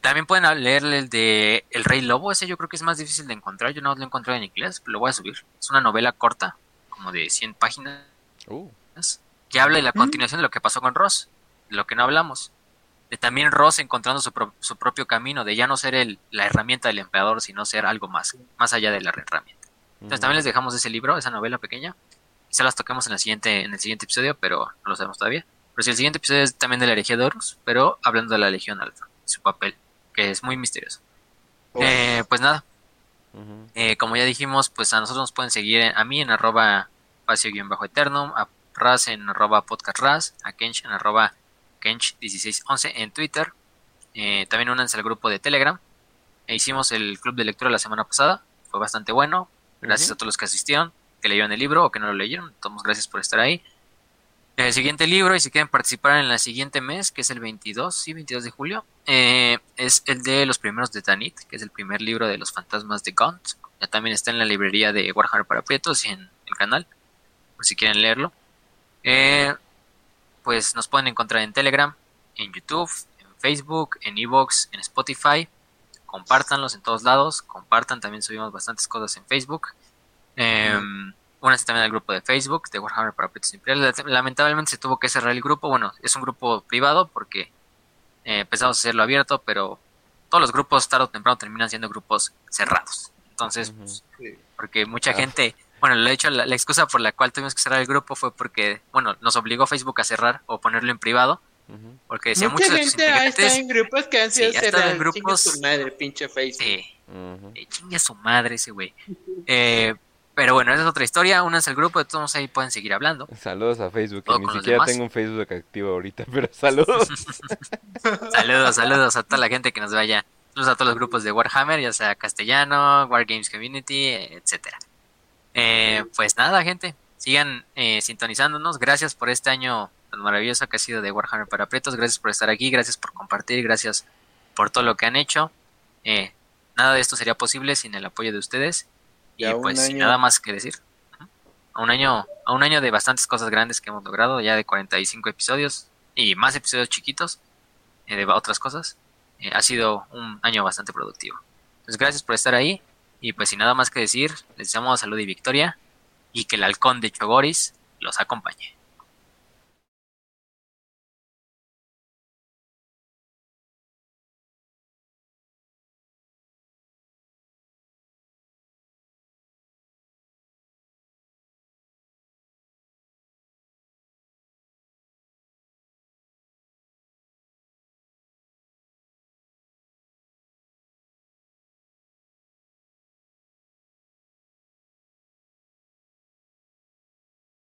también pueden leer el de El Rey Lobo, ese yo creo que es más difícil de encontrar, yo no lo he encontrado en inglés, pero lo voy a subir. Es una novela corta, como de 100 páginas. Uh que habla de la continuación de lo que pasó con Ross, de lo que no hablamos. De también Ross encontrando su, su propio camino, de ya no ser el, la herramienta del emperador, sino ser algo más, más allá de la herramienta. Entonces también les dejamos ese libro, esa novela pequeña. Quizá las toquemos en el siguiente, en el siguiente episodio, pero no lo sabemos todavía. Pero si el siguiente episodio es también de la herejía de Horus, pero hablando de la Legión Alfa, su papel, que es muy misterioso. Eh, pues nada, eh, como ya dijimos, pues a nosotros nos pueden seguir a mí en arroba espacio-eternum, a Raz en arroba podcast a Kench en arroba Kench1611 en Twitter. Eh, también únanse al grupo de Telegram. E hicimos el club de lectura la semana pasada. Fue bastante bueno. Gracias a todos los que asistieron, que leyeron el libro o que no lo leyeron. Todos gracias por estar ahí. El siguiente libro, y si quieren participar en el siguiente mes, que es el 22, sí, 22 de julio, eh, es el de Los Primeros de Tanit, que es el primer libro de los fantasmas de Gaunt. Ya también está en la librería de Warhammer para Prietos y en el canal, por si quieren leerlo. Eh, pues nos pueden encontrar en Telegram, en YouTube, en Facebook, en Evox, en Spotify. Compártanlos en todos lados. Compartan, también subimos bastantes cosas en Facebook. Eh, únanse también al grupo de Facebook de Warhammer para Petos Imperiales. Lamentablemente se tuvo que cerrar el grupo. Bueno, es un grupo privado porque eh, empezamos a hacerlo abierto, pero todos los grupos tarde o temprano terminan siendo grupos cerrados. Entonces, pues, porque mucha ah. gente bueno, de hecho, la, excusa por la cual tuvimos que cerrar el grupo fue porque, bueno, nos obligó Facebook a cerrar o ponerlo en privado. Porque decía Mucha gente ha estado en grupos que han sido sí, cerrados. En grupos, su madre, pinche Facebook. Sí. Chinga su madre ese güey. Eh, pero bueno, esa es otra historia. Únanse al grupo, de todos ahí pueden seguir hablando. Saludos a Facebook, que ni siquiera tengo un Facebook activo ahorita, pero saludos. saludos, saludos a toda la gente que nos vaya. Saludos a todos los grupos de Warhammer, ya sea castellano, Wargames Community, etcétera. Eh, pues nada, gente, sigan eh, sintonizándonos. Gracias por este año tan maravilloso que ha sido de Warhammer para Pretos. Gracias por estar aquí, gracias por compartir, gracias por todo lo que han hecho. Eh, nada de esto sería posible sin el apoyo de ustedes. Y, pues nada más que decir. A un año, a un año de bastantes cosas grandes que hemos logrado, ya de 45 episodios y más episodios chiquitos de otras cosas. ha sido un año bastante productivo. Entonces, gracias por estar ahí. Y pues sin nada más que decir, les deseamos salud y victoria y que el halcón de Chogoris los acompañe.